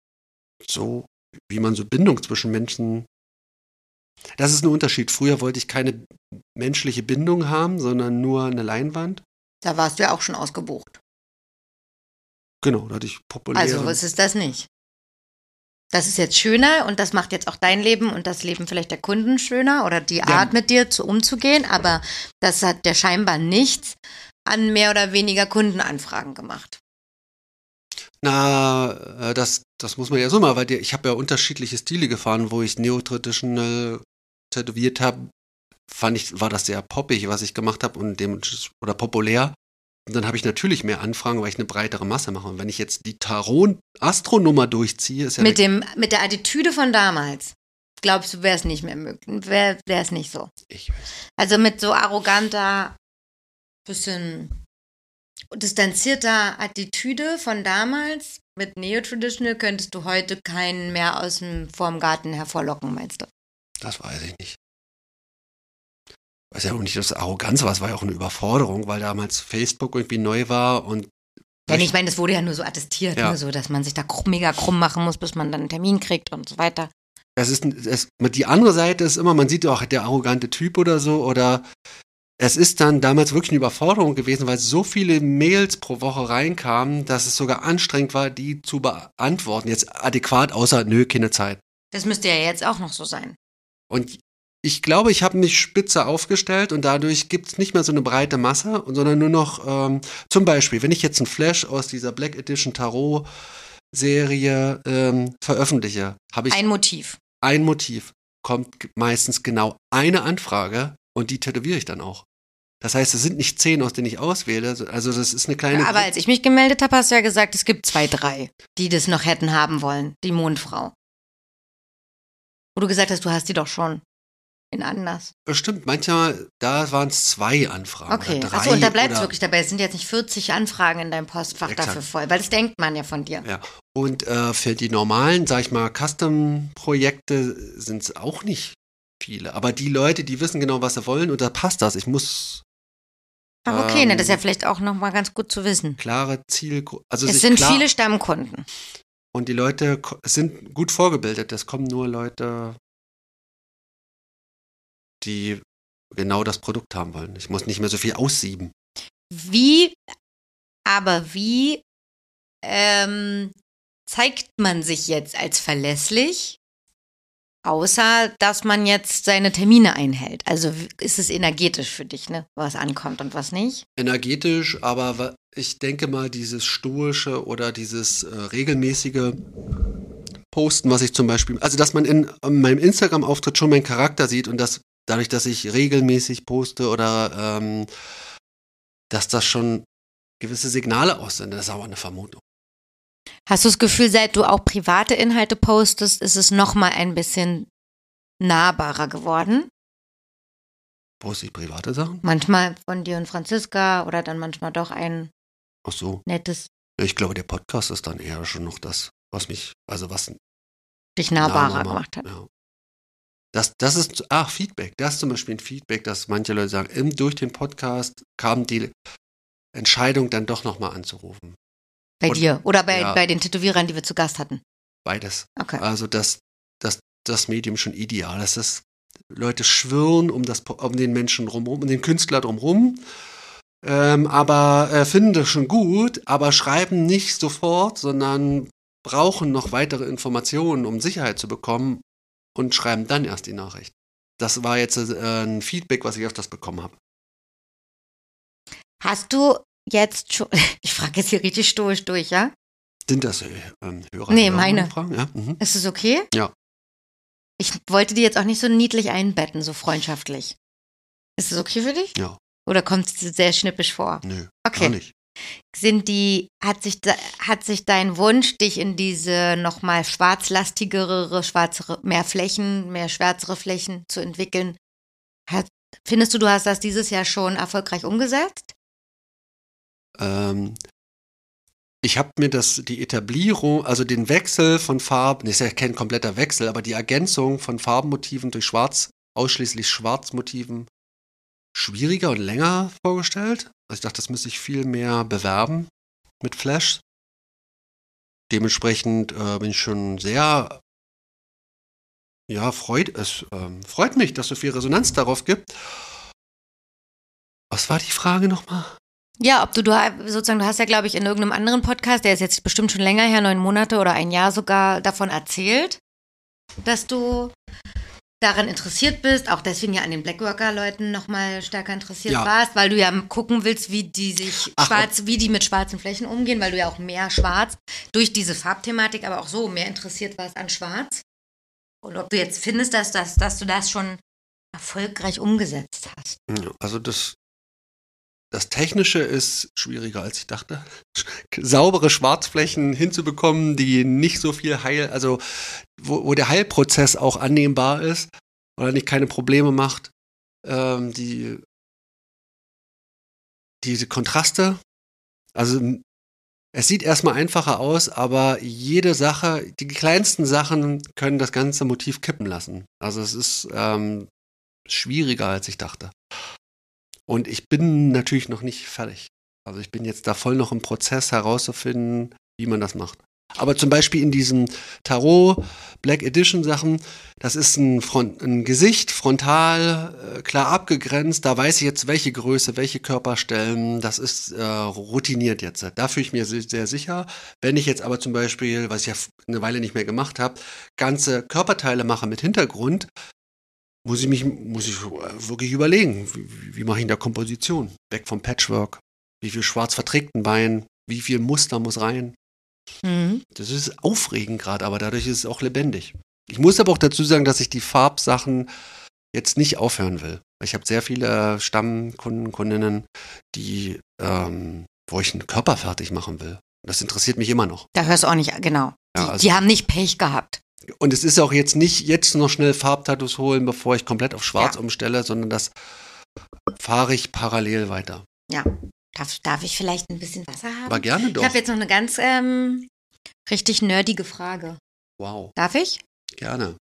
Speaker 3: So, wie man so Bindung zwischen Menschen. Das ist ein Unterschied. Früher wollte ich keine menschliche Bindung haben, sondern nur eine Leinwand.
Speaker 1: Da warst du ja auch schon ausgebucht.
Speaker 3: Genau, da hatte ich populäre.
Speaker 1: Also, was ist das nicht? Das ist jetzt schöner und das macht jetzt auch dein Leben und das Leben vielleicht der Kunden schöner oder die Art ja. mit dir zu umzugehen, aber das hat der scheinbar nichts an mehr oder weniger Kundenanfragen gemacht.
Speaker 3: Na, äh, das, das muss man ja so mal, weil ich habe ja unterschiedliche Stile gefahren, wo ich neo-traditional tätowiert habe, fand ich, war das sehr poppig, was ich gemacht habe und dem oder populär. Und dann habe ich natürlich mehr Anfragen, weil ich eine breitere Masse mache. Und wenn ich jetzt die Tarot-Astronummer durchziehe, ist ja.
Speaker 1: Mit, dem, mit der Attitüde von damals, glaubst du, wäre es nicht mehr möglich? Wäre es nicht so?
Speaker 3: Ich weiß.
Speaker 1: Also mit so arroganter, bisschen distanzierter Attitüde von damals, mit Neo-Traditional, könntest du heute keinen mehr aus dem vorm Garten hervorlocken, meinst du?
Speaker 3: Das weiß ich nicht weiß ja auch nicht, dass Arroganz war, es war ja auch eine Überforderung, weil damals Facebook irgendwie neu war und
Speaker 1: ja, ich meine, das wurde ja nur so attestiert, ja. nur so, dass man sich da mega krumm machen muss, bis man dann einen Termin kriegt und so weiter.
Speaker 3: Es ist, es, die andere Seite ist immer, man sieht auch der arrogante Typ oder so, oder es ist dann damals wirklich eine Überforderung gewesen, weil so viele Mails pro Woche reinkamen, dass es sogar anstrengend war, die zu beantworten. Jetzt adäquat, außer nö, keine Zeit.
Speaker 1: Das müsste ja jetzt auch noch so sein.
Speaker 3: Und ich glaube, ich habe mich spitze aufgestellt und dadurch gibt es nicht mehr so eine breite Masse, sondern nur noch ähm, zum Beispiel, wenn ich jetzt einen Flash aus dieser Black Edition Tarot Serie ähm, veröffentliche, habe ich
Speaker 1: ein Motiv.
Speaker 3: Ein Motiv kommt meistens genau eine Anfrage und die tätowiere ich dann auch. Das heißt, es sind nicht zehn, aus denen ich auswähle. Also das ist eine kleine.
Speaker 1: Ja, aber als ich mich gemeldet habe, hast du ja gesagt, es gibt zwei, drei, die das noch hätten haben wollen. Die Mondfrau. Wo du gesagt hast, du hast die doch schon in anders.
Speaker 3: Stimmt, manchmal, da waren es zwei Anfragen.
Speaker 1: Okay, achso, und da bleibt es wirklich dabei. Es sind jetzt nicht 40 Anfragen in deinem Postfach exakt. dafür voll, weil das denkt man ja von dir.
Speaker 3: Ja, und äh, für die normalen, sag ich mal, Custom-Projekte sind es auch nicht viele. Aber die Leute, die wissen genau, was sie wollen und da passt das. Ich muss.
Speaker 1: Ach, okay, ähm, ne, das ist ja vielleicht auch nochmal ganz gut zu wissen.
Speaker 3: Klare Zielgruppe. Also
Speaker 1: es sind viele Stammkunden.
Speaker 3: Und die Leute sind gut vorgebildet. Es kommen nur Leute die genau das Produkt haben wollen. Ich muss nicht mehr so viel aussieben.
Speaker 1: Wie, aber wie ähm, zeigt man sich jetzt als verlässlich Außer, dass man jetzt seine Termine einhält. Also ist es energetisch für dich, ne? Was ankommt und was nicht.
Speaker 3: energetisch, aber ich denke mal, dieses stoische oder dieses äh, regelmäßige Posten, was ich zum Beispiel, also dass man in, in meinem Instagram-Auftritt schon meinen Charakter sieht und dass dadurch, dass ich regelmäßig poste oder ähm, dass das schon gewisse Signale aussendet, das ist aber eine Vermutung.
Speaker 1: Hast du das Gefühl, seit du auch private Inhalte postest, ist es nochmal ein bisschen nahbarer geworden?
Speaker 3: Poste ich private Sachen?
Speaker 1: Manchmal von dir und Franziska oder dann manchmal doch ein
Speaker 3: Ach so.
Speaker 1: nettes,
Speaker 3: Ich glaube, der Podcast ist dann eher schon noch das, was mich, also was
Speaker 1: dich nahbarer
Speaker 3: nahbarer
Speaker 1: gemacht hat.
Speaker 3: Ja. Das, das ist, ach, Feedback. Das ist zum Beispiel ein Feedback, dass manche Leute sagen, im, durch den Podcast kam die Entscheidung dann doch nochmal anzurufen.
Speaker 1: Bei
Speaker 3: Und-
Speaker 1: dir oder bei,
Speaker 3: ja.
Speaker 1: bei den Tätowierern, die wir zu Gast hatten.
Speaker 3: Beides.
Speaker 1: Okay.
Speaker 3: Also, dass, dass das Medium schon ideal ist. Dass Leute schwirren um, das, um den Menschen drumherum, um den Künstler drumherum. Ähm, aber äh, finden das schon gut, aber schreiben nicht sofort, sondern brauchen noch weitere Informationen, um Sicherheit zu bekommen und schreiben dann erst die Nachricht. Das war jetzt äh, ein Feedback, was ich öfters bekommen habe.
Speaker 1: Hast du jetzt schon, ich frage jetzt hier richtig stoisch durch, ja?
Speaker 3: Sind das äh, ähm, Hörer?
Speaker 1: Nee, meine.
Speaker 3: Fragen? Ja? Mhm.
Speaker 1: Ist es okay?
Speaker 3: Ja.
Speaker 1: Ich wollte die jetzt auch nicht so niedlich einbetten, so freundschaftlich. Ist es okay für dich?
Speaker 3: Ja.
Speaker 1: Oder kommt es sehr schnippisch vor?
Speaker 3: Nö, gar
Speaker 1: Okay.
Speaker 3: nicht.
Speaker 1: Sind die, hat sich, hat sich dein Wunsch, dich in diese nochmal schwarzlastigere, schwarzere, mehr Flächen, mehr schwärzere Flächen zu entwickeln, hat, findest du, du hast das dieses Jahr schon erfolgreich umgesetzt?
Speaker 3: Ähm, ich habe mir das, die Etablierung, also den Wechsel von Farben, das ist ja kein kompletter Wechsel, aber die Ergänzung von Farbenmotiven durch Schwarz, ausschließlich Schwarzmotiven, schwieriger und länger vorgestellt. Also ich dachte, das müsste ich viel mehr bewerben mit Flash. Dementsprechend äh, bin ich schon sehr, ja, freut es, ähm, freut mich, dass so viel Resonanz darauf gibt. Was war die Frage nochmal?
Speaker 1: Ja, ob du, du sozusagen, du hast ja, glaube ich, in irgendeinem anderen Podcast, der ist jetzt bestimmt schon länger her, neun Monate oder ein Jahr sogar, davon erzählt, dass du daran interessiert bist, auch deswegen ja an den Blackworker-Leuten nochmal stärker interessiert
Speaker 3: Ja.
Speaker 1: warst, weil du ja gucken willst, wie die sich
Speaker 3: Ach,
Speaker 1: schwarz, wie die mit schwarzen Flächen umgehen, weil du ja auch mehr schwarz durch diese Farbthematik, aber auch so mehr interessiert warst an schwarz. Und ob du jetzt findest, dass, dass, dass du das schon erfolgreich umgesetzt hast.
Speaker 3: Also das, das Technische ist schwieriger, als ich dachte. Saubere Schwarzflächen hinzubekommen, die nicht so viel Heil, also wo, wo der Heilprozess auch annehmbar ist oder nicht keine Probleme macht. Ähm, die diese Kontraste, also es sieht erstmal einfacher aus, aber jede Sache, die kleinsten Sachen können das ganze Motiv kippen lassen. Also es ist ähm, schwieriger, als ich dachte. Und ich bin natürlich noch nicht fertig. Also ich bin jetzt da voll noch im Prozess herauszufinden, wie man das macht. Aber zum Beispiel in diesen Tarot Black Edition Sachen, das ist ein, Front, ein Gesicht, frontal, äh, klar abgegrenzt. Da weiß ich jetzt, welche Größe, welche Körperstellen. Das ist äh, routiniert jetzt. Da fühle ich mir se- sehr sicher. Wenn ich jetzt aber zum Beispiel, was ich ja eine Weile nicht mehr gemacht habe, ganze Körperteile mache mit Hintergrund, muss ich mich, muss ich äh, wirklich überlegen, wie, wie- mache ich in der Komposition? Weg vom Patchwork. Wie viel schwarz verträgt ein Bein? Wie viel Muster muss rein?
Speaker 1: Mhm.
Speaker 3: Das ist aufregend gerade, aber dadurch ist es auch lebendig. Ich muss aber auch dazu sagen, dass ich die Farbsachen jetzt nicht aufhören will. Ich habe sehr viele Stammkunden, Kundinnen, die, ähm, wo ich einen Körper fertig machen will. Das interessiert mich immer noch.
Speaker 1: Da hörst du auch nicht, genau.
Speaker 3: Ja,
Speaker 1: die,
Speaker 3: also-
Speaker 1: die haben nicht Pech gehabt.
Speaker 3: Und es ist auch jetzt nicht jetzt noch schnell Farbtattoos holen, bevor ich komplett auf Schwarz
Speaker 1: Ja.
Speaker 3: umstelle, sondern das fahre ich parallel weiter.
Speaker 1: Darf, darf ich vielleicht ein bisschen Wasser haben?
Speaker 3: Aber gerne
Speaker 1: Ich
Speaker 3: doch.
Speaker 1: habe jetzt noch eine ganz ähm, richtig nerdige Frage.
Speaker 3: Wow,
Speaker 1: Darf ich?
Speaker 3: gerne.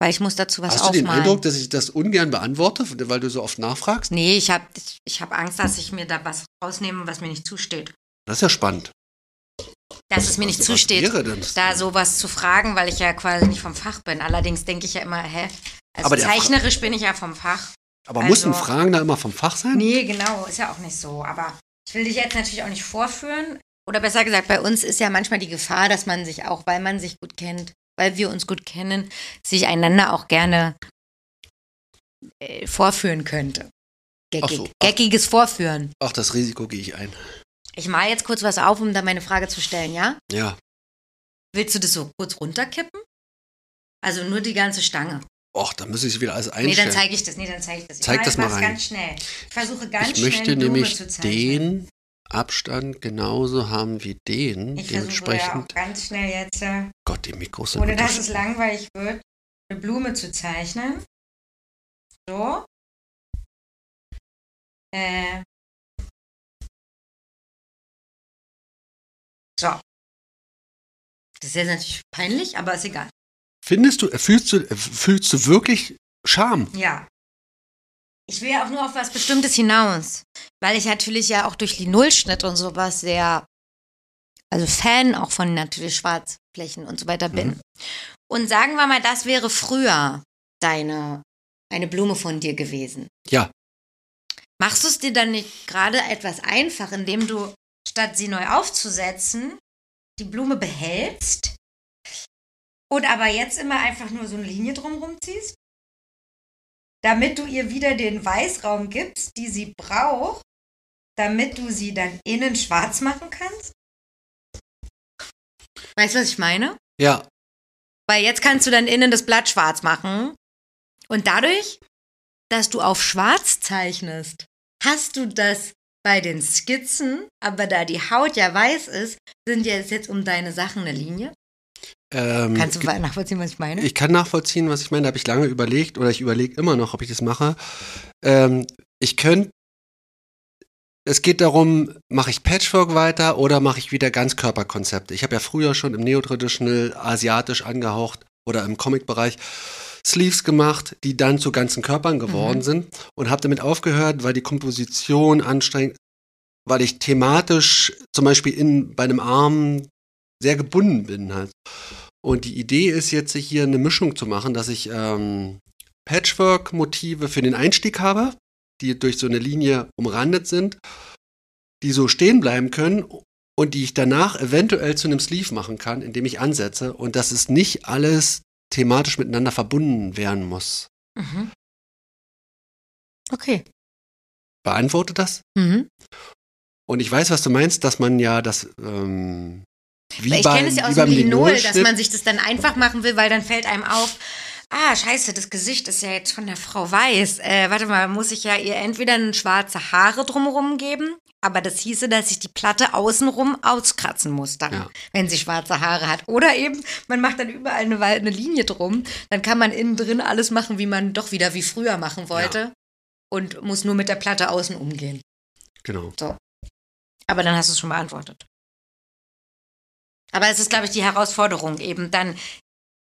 Speaker 1: Weil ich muss dazu was
Speaker 3: Hast du den. Eindruck, dass ich das ungern beantworte, weil du so oft nachfragst?
Speaker 1: nee, ich habe ich hab Angst, dass ich mir da was rausnehme, was mir nicht zusteht.
Speaker 3: Das ist ja spannend.
Speaker 1: Dass es mir nicht
Speaker 3: was,
Speaker 1: zusteht, da sowas zu fragen, weil ich ja quasi nicht vom Fach bin. Allerdings denke ich ja immer, hä? Also
Speaker 3: Aber der Fra-
Speaker 1: zeichnerisch bin ich ja vom Fach.
Speaker 3: Aber muss ein
Speaker 1: also-
Speaker 3: Fragen da immer vom Fach sein?
Speaker 1: Nee, genau, ist ja auch nicht so. Aber ich will dich jetzt natürlich auch nicht vorführen. Oder besser gesagt, bei uns ist ja manchmal die Gefahr, dass man sich auch, weil man sich gut kennt, weil wir uns gut kennen, sich einander auch gerne äh, vorführen könnte. Geckig.
Speaker 3: So.
Speaker 1: Geckiges Vorführen.
Speaker 3: Ach, das Risiko gehe ich ein.
Speaker 1: Ich mal jetzt kurz was auf, um da meine Frage zu stellen, ja?
Speaker 3: Ja.
Speaker 1: Willst du das so kurz runterkippen? Also nur die ganze Stange.
Speaker 3: Och, da muss ich es wieder alles
Speaker 1: Nee, dann
Speaker 3: einstellen.
Speaker 1: zeige ich das. Nee, dann zeige ich das. Ich
Speaker 3: Zeig
Speaker 1: mach
Speaker 3: das mal rein.
Speaker 1: ganz schnell. Ich versuche ganz
Speaker 3: ich
Speaker 1: schnell
Speaker 3: möchte
Speaker 1: eine Blume
Speaker 3: nämlich den Abstand genauso haben wie den.
Speaker 1: Ich versuche ja auch
Speaker 3: Dementsprechend.
Speaker 1: ganz schnell jetzt, äh,
Speaker 3: Gott, die Mikros sind
Speaker 1: ohne dass es langweilig wird, eine Blume zu zeichnen. So. Äh. So. Das ist jetzt natürlich peinlich, aber ist egal.
Speaker 3: Findest du, fühlst du, fühlst du wirklich Scham?
Speaker 1: Ja. Ich will ja auch nur auf was Bestimmtes hinaus, weil ich natürlich ja auch durch die Nullschnitt und sowas sehr, also Fan auch von natürlich Schwarzflächen und so weiter bin.
Speaker 3: Mhm.
Speaker 1: Und sagen wir mal, das wäre früher deine, eine Blume von dir gewesen.
Speaker 3: Ja.
Speaker 1: Machst du es dir dann nicht gerade etwas einfach, indem du, statt sie neu aufzusetzen, die Blume behältst und aber jetzt immer einfach nur so eine Linie drumherum ziehst? Damit du ihr wieder den Weißraum gibst, die sie braucht, damit du sie dann innen schwarz machen kannst? Weißt du, was ich meine?
Speaker 3: Ja.
Speaker 1: Weil jetzt kannst du dann innen das Blatt schwarz machen. Und dadurch, dass du auf schwarz zeichnest, hast du das bei den Skizzen, aber da die Haut ja weiß ist, sind ja jetzt um deine Sachen eine Linie.
Speaker 3: Ähm,
Speaker 1: Kannst du nachvollziehen, was ich meine?
Speaker 3: Ich kann nachvollziehen, was ich meine. Da habe ich lange überlegt oder ich überlege immer noch, ob ich das mache. Ähm, ich könnte. Es geht darum, mache ich Patchwork weiter oder mache ich wieder Ganzkörperkonzepte? Ich habe ja früher schon im Neo-Traditional asiatisch angehaucht oder im Comic-Bereich Sleeves gemacht, die dann zu ganzen Körpern geworden
Speaker 1: Mhm.
Speaker 3: sind und habe damit aufgehört, weil die Komposition anstrengend, weil ich thematisch zum Beispiel in, bei einem Arm sehr gebunden bin halt. Und die Idee ist jetzt hier eine Mischung zu machen, dass ich ähm, Patchwork-Motive für den Einstieg habe, die durch so eine Linie umrandet sind, die so stehen bleiben können und die ich danach eventuell zu einem Sleeve machen kann, indem ich ansetze und dass es nicht alles thematisch miteinander verbunden werden muss.
Speaker 1: Mhm. Okay.
Speaker 3: Beantwortet das?
Speaker 1: Mhm.
Speaker 3: Und ich weiß, was du meinst, dass man ja das ähm, wie
Speaker 1: ich
Speaker 3: beim-
Speaker 1: kenne es ja aus dem Linol, dass man sich das dann einfach machen will, weil dann fällt einem auf, ah, scheiße, das Gesicht ist ja jetzt von der Frau weiß. Äh, warte mal, muss ich ja ihr entweder eine schwarze Haare drumherum geben, aber das hieße, dass ich die Platte außenrum auskratzen muss dann,
Speaker 3: Ja.
Speaker 1: wenn sie schwarze Haare hat. Oder eben, man macht dann überall eine, eine Linie drum, dann kann man innen drin alles machen, wie man doch wieder wie früher machen wollte und muss nur mit der Platte außen umgehen.
Speaker 3: Genau.
Speaker 1: Aber dann hast du es schon beantwortet. Aber es ist, glaube ich, die Herausforderung, eben dann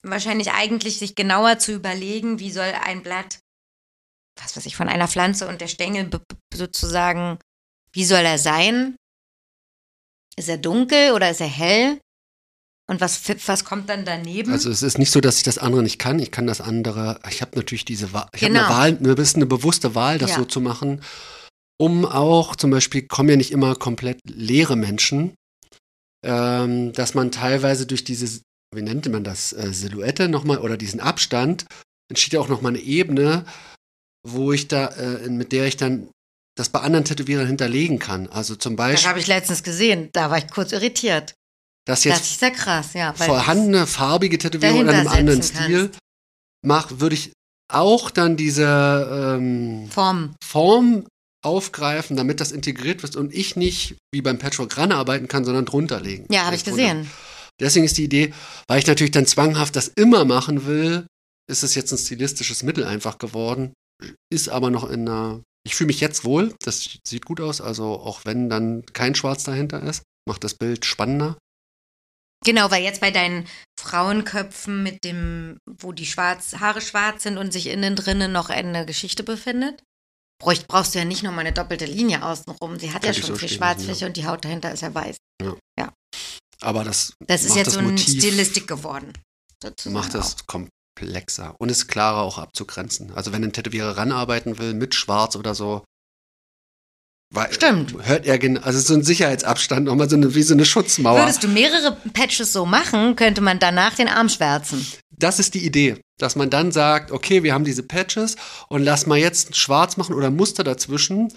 Speaker 1: wahrscheinlich eigentlich sich genauer zu überlegen, wie soll ein Blatt, was weiß ich, von einer Pflanze und der Stängel sozusagen, wie soll er sein? Ist er dunkel oder ist er hell? Und was, was kommt dann daneben?
Speaker 3: Also es ist nicht so, dass ich das andere nicht kann. Ich kann das andere. Ich habe natürlich diese Wahl. Ich
Speaker 1: Genau.
Speaker 3: habe eine Wahl, eine bisschen eine bewusste Wahl, das
Speaker 1: Ja.
Speaker 3: so zu machen, um auch zum Beispiel kommen ja nicht immer komplett leere Menschen, ähm, dass man teilweise durch diese, wie nennt man das, äh, Silhouette nochmal oder diesen Abstand entsteht ja auch nochmal eine Ebene, wo ich da, äh, mit der ich dann das bei anderen Tätowierern hinterlegen kann. Also zum
Speaker 1: das
Speaker 3: Beispiel,
Speaker 1: habe ich letztens gesehen. Da war ich kurz irritiert.
Speaker 3: dass
Speaker 1: Das
Speaker 3: jetzt
Speaker 1: ist ja krass, ja.
Speaker 3: vorhandene farbige Tätowierung in einem anderen Stil mache, würde ich auch dann diese ähm,
Speaker 1: Form.
Speaker 3: Form aufgreifen, damit das integriert wird und ich nicht wie beim Patchwork ranarbeiten kann, sondern drunter legen.
Speaker 1: Ja, habe ich
Speaker 3: Drunter.
Speaker 1: gesehen.
Speaker 3: Deswegen ist die Idee, weil ich natürlich dann zwanghaft das immer machen will, ist es jetzt ein stilistisches Mittel einfach geworden, ist aber noch in einer, ich fühle mich jetzt wohl, das sieht gut aus, also auch wenn dann kein Schwarz dahinter ist, macht das Bild spannender.
Speaker 1: Genau, weil jetzt bei deinen Frauenköpfen mit dem, wo die schwarz, Haare schwarz sind und sich innen drinnen noch eine Geschichte befindet, brauchst, brauchst du ja nicht nochmal eine doppelte Linie außenrum. Sie hat ja
Speaker 3: Könnte ich
Speaker 1: schon
Speaker 3: so
Speaker 1: viel Schwarzfläche
Speaker 3: ja.
Speaker 1: und die Haut dahinter ist ja weiß.
Speaker 3: Aber das,
Speaker 1: Das ist jetzt
Speaker 3: das
Speaker 1: so eine Stilistik geworden.
Speaker 3: macht das komplexer und ist klarer auch abzugrenzen. Also wenn ein Tätowierer ranarbeiten will mit Schwarz oder so, Weil,
Speaker 1: Stimmt.
Speaker 3: Hört er genau, also so ein Sicherheitsabstand, nochmal so eine, wie so eine Schutzmauer.
Speaker 1: Würdest du mehrere Patches so machen, könnte man danach den Arm schwärzen.
Speaker 3: Das ist die Idee, dass man dann sagt, okay, wir haben diese Patches und lass mal jetzt schwarz machen oder Muster dazwischen,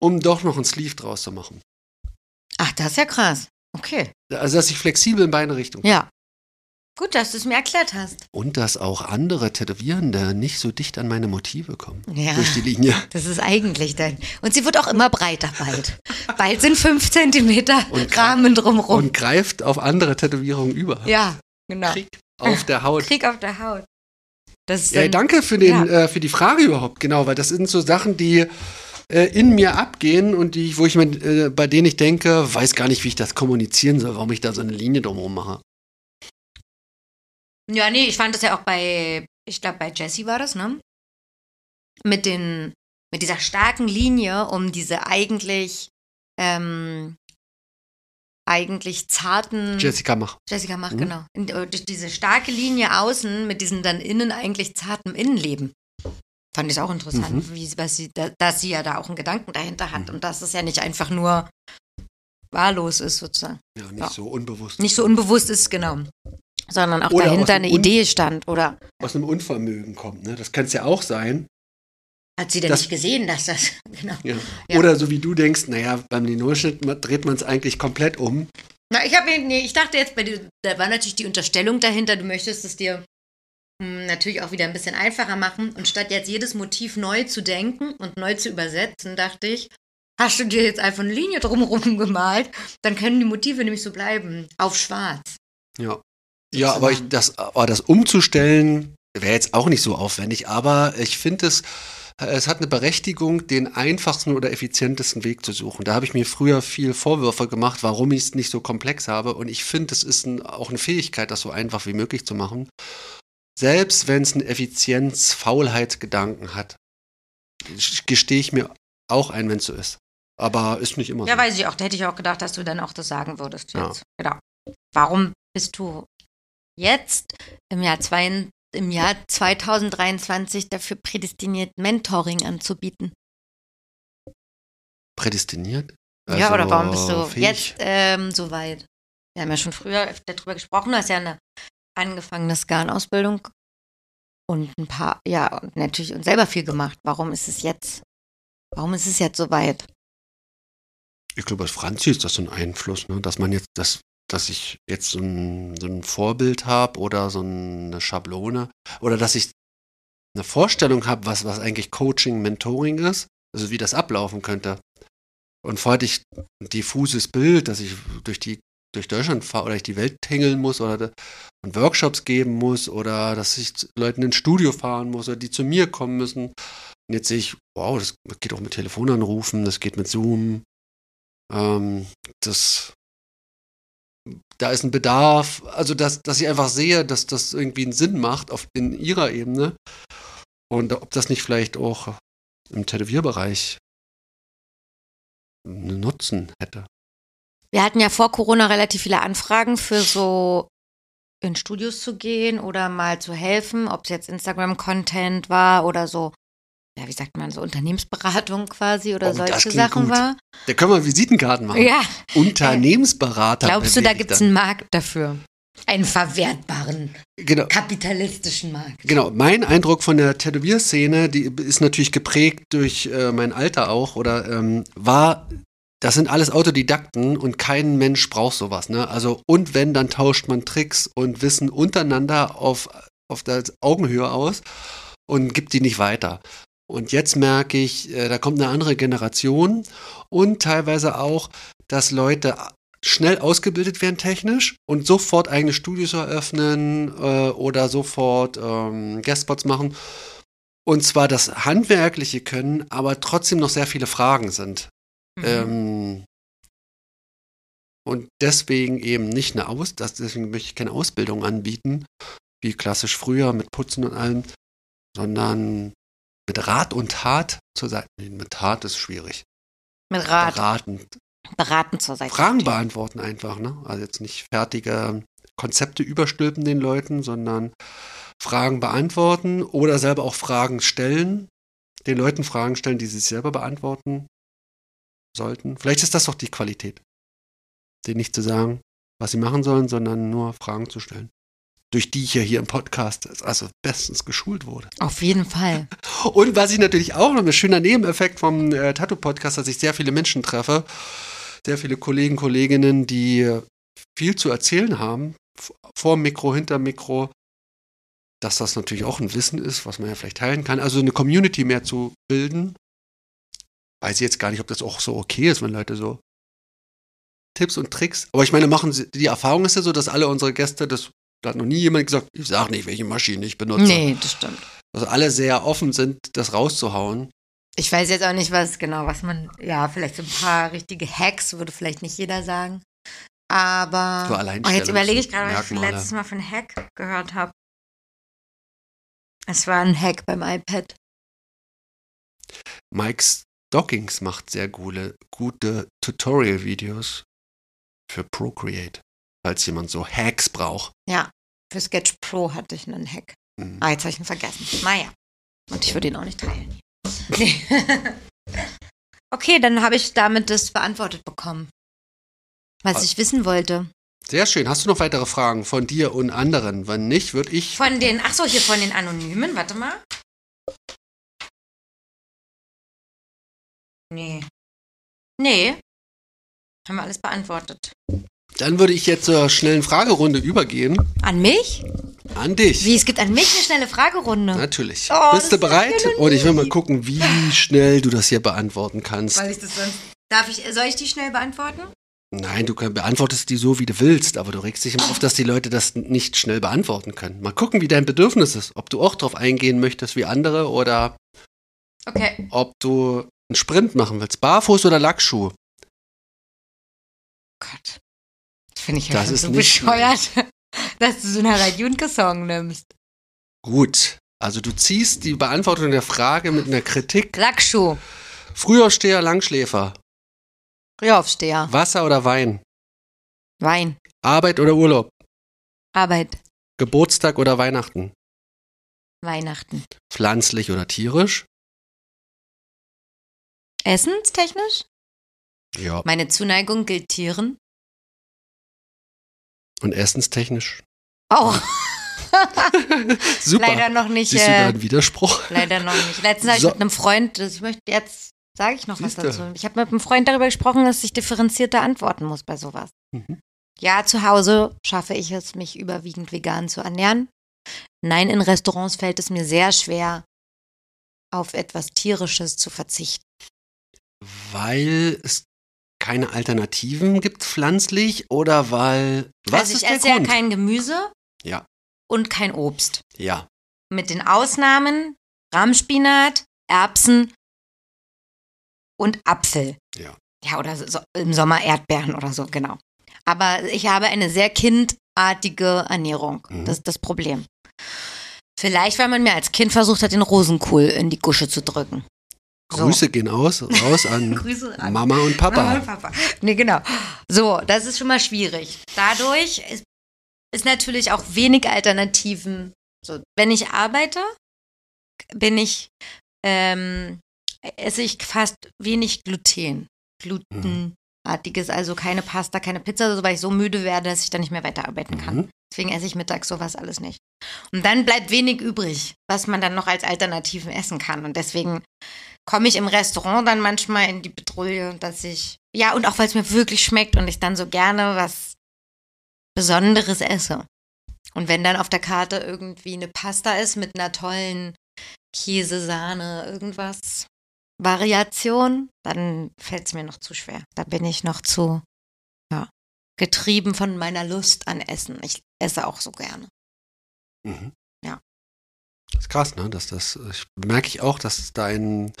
Speaker 3: um doch noch ein Sleeve draus zu machen.
Speaker 1: Ach, das ist ja krass. Okay.
Speaker 3: Also, dass ich flexibel in beide Richtungen.
Speaker 1: Ja. Gut, dass du es mir erklärt hast.
Speaker 3: Und dass auch andere Tätowierende nicht so dicht an meine Motive kommen.
Speaker 1: Ja.
Speaker 3: Durch die Linie.
Speaker 1: Das ist eigentlich dein. Und sie wird auch immer breiter bald. Bald sind fünf Zentimeter
Speaker 3: Und-
Speaker 1: Rahmen drumrum.
Speaker 3: Und greift auf andere Tätowierungen über.
Speaker 1: ja, genau.
Speaker 3: Krieg auf der Haut.
Speaker 1: Krieg auf der Haut. Das
Speaker 3: Ja, danke für, den,
Speaker 1: Ja.
Speaker 3: äh, für die Frage überhaupt, genau, weil das sind so Sachen, die äh, in mir abgehen und die, wo ich mir, äh, bei denen ich denke, weiß gar nicht, wie ich das kommunizieren soll, warum ich da so eine Linie drumherum mache.
Speaker 1: Ja, nee, ich fand das ja auch bei, ich glaube, bei Jessie war das, ne? Mit den, mit dieser starken Linie, um diese eigentlich, ähm, eigentlich zarten.
Speaker 3: Jessica, mach.
Speaker 1: Jessica macht,
Speaker 3: Mhm.
Speaker 1: genau. Äh, durch diese starke Linie außen mit diesem dann innen eigentlich zartem Innenleben. Fand ich auch interessant,
Speaker 3: Mhm.
Speaker 1: wie, was sie, da, dass sie ja da auch einen Gedanken dahinter hat
Speaker 3: Mhm.
Speaker 1: und dass es ja nicht einfach nur wahllos ist, sozusagen.
Speaker 3: Ja, nicht
Speaker 1: Ja.
Speaker 3: so unbewusst.
Speaker 1: Nicht so unbewusst ist, genau. Sondern auch
Speaker 3: Oder
Speaker 1: dahinter eine
Speaker 3: Un-
Speaker 1: Idee stand. Oder
Speaker 3: Aus einem Unvermögen kommt, ne? Das kann es ja auch sein.
Speaker 1: hat sie denn
Speaker 3: Das-
Speaker 1: nicht gesehen, dass das, genau.
Speaker 3: Ja.
Speaker 1: Ja.
Speaker 3: Oder so wie du denkst, naja, beim Linolschnitt dreht man es eigentlich komplett um.
Speaker 1: Na, ich habe nee, ich dachte jetzt bei dir, da war natürlich die Unterstellung dahinter, du möchtest es dir hm, natürlich auch wieder ein bisschen einfacher machen und statt jetzt jedes Motiv neu zu denken und neu zu übersetzen, dachte ich, hast du dir jetzt einfach eine Linie drumherum gemalt, dann können die Motive nämlich so bleiben, auf schwarz.
Speaker 3: Ja. Ja, aber ich, das, aber das umzustellen wäre jetzt auch nicht so aufwendig, aber ich finde es, es hat eine Berechtigung, den einfachsten oder effizientesten Weg zu suchen. Da habe ich mir früher viel Vorwürfe gemacht, warum ich es nicht so komplex habe. Und ich finde, es ist ein, auch eine Fähigkeit, das so einfach wie möglich zu machen. Selbst wenn es einen Effizienz-Faulheitsgedanken hat, gestehe ich mir auch ein, wenn es so ist. Aber ist nicht immer
Speaker 1: Ja,
Speaker 3: so.
Speaker 1: weiß ich auch, da hätte ich auch gedacht, dass du dann auch das sagen würdest
Speaker 3: Ja.
Speaker 1: jetzt. Genau. Warum bist du jetzt im Jahr, zwei, im Jahr 2023 dafür prädestiniert, Mentoring anzubieten?
Speaker 3: Prädestiniert?
Speaker 1: ja, oder warum bist
Speaker 3: Also
Speaker 1: du
Speaker 3: fähig?
Speaker 1: jetzt ähm, so weit? Wir haben ja schon früher öfter darüber gesprochen, du hast ja eine angefangene Skan-Ausbildung und ein paar, ja, und natürlich und selber viel gemacht. Warum ist es jetzt, warum ist es jetzt so weit?
Speaker 3: Ich glaube, als Franzi ist das so ein Einfluss, ne? dass man jetzt, das, dass ich jetzt so ein, so ein Vorbild habe oder so eine Schablone oder dass ich eine Vorstellung habe, was, was eigentlich Coaching, Mentoring ist, also wie das ablaufen könnte. Und vorher hatte ich ein diffuses Bild, dass ich durch die durch Deutschland fahre oder ich die Welt tingeln muss oder und Workshops geben muss oder dass ich Leuten ins Studio fahren muss oder die zu mir kommen müssen. Und jetzt sehe ich, wow, das geht auch mit Telefonanrufen, das geht mit Zoom, ähm, das, da ist ein Bedarf, also dass, dass ich einfach sehe, dass das irgendwie einen Sinn macht auf, in ihrer Ebene. Und ob das nicht vielleicht auch im Tätowierbereich einen Nutzen hätte.
Speaker 1: Wir hatten ja vor Corona relativ viele Anfragen für so in Studios zu gehen oder mal zu helfen, ob es jetzt Instagram-Content war oder so, ja, wie sagt man, so Unternehmensberatung quasi oder
Speaker 3: Oh,
Speaker 1: solche Sachen
Speaker 3: gut.
Speaker 1: war.
Speaker 3: Da können wir Visitenkarten machen.
Speaker 1: Ja,
Speaker 3: Unternehmensberater.
Speaker 1: glaubst du, da gibt es einen Markt dafür? Einen verwertbaren,
Speaker 3: Genau.
Speaker 1: kapitalistischen Markt.
Speaker 3: Genau, mein Eindruck von der Tätowierszene, die ist natürlich geprägt durch äh, mein Alter auch, oder ähm, war, das sind alles Autodidakten und kein Mensch braucht sowas. Ne? Also, und wenn, dann tauscht man Tricks und Wissen untereinander auf, auf der Augenhöhe aus und gibt die nicht weiter. Und jetzt merke ich, äh, da kommt eine andere Generation und teilweise auch, dass Leute schnell ausgebildet werden technisch und sofort eigene Studios eröffnen äh, oder sofort ähm, Guestspots machen. Und zwar das handwerkliche können, aber trotzdem noch sehr viele Fragen sind.
Speaker 1: Mhm.
Speaker 3: Ähm, und deswegen eben nicht eine Aus, das, deswegen möchte ich keine Ausbildung anbieten, wie klassisch früher mit Putzen und allem, sondern mit Rat und Tat zur Seite. Nee, mit Tat ist schwierig.
Speaker 1: Mit Rat,
Speaker 3: Beratend.
Speaker 1: beraten zur Seite.
Speaker 3: Fragen beantworten einfach, ne? Also jetzt nicht fertige Konzepte überstülpen den Leuten, sondern Fragen beantworten oder selber auch Fragen stellen, den Leuten Fragen stellen, die sie selber beantworten. sollten. Vielleicht ist das doch die Qualität. Denen nicht zu sagen, was sie machen sollen, sondern nur Fragen zu stellen. Durch die ich ja hier im Podcast also bestens geschult wurde.
Speaker 1: Auf jeden Fall.
Speaker 3: Und was ich natürlich auch noch ein schöner Nebeneffekt vom äh, Tattoo-Podcast, dass ich sehr viele Menschen treffe, sehr viele Kollegen, Kolleginnen, die viel zu erzählen haben, vor Mikro, hinter Mikro, dass das natürlich auch ein Wissen ist, was man ja vielleicht teilen kann. Also eine Community mehr zu bilden. Weiß ich jetzt gar nicht, ob das auch so okay ist, wenn Leute so Tipps und Tricks. Aber ich meine, machen Sie, die Erfahrung ist ja so, dass alle unsere Gäste, das da hat noch nie jemand gesagt, ich sage nicht, welche Maschine ich benutze.
Speaker 1: Nee, das stimmt.
Speaker 3: Also alle sehr offen sind, das rauszuhauen.
Speaker 1: Ich weiß jetzt auch nicht, was genau, was man, ja, vielleicht so ein paar richtige Hacks, würde vielleicht nicht jeder sagen. Aber
Speaker 3: so
Speaker 1: oh, jetzt überlege ich gerade, was ich letztes Mal einen Hack gehört habe. Es war ein Hack beim iPad.
Speaker 3: Mike Stockings macht sehr gute, gute Tutorial-Videos für Procreate, falls jemand so Hacks braucht.
Speaker 1: Ja, für Sketch Pro hatte ich einen Hack. Mhm. Ah, jetzt habe ich ihn vergessen. Naja. Und ich würde ihn auch nicht teilen. Nee. okay, dann habe ich damit das beantwortet bekommen, was ich wissen wollte.
Speaker 3: Sehr schön. Hast du noch weitere Fragen von dir und anderen? Wenn nicht, würde ich.
Speaker 1: Von den, ach so, hier von den Anonymen. Warte mal. Nee. Nee. Haben wir alles beantwortet.
Speaker 3: Dann würde ich jetzt zur schnellen Fragerunde übergehen.
Speaker 1: An mich?
Speaker 3: An dich.
Speaker 1: Wie, es gibt an mich eine schnelle Fragerunde?
Speaker 3: Natürlich. Oh, Bist du bereit? Und ich will mal gucken, wie schnell du das hier beantworten kannst.
Speaker 1: Weil ich das sonst. Darf ich, soll ich die schnell beantworten?
Speaker 3: Nein, du beantwortest die so, wie du willst, aber du regst dich immer auf, dass die Leute das nicht schnell beantworten können. Mal gucken, wie dein Bedürfnis ist. Ob du auch darauf eingehen möchtest wie andere oder
Speaker 1: okay.
Speaker 3: ob du einen Sprint machen willst. Barfuß oder Lackschuh?
Speaker 1: Gott. Das finde ich ja das ist so bescheuert, dass du so einen Harald Junke-Song nimmst.
Speaker 3: Gut. Also du ziehst die Beantwortung der Frage mit einer Kritik.
Speaker 1: Lackschuh.
Speaker 3: Frühaufsteher, Langschläfer.
Speaker 1: Frühaufsteher.
Speaker 3: Wasser oder Wein?
Speaker 1: Wein.
Speaker 3: Arbeit oder Urlaub?
Speaker 1: Arbeit.
Speaker 3: Geburtstag oder Weihnachten?
Speaker 1: Weihnachten.
Speaker 3: Pflanzlich oder tierisch?
Speaker 1: Essenstechnisch?
Speaker 3: Ja.
Speaker 1: Meine Zuneigung gilt Tieren.
Speaker 3: Und essenstechnisch?
Speaker 1: Auch.
Speaker 3: Super.
Speaker 1: Leider noch nicht.
Speaker 3: Siehst du da einen Widerspruch?
Speaker 1: Leider noch nicht. Letztens habe ich mit einem Freund, ich möchte jetzt Sage ich noch Siehste. was dazu. Ich habe mit einem Freund darüber gesprochen, dass ich differenzierter antworten muss bei sowas. Mhm. Ja, zu Hause schaffe ich es, mich überwiegend vegan zu ernähren. Nein, in Restaurants fällt es mir sehr schwer, auf etwas Tierisches zu verzichten.
Speaker 3: Weil es keine Alternativen gibt pflanzlich oder weil was
Speaker 1: also ich
Speaker 3: ist der
Speaker 1: esse
Speaker 3: Grund?
Speaker 1: ja kein Gemüse
Speaker 3: ja.
Speaker 1: und kein Obst.
Speaker 3: Ja.
Speaker 1: Mit den Ausnahmen Rahmspinat, Erbsen und Apfel.
Speaker 3: Ja.
Speaker 1: Ja, oder so, im Sommer Erdbeeren oder so, genau. Aber ich habe eine sehr kindartige Ernährung. Mhm. Das ist das Problem. Vielleicht, weil man mir als Kind versucht hat, den Rosenkohl in die Gusche zu drücken.
Speaker 3: So. Grüße gehen aus, raus an, an, Mama und Papa. Mama und
Speaker 1: Papa. Nee, genau. So, das ist schon mal schwierig. Dadurch ist, ist natürlich auch wenig Alternativen. So, wenn ich arbeite, bin ich ähm, esse ich fast wenig Gluten. Glutenartiges, also keine Pasta, keine Pizza, so, weil ich so müde werde, dass ich dann nicht mehr weiterarbeiten kann. Mhm. Deswegen esse ich mittags sowas alles nicht. Und dann bleibt wenig übrig, was man dann noch als Alternativen essen kann. Und deswegen komme ich im Restaurant dann manchmal in die Petrouille, dass ich, ja, und auch weil es mir wirklich schmeckt und ich dann so gerne was Besonderes esse. Und wenn dann auf der Karte irgendwie eine Pasta ist mit einer tollen Käse, Sahne, irgendwas, Variation, dann fällt es mir noch zu schwer. Da bin ich noch zu ja, getrieben von meiner Lust an Essen. Ich esse auch so gerne.
Speaker 3: Mhm.
Speaker 1: Ja.
Speaker 3: Das ist krass, ne? Dass das, ich merke ich auch, dass da ein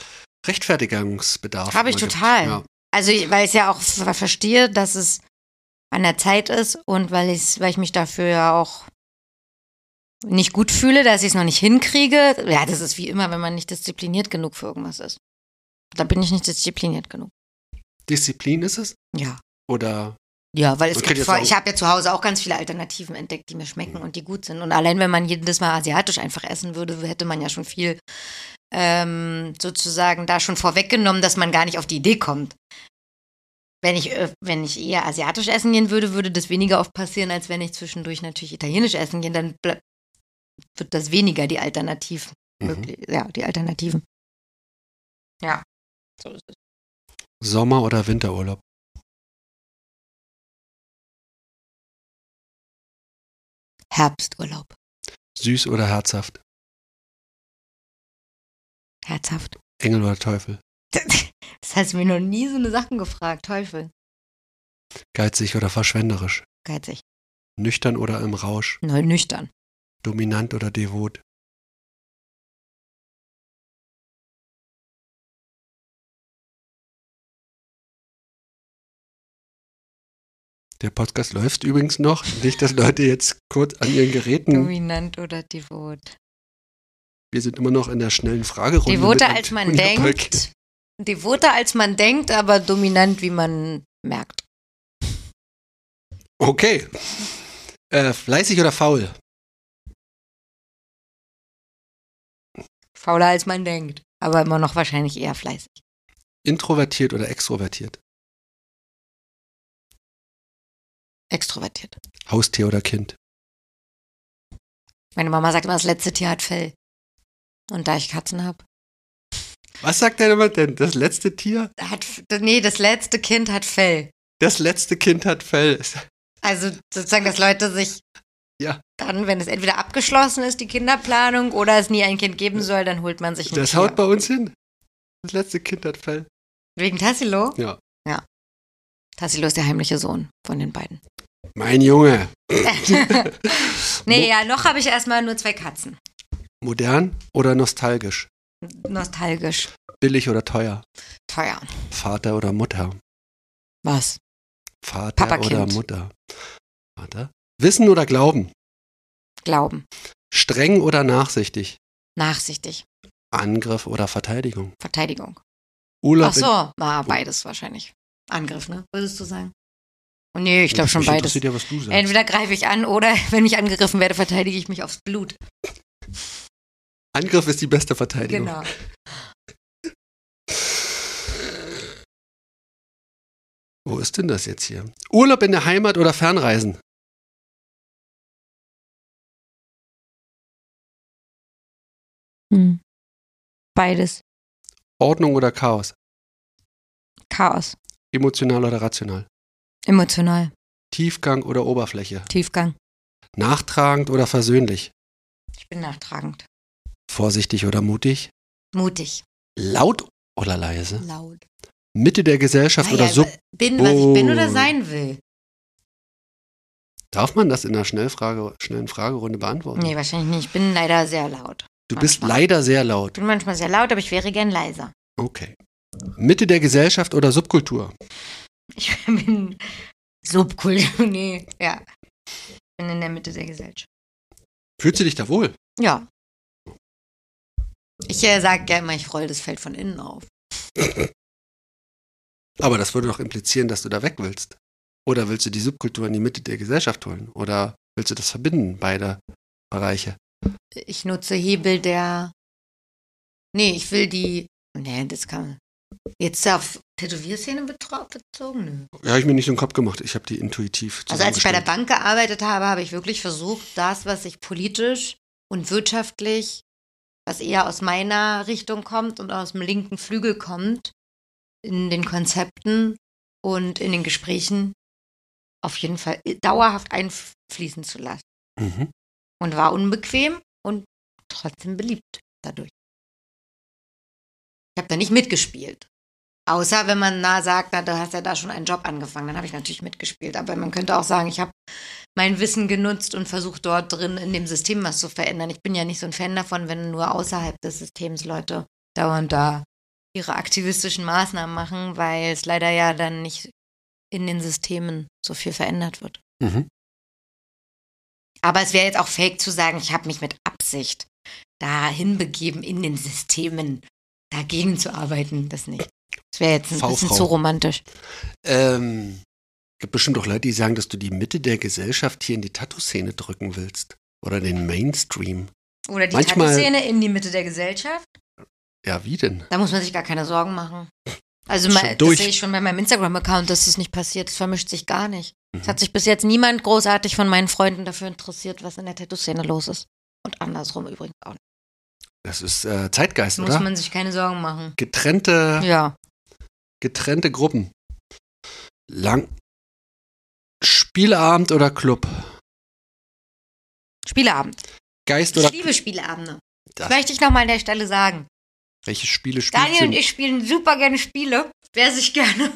Speaker 3: Rechtfertigungsbedarf
Speaker 1: Habe ich total. Ja. Also, weil ich ja auch verstehe, dass es an der Zeit ist und weil, weil ich mich dafür ja auch nicht gut fühle, dass ich es noch nicht hinkriege. Ja, das ist wie immer, wenn man nicht diszipliniert genug für irgendwas ist. Da bin ich nicht diszipliniert genug.
Speaker 3: Disziplin ist es?
Speaker 1: Ja.
Speaker 3: Oder?
Speaker 1: Ja, weil es gibt voll, ich habe ja zu Hause auch ganz viele Alternativen entdeckt, die mir schmecken mhm. und die gut sind. Und allein wenn man jedes Mal asiatisch einfach essen würde, hätte man ja schon viel ähm, sozusagen da schon vorweggenommen, dass man gar nicht auf die Idee kommt. Wenn ich, äh, wenn ich eher asiatisch essen gehen würde, würde das weniger oft passieren, als wenn ich zwischendurch natürlich italienisch essen gehe. Dann wird das weniger die Alternativ.
Speaker 3: Mhm.
Speaker 1: Möglich, ja, die Alternativen. Ja. So ist es.
Speaker 3: Sommer- oder Winterurlaub?
Speaker 1: Herbsturlaub.
Speaker 3: Süß oder herzhaft?
Speaker 1: Herzhaft.
Speaker 3: Engel oder Teufel?
Speaker 1: Das hast du mir noch nie so eine Sachen gefragt. Teufel.
Speaker 3: Geizig oder verschwenderisch?
Speaker 1: Geizig.
Speaker 3: Nüchtern oder im Rausch?
Speaker 1: Neu nüchtern.
Speaker 3: Dominant oder devot? Der Podcast läuft übrigens noch. Nicht, dass Leute jetzt kurz an ihren Geräten.
Speaker 1: Dominant oder devot.
Speaker 3: Wir sind immer noch in der schnellen Fragerunde.
Speaker 1: Devoter als man
Speaker 3: Böck.
Speaker 1: denkt. Devoter als man denkt, aber dominant, wie man merkt.
Speaker 3: Okay. Äh, fleißig oder faul?
Speaker 1: Fauler als man denkt. Aber immer noch wahrscheinlich eher fleißig.
Speaker 3: Introvertiert oder extrovertiert?
Speaker 1: Extrovertiert.
Speaker 3: Haustier oder Kind?
Speaker 1: Meine Mama sagt immer, das letzte Tier hat Fell. Und da ich Katzen habe.
Speaker 3: Was sagt der immer denn? Das letzte Tier?
Speaker 1: Hat, nee, das letzte Kind hat Fell.
Speaker 3: Das letzte Kind hat Fell.
Speaker 1: Also sozusagen, dass Leute sich
Speaker 3: Ja.
Speaker 1: dann, wenn es entweder abgeschlossen ist, die Kinderplanung, oder es nie ein Kind geben soll, dann holt man sich ein
Speaker 3: Das
Speaker 1: Tier.
Speaker 3: haut bei uns hin. Das letzte Kind hat Fell.
Speaker 1: Wegen Tassilo?
Speaker 3: Ja.
Speaker 1: Tassilo ist der heimliche Sohn von den beiden.
Speaker 3: Mein Junge.
Speaker 1: nee, ja, noch habe ich erstmal nur zwei Katzen.
Speaker 3: Modern oder nostalgisch?
Speaker 1: Nostalgisch.
Speaker 3: Billig oder teuer?
Speaker 1: Teuer.
Speaker 3: Vater oder Mutter?
Speaker 1: Was?
Speaker 3: Vater
Speaker 1: Papa,
Speaker 3: oder
Speaker 1: Kind.
Speaker 3: Mutter? Vater? Wissen oder Glauben?
Speaker 1: Glauben.
Speaker 3: Streng oder nachsichtig?
Speaker 1: Nachsichtig.
Speaker 3: Angriff oder Verteidigung?
Speaker 1: Verteidigung.
Speaker 3: Urlaub
Speaker 1: Ach so, na, beides wahrscheinlich. Angriff, ne? Würdest du sagen? Oh, nee, ich glaube schon beides.
Speaker 3: ja, was du sagst.
Speaker 1: Entweder greife ich an oder wenn ich angegriffen werde, verteidige ich mich aufs Blut.
Speaker 3: Angriff ist die beste Verteidigung.
Speaker 1: Genau.
Speaker 3: Wo ist denn das jetzt hier? Urlaub in der Heimat oder Fernreisen?
Speaker 1: Hm. Beides.
Speaker 3: Ordnung oder Chaos?
Speaker 1: Chaos.
Speaker 3: Emotional oder rational?
Speaker 1: Emotional.
Speaker 3: Tiefgang oder Oberfläche?
Speaker 1: Tiefgang.
Speaker 3: Nachtragend oder versöhnlich?
Speaker 1: Ich bin nachtragend.
Speaker 3: Vorsichtig oder mutig?
Speaker 1: Mutig.
Speaker 3: Laut oder leise?
Speaker 1: Laut.
Speaker 3: Mitte der Gesellschaft oder
Speaker 1: Naja,
Speaker 3: Sub.
Speaker 1: bin, was ich bin oder
Speaker 3: Oh.
Speaker 1: sein will.
Speaker 3: Darf man das in einer Schnellfrage, schnellen Fragerunde beantworten?
Speaker 1: Nee, wahrscheinlich nicht. Ich bin leider sehr laut.
Speaker 3: du bist
Speaker 1: manchmal.
Speaker 3: leider sehr
Speaker 1: Ich
Speaker 3: laut.
Speaker 1: bin manchmal sehr laut, aber ich wäre gern leiser.
Speaker 3: Okay. Mitte der Gesellschaft oder Subkultur?
Speaker 1: Ich bin Subkultur. Nee, ja. Ich bin in der Mitte der Gesellschaft.
Speaker 3: Fühlst du dich da wohl?
Speaker 1: Ja. Ich äh, sage ja immer, ich roll das Feld von innen auf.
Speaker 3: Aber das würde doch implizieren, dass du da weg willst. Oder willst du die Subkultur in die Mitte der Gesellschaft holen? Oder willst du das verbinden, beide Bereiche?
Speaker 1: Ich nutze Hebel der. Nee, ich will die. Nee, das kann. Jetzt auf Tätowierszene bezogen?
Speaker 3: Ja, habe ich mir nicht so den Kopf gemacht. Ich habe die intuitiv
Speaker 1: Also als ich bei der. Bank gearbeitet habe, habe ich wirklich versucht, das, was ich politisch und wirtschaftlich, was eher aus meiner Richtung kommt und aus dem linken Flügel kommt, in den Konzepten und in den Gesprächen auf jeden Fall dauerhaft einfließen zu lassen.
Speaker 3: Mhm.
Speaker 1: Und war unbequem und trotzdem beliebt dadurch. Ich habe da nicht mitgespielt. Außer wenn man na sagt, na, du hast ja da schon einen Job angefangen, dann habe ich natürlich mitgespielt. Aber man könnte auch sagen, ich habe mein Wissen genutzt und versucht dort drin in dem System was zu verändern. Ich bin ja nicht so ein Fan davon, wenn nur außerhalb des Systems Leute dauernd da ihre aktivistischen Maßnahmen machen, weil es leider ja dann nicht in den Systemen so viel verändert wird.
Speaker 3: Mhm.
Speaker 1: Aber es wäre jetzt auch fake zu sagen, ich habe mich mit Absicht dahin begeben, in den Systemen dagegen zu arbeiten. Das nicht. Das wäre jetzt ein bisschen
Speaker 3: V-Frau.
Speaker 1: zu romantisch.
Speaker 3: Ähm, gibt bestimmt auch Leute, die sagen, dass du die Mitte der Gesellschaft hier in die Tattoo-Szene drücken willst. Oder den Mainstream.
Speaker 1: Oder die Tattoo-Szene in die Mitte der Gesellschaft.
Speaker 3: Ja, wie denn?
Speaker 1: Da muss man sich gar keine Sorgen machen. Also mal, das sehe ich schon bei meinem Instagram-Account, dass es nicht passiert. Es vermischt sich gar nicht. Es
Speaker 3: Mhm.
Speaker 1: hat sich bis jetzt niemand großartig von meinen Freunden dafür interessiert, was in der Tattoo-Szene los ist. Und andersrum übrigens auch nicht.
Speaker 3: Das ist äh, Zeitgeist,
Speaker 1: Muss
Speaker 3: oder?
Speaker 1: man sich keine Sorgen machen.
Speaker 3: Getrennte,
Speaker 1: Ja.
Speaker 3: getrennte Gruppen. Lang. Spieleabend oder Club?
Speaker 1: Spieleabend.
Speaker 3: Geist oder
Speaker 1: Ich liebe Spieleabende.
Speaker 3: Das-
Speaker 1: Das möchte ich nochmal an der Stelle sagen.
Speaker 3: welche Spiele spielst
Speaker 1: Daniel und
Speaker 3: du?
Speaker 1: ich spielen super gerne Spiele. Wer sich gerne,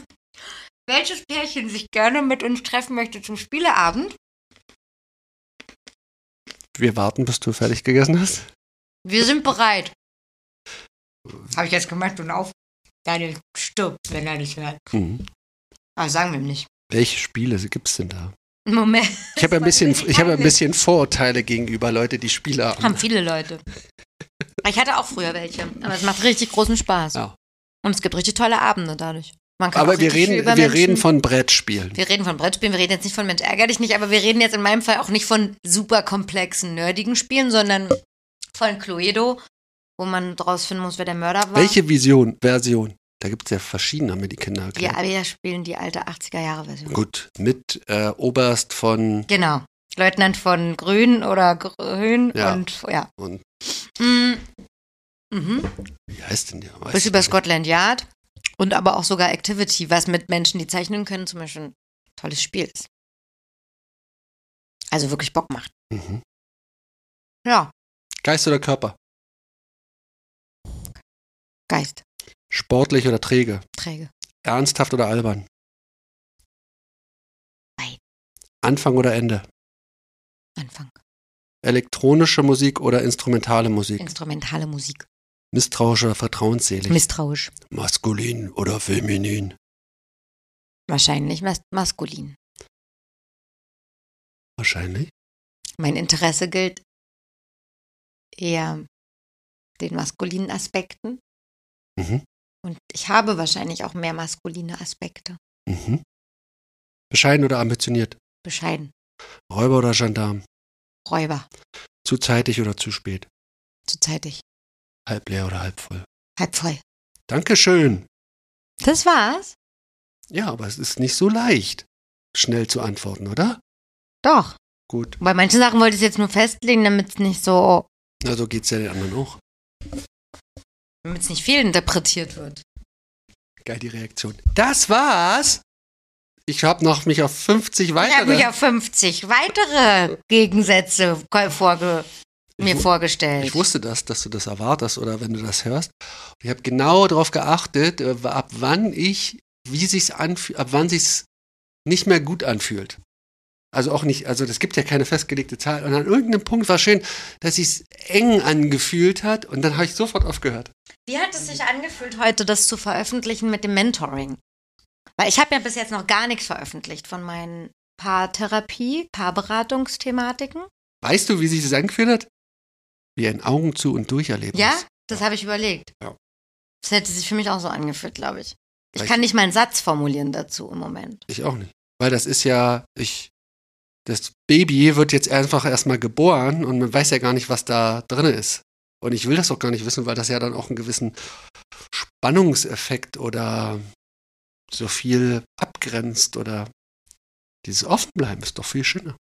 Speaker 1: welches Pärchen sich gerne mit uns treffen möchte zum Spieleabend,
Speaker 3: Wir warten, bis du fertig gegessen hast.
Speaker 1: Wir sind bereit. Habe ich jetzt gemacht und auf. Daniel stirbt, wenn er nicht hört.
Speaker 3: Mhm.
Speaker 1: Aber sagen wir ihm nicht.
Speaker 3: Welche Spiele gibt es denn da?
Speaker 1: Moment.
Speaker 3: Ich habe ein bisschen,
Speaker 1: weiß
Speaker 3: ich habe ein bisschen Vorurteile gegenüber Leute, die Spiele haben.
Speaker 1: Haben viele Leute. Ich hatte auch früher welche, aber es macht richtig großen Spaß.
Speaker 3: Ja.
Speaker 1: Und es gibt richtig tolle Abende dadurch. Man kann
Speaker 3: Aber wir reden,
Speaker 1: über
Speaker 3: wir reden von Brettspielen.
Speaker 1: Wir reden von Brettspielen, wir reden jetzt nicht von Mensch ärger dich nicht, aber wir reden jetzt in meinem Fall auch nicht von super komplexen, nerdigen Spielen, sondern von Cluedo, wo man draus finden muss, wer der Mörder war.
Speaker 3: Welche Vision, Version? Da gibt es ja verschiedene, haben mir die Kinder
Speaker 1: Wir
Speaker 3: erklärt.
Speaker 1: alle spielen die alte 80er-Jahre-Version.
Speaker 3: Gut, mit äh, Oberst von
Speaker 1: Genau. Leutnant von Grün oder Grün
Speaker 3: Ja.
Speaker 1: und ja.
Speaker 3: und
Speaker 1: Mm. Mhm.
Speaker 3: wie heißt denn der? Weiß
Speaker 1: Bis über. Scotland Yard und aber auch sogar Activity, was mit Menschen, die zeichnen können, zum Beispiel ein tolles Spiel ist. Also wirklich Bock macht.
Speaker 3: Mhm.
Speaker 1: Ja,
Speaker 3: Geist oder Körper?
Speaker 1: Geist,
Speaker 3: Sportlich oder träge?
Speaker 1: träge.
Speaker 3: Ernsthaft oder albern?
Speaker 1: Beid.
Speaker 3: Anfang oder Ende?
Speaker 1: Anfang.
Speaker 3: Elektronische Musik oder instrumentale Musik?
Speaker 1: Instrumentale Musik.
Speaker 3: Misstrauisch oder vertrauensselig?
Speaker 1: Misstrauisch.
Speaker 3: Maskulin oder feminin?
Speaker 1: Wahrscheinlich mas maskulin.
Speaker 3: Wahrscheinlich.
Speaker 1: Mein Interesse gilt eher den maskulinen Aspekten.
Speaker 3: Mhm.
Speaker 1: Und ich habe wahrscheinlich auch mehr maskuline Aspekte.
Speaker 3: Mhm. Bescheiden oder ambitioniert?
Speaker 1: Bescheiden.
Speaker 3: Räuber oder Gendarm?
Speaker 1: Räuber.
Speaker 3: Zu zeitig oder zu spät?
Speaker 1: Zu zeitig.
Speaker 3: Halb leer oder halb voll?
Speaker 1: Halb voll.
Speaker 3: Dankeschön.
Speaker 1: Das war's?
Speaker 3: Ja, aber es ist nicht so leicht, schnell zu antworten, oder?
Speaker 1: Doch.
Speaker 3: Gut.
Speaker 1: Bei manchen Sachen wollte ich es jetzt nur festlegen, damit es nicht so,
Speaker 3: Na, so geht's ja den anderen auch.
Speaker 1: damit es nicht fehlinterpretiert wird.
Speaker 3: Geil, die Reaktion. Das war's. Ich habe noch mich auf 50
Speaker 1: Ich habe mich
Speaker 3: weitere.
Speaker 1: auf 50 weitere Gegensätze vorge mir
Speaker 3: Ich
Speaker 1: vorgestellt.
Speaker 3: Ich wusste das, dass du das erwartest oder wenn du das hörst. Ich habe genau darauf geachtet, äh, ab wann ich, wie sich's anfühlt, ab wann sich's nicht mehr gut anfühlt. Also auch nicht, also es gibt ja keine festgelegte Zahl. Und an irgendeinem Punkt war schön, dass sich's eng angefühlt hat und dann habe ich sofort aufgehört.
Speaker 1: Wie hat es sich angefühlt, heute das zu veröffentlichen mit dem Mentoring? Weil ich habe ja bis jetzt noch gar nichts veröffentlicht von meinen Paartherapie, Paarberatungsthematiken.
Speaker 3: Weißt du, wie sich das angefühlt hat? Wie ein Augen zu und durcherleben.
Speaker 1: Ja, das habe ich überlegt.
Speaker 3: Ja.
Speaker 1: Das hätte sich für mich auch so angefühlt, glaube ich. Ich
Speaker 3: Vielleicht-
Speaker 1: kann nicht mal einen Satz formulieren dazu im Moment.
Speaker 3: Ich auch nicht. Weil das ist ja, ich, das Baby wird jetzt einfach erstmal geboren und man weiß ja gar nicht, was da drin ist. Und ich will das auch gar nicht wissen, weil das ja dann auch einen gewissen Spannungseffekt oder so viel abgrenzt oder dieses Offenbleiben ist doch viel schöner.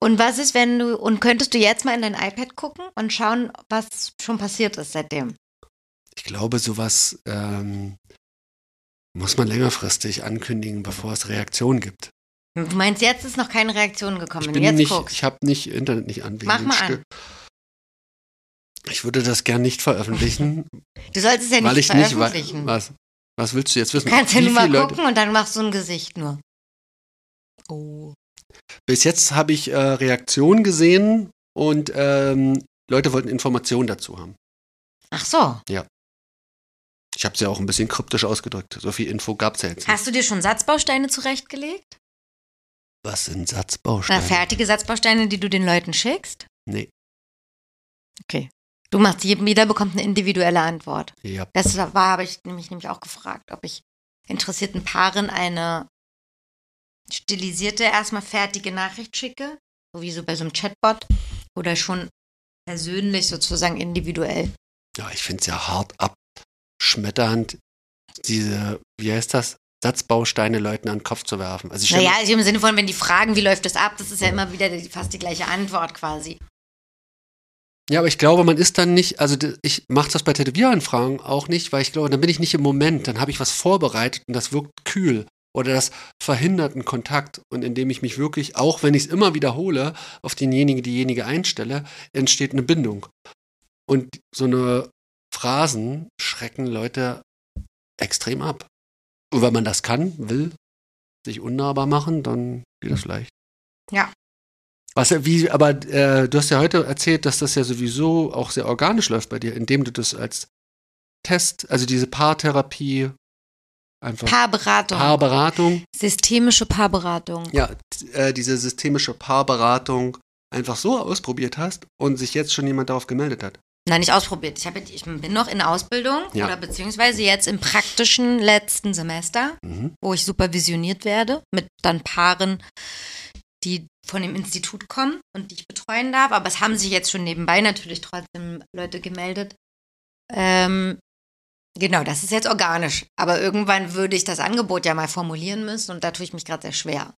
Speaker 1: Und was ist, wenn du, und könntest du jetzt mal in dein iPad gucken und schauen, was schon passiert ist seitdem?
Speaker 3: Ich glaube, sowas ähm, muss man längerfristig ankündigen, bevor es Reaktionen gibt.
Speaker 1: Du meinst, jetzt ist noch keine Reaktion gekommen,
Speaker 3: Ich bin
Speaker 1: jetzt
Speaker 3: nicht,
Speaker 1: guckst.
Speaker 3: ich habe nicht Internet nicht an.
Speaker 1: Mach mal
Speaker 3: Stö- Ich würde das gern nicht veröffentlichen,
Speaker 1: Du sollst es ja
Speaker 3: weil
Speaker 1: nicht
Speaker 3: ich nicht
Speaker 1: veröffentlichen.
Speaker 3: weiß. Was, was willst du jetzt wissen?
Speaker 1: Du kannst ja nur mal
Speaker 3: Leute-
Speaker 1: gucken und dann machst du ein Gesicht nur. Oh.
Speaker 3: Bis jetzt habe ich äh, Reaktionen gesehen und ähm, Leute wollten Informationen dazu haben.
Speaker 1: Ach so.
Speaker 3: Ich habe es ja auch ein bisschen kryptisch ausgedrückt. So viel Info gab es ja jetzt nicht.
Speaker 1: Hast du dir schon Satzbausteine zurechtgelegt?
Speaker 3: Was sind
Speaker 1: Na,
Speaker 3: Satzbausteine?
Speaker 1: fertige Satzbausteine, die du den Leuten schickst?
Speaker 3: Nee.
Speaker 1: Du machst, jeder bekommt eine individuelle Antwort.
Speaker 3: Ja.
Speaker 1: Das war, habe ich nämlich, nämlich auch gefragt, ob ich interessierten Paaren eine stilisierte, erstmal fertige Nachricht schicke, so wie so bei so einem Chatbot, oder schon persönlich sozusagen individuell.
Speaker 3: ja, ich finde es ja hart abschmetternd, diese, wie heißt das? Satzbausteine Leuten an den Kopf zu werfen. Also ich
Speaker 1: Naja, also im Sinne von, wenn die fragen, wie läuft das ab, das ist ja immer wieder die, fast die gleiche Antwort quasi.
Speaker 3: ja, aber ich glaube, man ist dann nicht, also ich mache das bei Tätowieranfragen auch nicht, weil ich glaube, dann bin ich nicht im Moment, dann habe ich was vorbereitet und das wirkt kühl oder das verhindert einen Kontakt und indem ich mich wirklich, auch wenn ich es immer wiederhole, auf denjenigen, diejenige einstelle, entsteht eine Bindung. Und so eine Phrasen schrecken Leute extrem ab. Und wenn man das kann, will, sich unnahbar machen, dann geht das leicht.
Speaker 1: Ja.
Speaker 3: Was, wie, aber äh, du hast ja heute erzählt, dass das ja sowieso auch sehr organisch läuft bei dir, indem du das als Test, also diese Paartherapie, einfach
Speaker 1: Paarberatung.
Speaker 3: Paarberatung,
Speaker 1: Systemische Paarberatung.
Speaker 3: ja, äh, diese systemische Paarberatung einfach so ausprobiert hast und sich jetzt schon jemand darauf gemeldet hat.
Speaker 1: Nein, nicht ausprobiert. Ich, hab, jetzt- ich bin noch in Ausbildung
Speaker 3: Ja.
Speaker 1: oder beziehungsweise jetzt im praktischen letzten Semester,
Speaker 3: Mhm.
Speaker 1: wo ich supervisioniert werde mit dann Paaren, die von dem Institut kommen und die ich betreuen darf. Aber es haben sich jetzt schon nebenbei natürlich trotzdem Leute gemeldet. Ähm, genau, das ist jetzt organisch. Aber irgendwann würde ich das Angebot ja mal formulieren müssen und da tue ich mich gerade sehr schwer.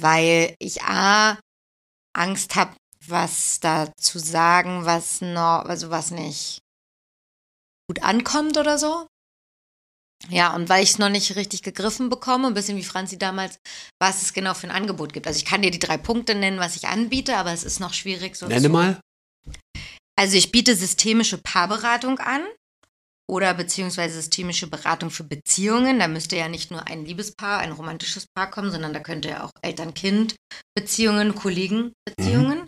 Speaker 1: Weil ich A, Angst habe, was da zu sagen, was noch, also was nicht gut ankommt oder so. Ja, und weil ich es noch nicht richtig gegriffen bekomme, ein bisschen wie Franzi damals, was es genau für ein Angebot gibt. Also ich kann dir die drei Punkte nennen, was ich anbiete, aber es ist noch schwierig so
Speaker 3: Nenne
Speaker 1: zu
Speaker 3: mal.
Speaker 1: also ich biete systemische Paarberatung an oder beziehungsweise systemische Beratung für Beziehungen. Da müsste ja nicht nur ein Liebespaar, ein romantisches Paar kommen, sondern da könnte ja auch Eltern-Kind-Beziehungen, Kollegen-Beziehungen.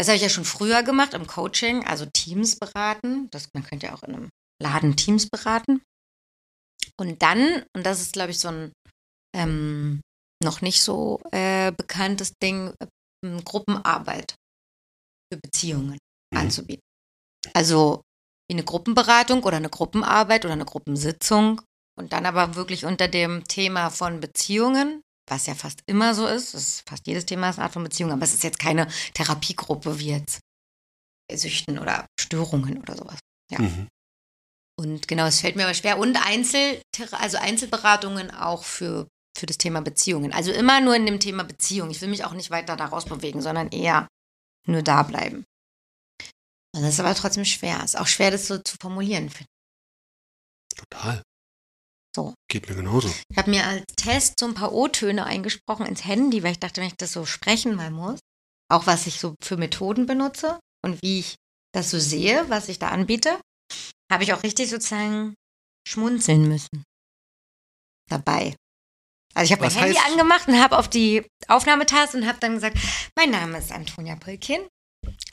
Speaker 1: Das habe ich ja schon früher gemacht im Coaching, also Teams beraten. Das, man könnte ja auch in einem Laden Teams beraten. Und dann, und das ist, glaube ich, so ein ähm, noch nicht so äh, bekanntes Ding, äh, Gruppenarbeit für Beziehungen
Speaker 3: Mhm.
Speaker 1: anzubieten. Also wie eine Gruppenberatung oder eine Gruppenarbeit oder eine Gruppensitzung und dann aber wirklich unter dem Thema von Beziehungen, was ja fast immer so ist, das ist fast jedes Thema ist eine Art von Beziehung, aber es ist jetzt keine Therapiegruppe wie jetzt Süchten oder Störungen oder sowas. Ja.
Speaker 3: Mhm.
Speaker 1: Und genau, es fällt mir aber schwer. Und Einzel, also Einzelberatungen auch für, für das Thema Beziehungen. Also immer nur in dem Thema Beziehung. Ich will mich auch nicht weiter daraus bewegen, sondern eher nur da bleiben. Und das ist aber trotzdem schwer. Ist auch schwer, das so zu formulieren. finde
Speaker 3: Total.
Speaker 1: So.
Speaker 3: Geht mir genauso.
Speaker 1: Ich habe mir als Test so ein paar O-Töne eingesprochen ins Handy, weil ich dachte, wenn ich das so sprechen mal muss, auch was ich so für Methoden benutze und wie ich das so sehe, was ich da anbiete, habe ich auch richtig sozusagen schmunzeln müssen dabei. Also ich habe mein Handy angemacht und habe auf die Aufnahmetaste und habe dann gesagt, mein Name ist Antonia Pölkin.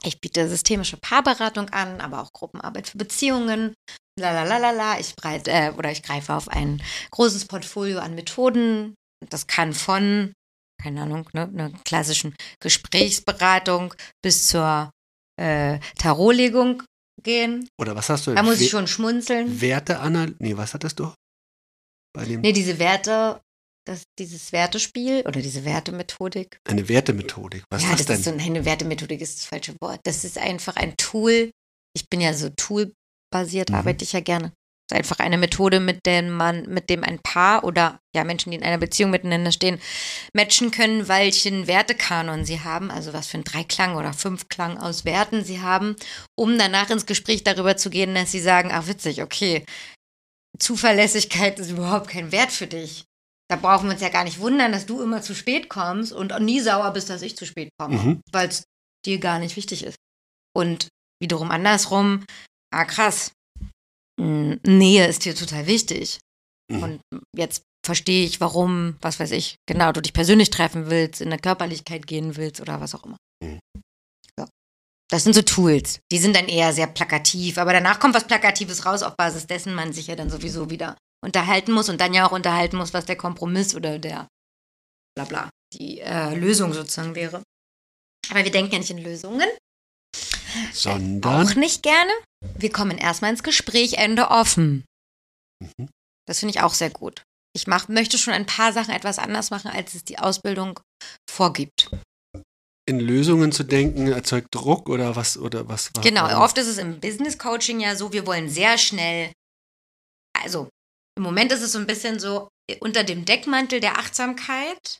Speaker 1: Ich biete systemische Paarberatung an, aber auch Gruppenarbeit für Beziehungen. Lalalala, ich breite äh, oder ich greife auf ein großes Portfolio an Methoden. Das kann von, keine Ahnung, ne, einer klassischen Gesprächsberatung bis zur äh, Tarotlegung gehen.
Speaker 3: Oder was hast du?
Speaker 1: Da muss ich schon schmunzeln.
Speaker 3: Werteanal. Nee, was hattest du? Bei dem
Speaker 1: Nee, diese Werte, das, dieses Wertespiel oder diese Wertemethodik.
Speaker 3: eine Wertemethodik. Was
Speaker 1: ja,
Speaker 3: ist das,
Speaker 1: das ist so
Speaker 3: denn?
Speaker 1: eine Wertemethodik ist das falsche Wort. Das ist einfach ein Tool. Ich bin ja so toolbasiert,
Speaker 3: Mhm.
Speaker 1: arbeite ich ja gerne. Das ist einfach eine Methode, mit der man, mit dem ein Paar oder ja Menschen, die in einer Beziehung miteinander stehen, matchen können, welchen Wertekanon sie haben, also was für ein Dreiklang oder Fünfklang aus Werten sie haben, um danach ins Gespräch darüber zu gehen, dass sie sagen, ach witzig, okay, Zuverlässigkeit ist überhaupt kein Wert für dich. Da brauchen wir uns ja gar nicht wundern, dass du immer zu spät kommst und nie sauer bist, dass ich zu spät komme,
Speaker 3: Mhm.
Speaker 1: weil es dir gar nicht wichtig ist. Und wiederum andersrum, ah krass, Nähe ist dir total wichtig.
Speaker 3: Mhm.
Speaker 1: Und jetzt verstehe ich, warum, was weiß ich, genau, du dich persönlich treffen willst, in der Körperlichkeit gehen willst oder was auch immer.
Speaker 3: Mhm.
Speaker 1: Ja. Das sind so Tools. Die sind dann eher sehr plakativ, aber danach kommt was Plakatives raus, auf Basis dessen man sich ja dann sowieso wieder unterhalten muss und dann ja auch unterhalten muss, was der Kompromiss oder der bla bla, die äh, Lösung sozusagen wäre. Aber wir denken ja nicht in Lösungen.
Speaker 3: Sondern.
Speaker 1: Auch nicht gerne. Wir kommen erstmal ins Gespräch, Ende offen.
Speaker 3: Mhm.
Speaker 1: Das finde ich auch sehr gut. Ich mach, möchte schon ein paar Sachen etwas anders machen, als es die Ausbildung vorgibt.
Speaker 3: In Lösungen zu denken erzeugt Druck oder was oder was?
Speaker 1: Genau,
Speaker 3: warum?
Speaker 1: oft ist es im Business Coaching ja so, wir wollen sehr schnell, also Im Moment ist es so ein bisschen so, unter dem Deckmantel der Achtsamkeit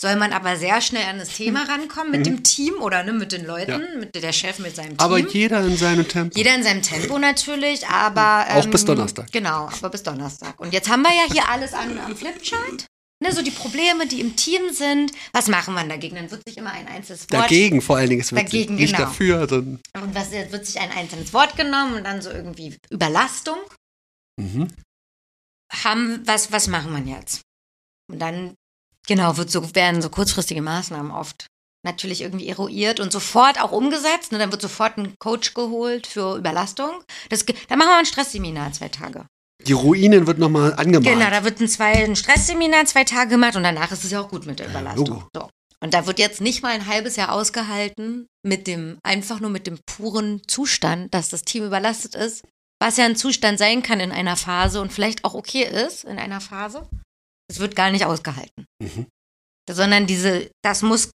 Speaker 1: soll man aber sehr schnell an das Thema rankommen mit dem Team oder ne, mit den Leuten,
Speaker 3: Ja.
Speaker 1: mit der Chef mit seinem Team.
Speaker 3: Aber jeder in seinem Tempo.
Speaker 1: Jeder in seinem Tempo natürlich, aber.
Speaker 3: Auch bis Donnerstag.
Speaker 1: Genau, aber bis Donnerstag. Und jetzt haben wir ja hier alles an, am Flipchart. Ne, so die Probleme, die im Team sind. Was machen wir dagegen? Dann wird sich immer ein einzelnes Wort.
Speaker 3: Dagegen vor allen Dingen. Es wird
Speaker 1: Dagegen,
Speaker 3: nicht
Speaker 1: genau.
Speaker 3: dafür, sondern.
Speaker 1: Und was wird sich ein einzelnes Wort genommen und dann so irgendwie Überlastung.
Speaker 3: Mhm.
Speaker 1: Haben, was, was machen wir jetzt? Und dann, genau, wird so, werden so kurzfristige Maßnahmen oft natürlich irgendwie eruiert und sofort auch umgesetzt. Ne? Dann wird sofort ein Coach geholt für Überlastung. Das, dann machen wir ein Stressseminar zwei Tage.
Speaker 3: Die Ruinen wird nochmal angemalt.
Speaker 1: Genau, da wird ein, zwei, ein Stressseminar zwei Tage gemacht und danach ist es ja auch gut mit der Überlastung.
Speaker 3: Logo.
Speaker 1: So. Und da wird jetzt nicht mal ein halbes Jahr ausgehalten mit dem, einfach nur mit dem puren Zustand, dass das Team überlastet ist, was ja ein Zustand sein kann in einer Phase und vielleicht auch okay ist in einer Phase. Es wird gar nicht ausgehalten.
Speaker 3: Mhm.
Speaker 1: Sondern diese, das muss,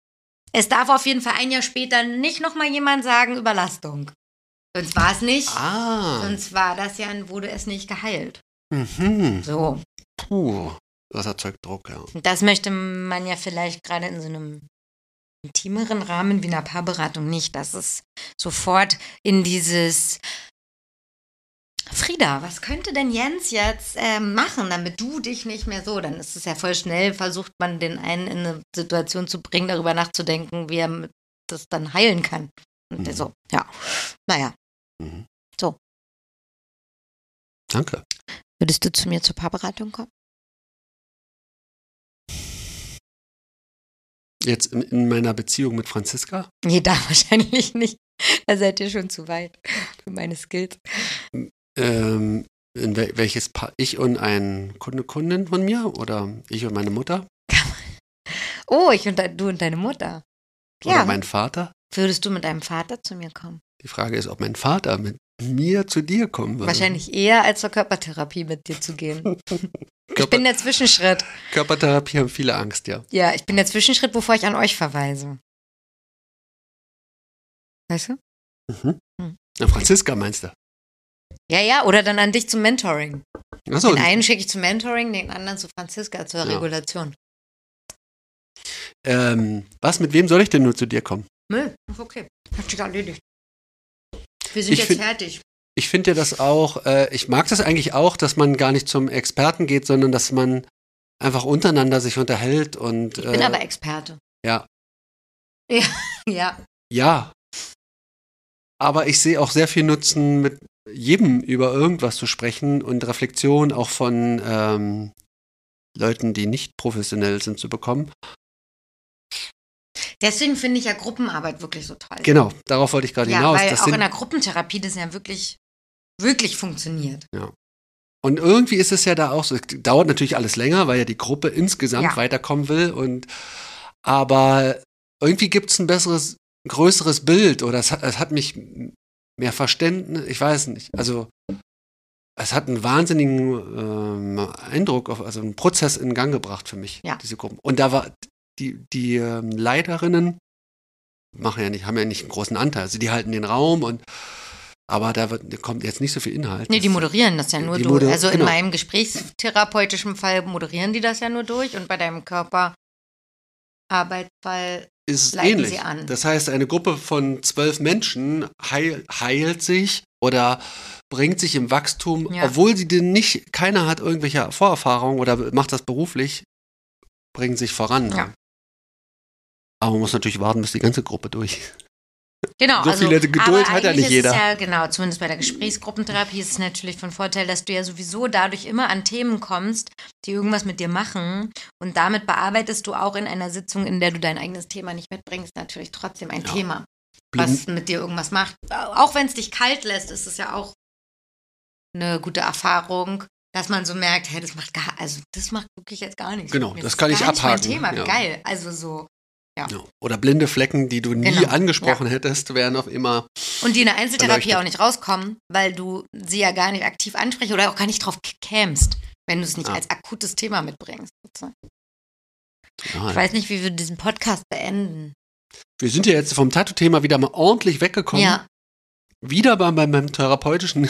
Speaker 1: es darf auf jeden Fall ein Jahr später nicht nochmal jemand sagen Überlastung. Sonst war es nicht.
Speaker 3: Ah.
Speaker 1: Sonst war das ja, wurde es nicht geheilt.
Speaker 3: Mhm.
Speaker 1: So.
Speaker 3: Puh. Das erzeugt Druck, ja.
Speaker 1: Das möchte man ja vielleicht gerade in so einem intimeren Rahmen wie einer Paarberatung nicht, dass es sofort in dieses Frieda, was könnte denn Jens jetzt ähm, machen, damit du dich nicht mehr so, dann ist es ja voll schnell, versucht man den einen in eine Situation zu bringen, darüber nachzudenken, wie er das dann heilen kann. Und
Speaker 3: Mhm.
Speaker 1: so, ja, naja,
Speaker 3: Mhm.
Speaker 1: So.
Speaker 3: Danke.
Speaker 1: würdest du zu mir zur Paarberatung kommen?
Speaker 3: Jetzt in, in meiner Beziehung mit Franziska.
Speaker 1: Nee, da wahrscheinlich nicht. Da seid ihr schon zu weit für meine Skills.
Speaker 3: Ähm, in wel welches Paar? Ich und ein Kunde, Kundin von mir oder ich und meine Mutter
Speaker 1: Oh, ich und du und deine Mutter.
Speaker 3: oder
Speaker 1: Ja.
Speaker 3: mein Vater.
Speaker 1: Würdest du mit deinem Vater zu mir kommen?
Speaker 3: Die Frage ist, ob mein Vater mit mir zu dir kommen würde.
Speaker 1: Wahrscheinlich eher als zur Körpertherapie mit dir zu gehen. Ich bin der Zwischenschritt.
Speaker 3: Körpertherapie haben viele Angst, ja.
Speaker 1: Ja, ich bin der Zwischenschritt, bevor ich an euch verweise. Weißt du?
Speaker 3: Mhm.
Speaker 1: Hm.
Speaker 3: Na, Franziska meinst du?
Speaker 1: Ja, ja, oder dann an dich zum Mentoring.
Speaker 3: Achso,
Speaker 1: Den einen schicke ich zum Mentoring, den anderen zu Franziska zur
Speaker 3: Ja.
Speaker 1: Regulation.
Speaker 3: ähm, was, mit wem soll ich denn nur zu dir kommen?
Speaker 1: Nö, ist okay. Hat sich erledigt. Wir sind
Speaker 3: Ich
Speaker 1: jetzt
Speaker 3: find-
Speaker 1: fertig.
Speaker 3: Ich finde ja das auch, äh, ich mag das eigentlich auch, dass man gar nicht zum Experten geht, sondern dass man einfach untereinander sich unterhält und
Speaker 1: Ich bin
Speaker 3: äh,
Speaker 1: aber Experte.
Speaker 3: ja,
Speaker 1: Ja, ja.
Speaker 3: ja. Aber ich sehe auch sehr viel Nutzen, mit jedem über irgendwas zu sprechen und Reflexion auch von ähm, Leuten, die nicht professionell sind, zu bekommen.
Speaker 1: Deswegen finde ich ja Gruppenarbeit wirklich so toll.
Speaker 3: Genau, darauf wollte ich gerade
Speaker 1: Ja,
Speaker 3: hinaus.
Speaker 1: weil auch in der Gruppentherapie das ja wirklich, wirklich funktioniert.
Speaker 3: und irgendwie ist es ja da auch so, es dauert natürlich alles länger, weil ja die Gruppe insgesamt
Speaker 1: Ja.
Speaker 3: weiterkommen will. Und aber irgendwie gibt es ein besseres, größeres Bild oder es hat, es hat mich mehr Verständnis, ich weiß nicht. Also es hat einen wahnsinnigen ähm, Eindruck, auf, also einen Prozess in Gang gebracht für mich,
Speaker 1: Ja.
Speaker 3: diese Gruppen. Und da war die, die ähm, Leiterinnen machen ja nicht, haben ja nicht einen großen Anteil. Also die halten den Raum und aber da wird, da kommt jetzt nicht so viel Inhalt.
Speaker 1: Nee, die moderieren das ja nur durch. Also in
Speaker 3: genau.
Speaker 1: meinem gesprächstherapeutischen Fall moderieren die das ja nur durch und bei deinem Körperarbeitsfall
Speaker 3: ist ähnlich.
Speaker 1: sie an.
Speaker 3: Das heißt, eine Gruppe von zwölf Menschen heil, heilt sich oder bringt sich im Wachstum,
Speaker 1: Ja.
Speaker 3: obwohl sie denn nicht, keiner hat irgendwelche Vorerfahrungen oder macht das beruflich, bringen sich voran.
Speaker 1: Ja.
Speaker 3: Aber man muss natürlich warten, bis die ganze Gruppe durch.
Speaker 1: Genau,
Speaker 3: So
Speaker 1: also,
Speaker 3: viele Geduld hat ja nicht
Speaker 1: ist
Speaker 3: jeder.
Speaker 1: Ja, genau, zumindest bei der Gesprächsgruppentherapie ist es natürlich von Vorteil, dass du ja sowieso dadurch immer an Themen kommst, die irgendwas mit dir machen. Und damit bearbeitest du auch in einer Sitzung, in der du dein eigenes Thema nicht mitbringst, natürlich trotzdem ein
Speaker 3: Ja.
Speaker 1: Thema, was mit dir irgendwas macht. Auch wenn es dich kalt lässt, ist es ja auch eine gute Erfahrung, dass man so merkt, hey, das macht gar, also das macht wirklich jetzt gar nichts.
Speaker 3: Genau, das
Speaker 1: ist
Speaker 3: kann ich
Speaker 1: gar nicht
Speaker 3: abhaken,
Speaker 1: Mein Thema,
Speaker 3: ja.
Speaker 1: geil. Also so.
Speaker 3: Ja. Oder blinde Flecken, die du nie
Speaker 1: Genau,
Speaker 3: angesprochen hättest, werden auf immer.
Speaker 1: Und die in der Einzeltherapie auch nicht rauskommen, weil du sie ja gar nicht aktiv ansprichst oder auch gar nicht drauf kämst, wenn du es nicht
Speaker 3: Ah.
Speaker 1: als akutes Thema mitbringst.
Speaker 3: Ja,
Speaker 1: Ich weiß nicht, wie wir diesen Podcast beenden.
Speaker 3: wir sind ja jetzt vom Tattoo-Thema wieder mal ordentlich weggekommen.
Speaker 1: Ja,
Speaker 3: Wieder bei meinem, therapeutischen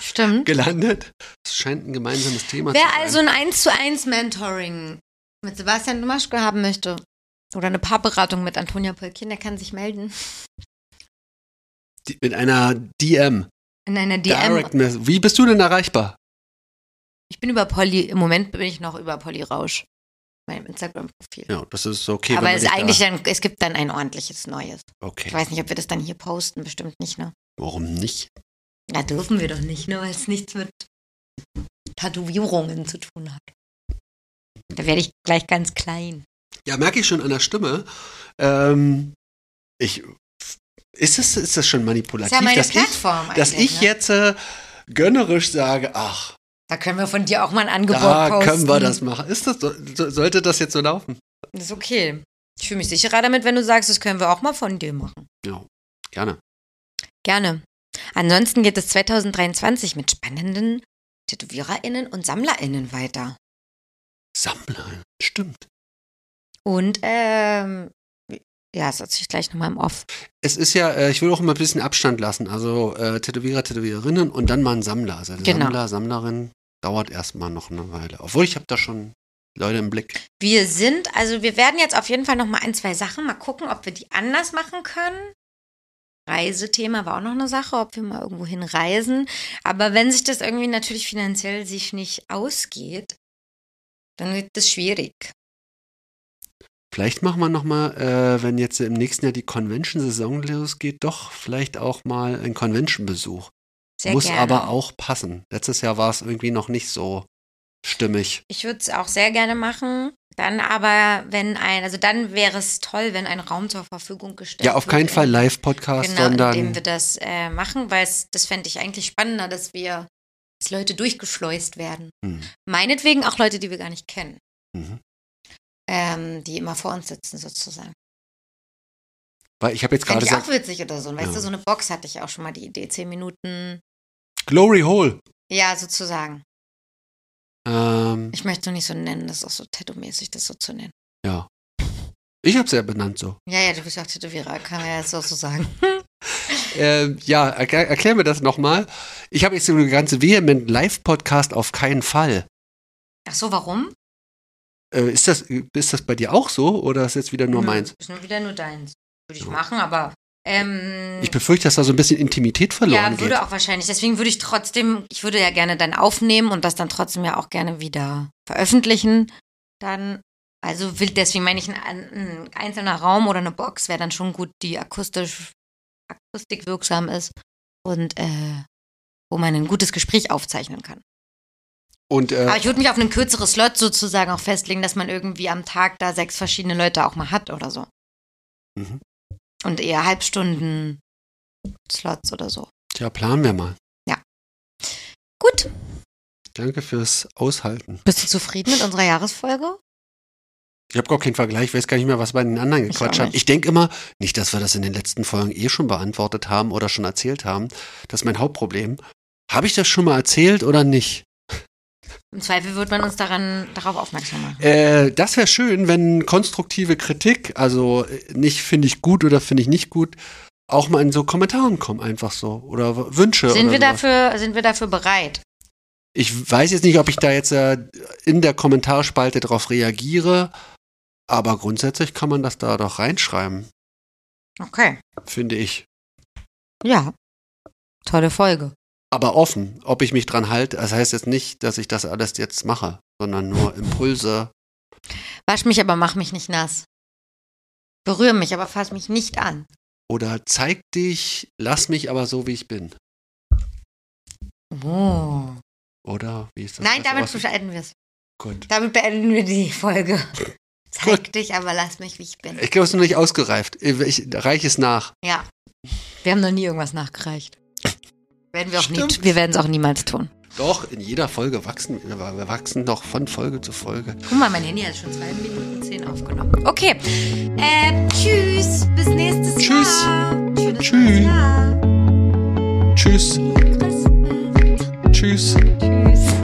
Speaker 1: Stimmt.
Speaker 3: gelandet. Es scheint ein gemeinsames Thema
Speaker 1: Wer
Speaker 3: zu sein.
Speaker 1: also ein 1 zu 1 Mentoring mit Sebastian Domaschke haben möchte oder eine Paarberatung mit Antonia Polkin, der kann sich melden.
Speaker 3: Die- mit einer DM.
Speaker 1: In einer DM.
Speaker 3: Direct Message. Wie bist du denn erreichbar?
Speaker 1: Ich bin über Polly, im Moment bin ich noch über Polly Rausch. Meinem Instagram-Profil.
Speaker 3: Ja, das ist okay.
Speaker 1: Aber es eigentlich dann, es gibt dann ein ordentliches Neues.
Speaker 3: Da,
Speaker 1: Ich
Speaker 3: okay.
Speaker 1: weiß nicht, ob wir das dann hier posten, bestimmt nicht, ne?
Speaker 3: Warum nicht?
Speaker 1: Na, dürfen wir doch nicht, ne? Weil es nichts mit Tätowierungen zu tun hat. Da werde ich gleich ganz klein.
Speaker 3: Ja, merke ich schon an der Stimme. Ähm, ich, ist, das, ist das schon
Speaker 1: Das
Speaker 3: manipulativ,
Speaker 1: ist ja meine
Speaker 3: dass ich,
Speaker 1: Plattform
Speaker 3: dass
Speaker 1: eigentlich,
Speaker 3: ich
Speaker 1: ne?
Speaker 3: jetzt äh, gönnerisch sage, ach,
Speaker 1: Da können wir von dir auch mal ein Angebot
Speaker 3: da
Speaker 1: posten.
Speaker 3: können wir das machen. Ist das, so- sollte das jetzt so laufen?
Speaker 1: Das ist okay. Ich fühle mich sicherer damit, wenn du sagst, das können wir auch mal von dir machen.
Speaker 3: Ja, gerne.
Speaker 1: Gerne. Ansonsten geht es 2023 mit spannenden TätowiererInnen und SammlerInnen weiter.
Speaker 3: Sammler, stimmt.
Speaker 1: Und, ähm, ja, das erzähle ich gleich nochmal im Off.
Speaker 3: Es ist ja, äh, ich will auch immer ein bisschen Abstand lassen. Also äh, Tätowierer, Tätowiererinnen und dann mal ein Sammler. Also
Speaker 1: Genau.
Speaker 3: Sammler, Sammlerin dauert erstmal noch eine Weile. Obwohl ich habe da schon Leute im Blick.
Speaker 1: Wir sind, also wir werden jetzt auf jeden Fall nochmal ein, zwei Sachen mal gucken, ob wir die anders machen können. Reisethema war auch noch eine Sache, ob wir mal irgendwo hinreisen. Aber wenn sich das irgendwie natürlich finanziell sich nicht ausgeht, dann wird das schwierig.
Speaker 3: Vielleicht machen wir nochmal, äh, wenn jetzt im nächsten Jahr die Convention-Saison losgeht, doch vielleicht auch mal einen Convention-Besuch. Muss
Speaker 1: gerne.
Speaker 3: aber auch passen. Letztes Jahr war es irgendwie noch nicht so stimmig.
Speaker 1: Ich würde es auch sehr gerne machen. Dann aber, wenn ein, also dann wäre es toll, wenn ein Raum zur Verfügung gestellt
Speaker 3: Ja, auf
Speaker 1: wird,
Speaker 3: keinen Fall
Speaker 1: in-
Speaker 3: Live-Podcast,
Speaker 1: Genau, indem
Speaker 3: sondern
Speaker 1: wir das äh, machen, weil es, das fände ich eigentlich spannender, dass wir, dass Leute durchgeschleust werden.
Speaker 3: Hm,
Speaker 1: Meinetwegen auch Leute, die wir gar nicht kennen,
Speaker 3: mhm.
Speaker 1: Ähm, die immer vor uns sitzen sozusagen.
Speaker 3: weil ich habe jetzt gerade
Speaker 1: ich auch witzig oder so. Und weißt
Speaker 3: Ja.
Speaker 1: du, so eine Box hatte ich auch schon mal die Idee, zehn Minuten.
Speaker 3: Glory Hole.
Speaker 1: Ja, sozusagen.
Speaker 3: Ähm,
Speaker 1: Ich möchte es nicht so nennen, das ist auch so tattoo-mäßig, das so zu nennen.
Speaker 3: ja. Ich habe es ja benannt so.
Speaker 1: Ja, ja, du bist ja auch Tätowierer, kann man ja jetzt auch so sagen.
Speaker 3: Ähm, ja, erklär, erklär mir das nochmal. Ich habe jetzt so eine ganze vehement Live-Podcast auf keinen Fall.
Speaker 1: Ach so, warum?
Speaker 3: Äh, ist, das, ist das bei dir auch so oder ist jetzt wieder nur
Speaker 1: Nö,
Speaker 3: meins?
Speaker 1: Ist nur wieder nur deins. Würde ich
Speaker 3: Ja.
Speaker 1: machen, aber ähm,
Speaker 3: Ich befürchte, dass da so ein bisschen Intimität verloren
Speaker 1: ja,
Speaker 3: geht.
Speaker 1: würde auch wahrscheinlich. Deswegen würde ich trotzdem, ich würde ja gerne dann aufnehmen und das dann trotzdem ja auch gerne wieder veröffentlichen. Dann, also will, deswegen meine ich, ein, ein einzelner Raum oder eine Box wäre dann schon gut, die akustisch, akustikwirksam ist und äh, wo man ein gutes Gespräch aufzeichnen kann.
Speaker 3: Und äh,
Speaker 1: Aber ich würde mich auf einen kürzeren Slot sozusagen auch festlegen, dass man irgendwie am Tag da sechs verschiedene Leute auch mal hat oder so.
Speaker 3: Mhm.
Speaker 1: Und eher Halbstunden Slots oder so.
Speaker 3: tja, planen wir mal.
Speaker 1: Gut.
Speaker 3: Danke fürs Aushalten.
Speaker 1: Bist du zufrieden mit unserer Jahresfolge?
Speaker 3: Ich habe gar keinen Vergleich, ich weiß gar nicht mehr, was bei den anderen gequatscht haben. Ich denke immer, nicht, dass wir das in den letzten Folgen eh schon beantwortet haben oder schon erzählt haben. Das ist mein Hauptproblem. Habe ich das schon mal erzählt oder nicht?
Speaker 1: Im Zweifel wird man uns daran, darauf aufmerksam machen.
Speaker 3: Äh, das wäre schön, wenn konstruktive Kritik, also äh, nicht finde ich gut oder finde ich nicht gut, auch mal in so Kommentaren kommen, einfach so. Oder Wünsche.
Speaker 1: Sind
Speaker 3: oder
Speaker 1: wir,
Speaker 3: sowas.
Speaker 1: dafür, sind wir dafür bereit?
Speaker 3: Ich weiß jetzt nicht, ob ich da jetzt äh, in der Kommentarspalte darauf reagiere, aber grundsätzlich kann man das da doch reinschreiben,
Speaker 1: Okay.
Speaker 3: finde ich.
Speaker 1: Ja. Tolle Folge.
Speaker 3: Aber offen, ob ich mich dran halte. Das heißt jetzt nicht, dass ich das alles jetzt mache, sondern nur Impulse.
Speaker 1: Wasch mich, aber mach mich nicht nass. Berühre mich, aber fass mich nicht an.
Speaker 3: Oder zeig dich, lass mich aber so, wie ich bin.
Speaker 1: Oh.
Speaker 3: Oder wie ist das?
Speaker 1: Nein, damit
Speaker 3: aus-
Speaker 1: beenden wir es.
Speaker 3: Gut.
Speaker 1: Damit beenden wir die Folge. Zeig
Speaker 3: Gut.
Speaker 1: dich, aber lass mich, wie ich bin.
Speaker 3: Ich glaube, es ist noch nicht ausgereift. Ich reiche es nach.
Speaker 1: Ja. Wir haben noch nie irgendwas nachgereicht. Werden wir auch
Speaker 3: Stimmt.
Speaker 1: nie. Wir werden es auch niemals tun.
Speaker 3: Doch, in jeder Folge wachsen wir. Wir wachsen doch von Folge zu Folge.
Speaker 1: Guck mal, mein Handy hat schon zwei Minuten zehn aufgenommen. Okay. Äh, tschüss. Bis nächstes
Speaker 3: Tschüss.
Speaker 1: Jahr. Schönes
Speaker 3: Tschüss.
Speaker 1: Jahr.
Speaker 3: Tschüss.
Speaker 1: Christmas.
Speaker 3: Tschüss.
Speaker 1: Tschüss.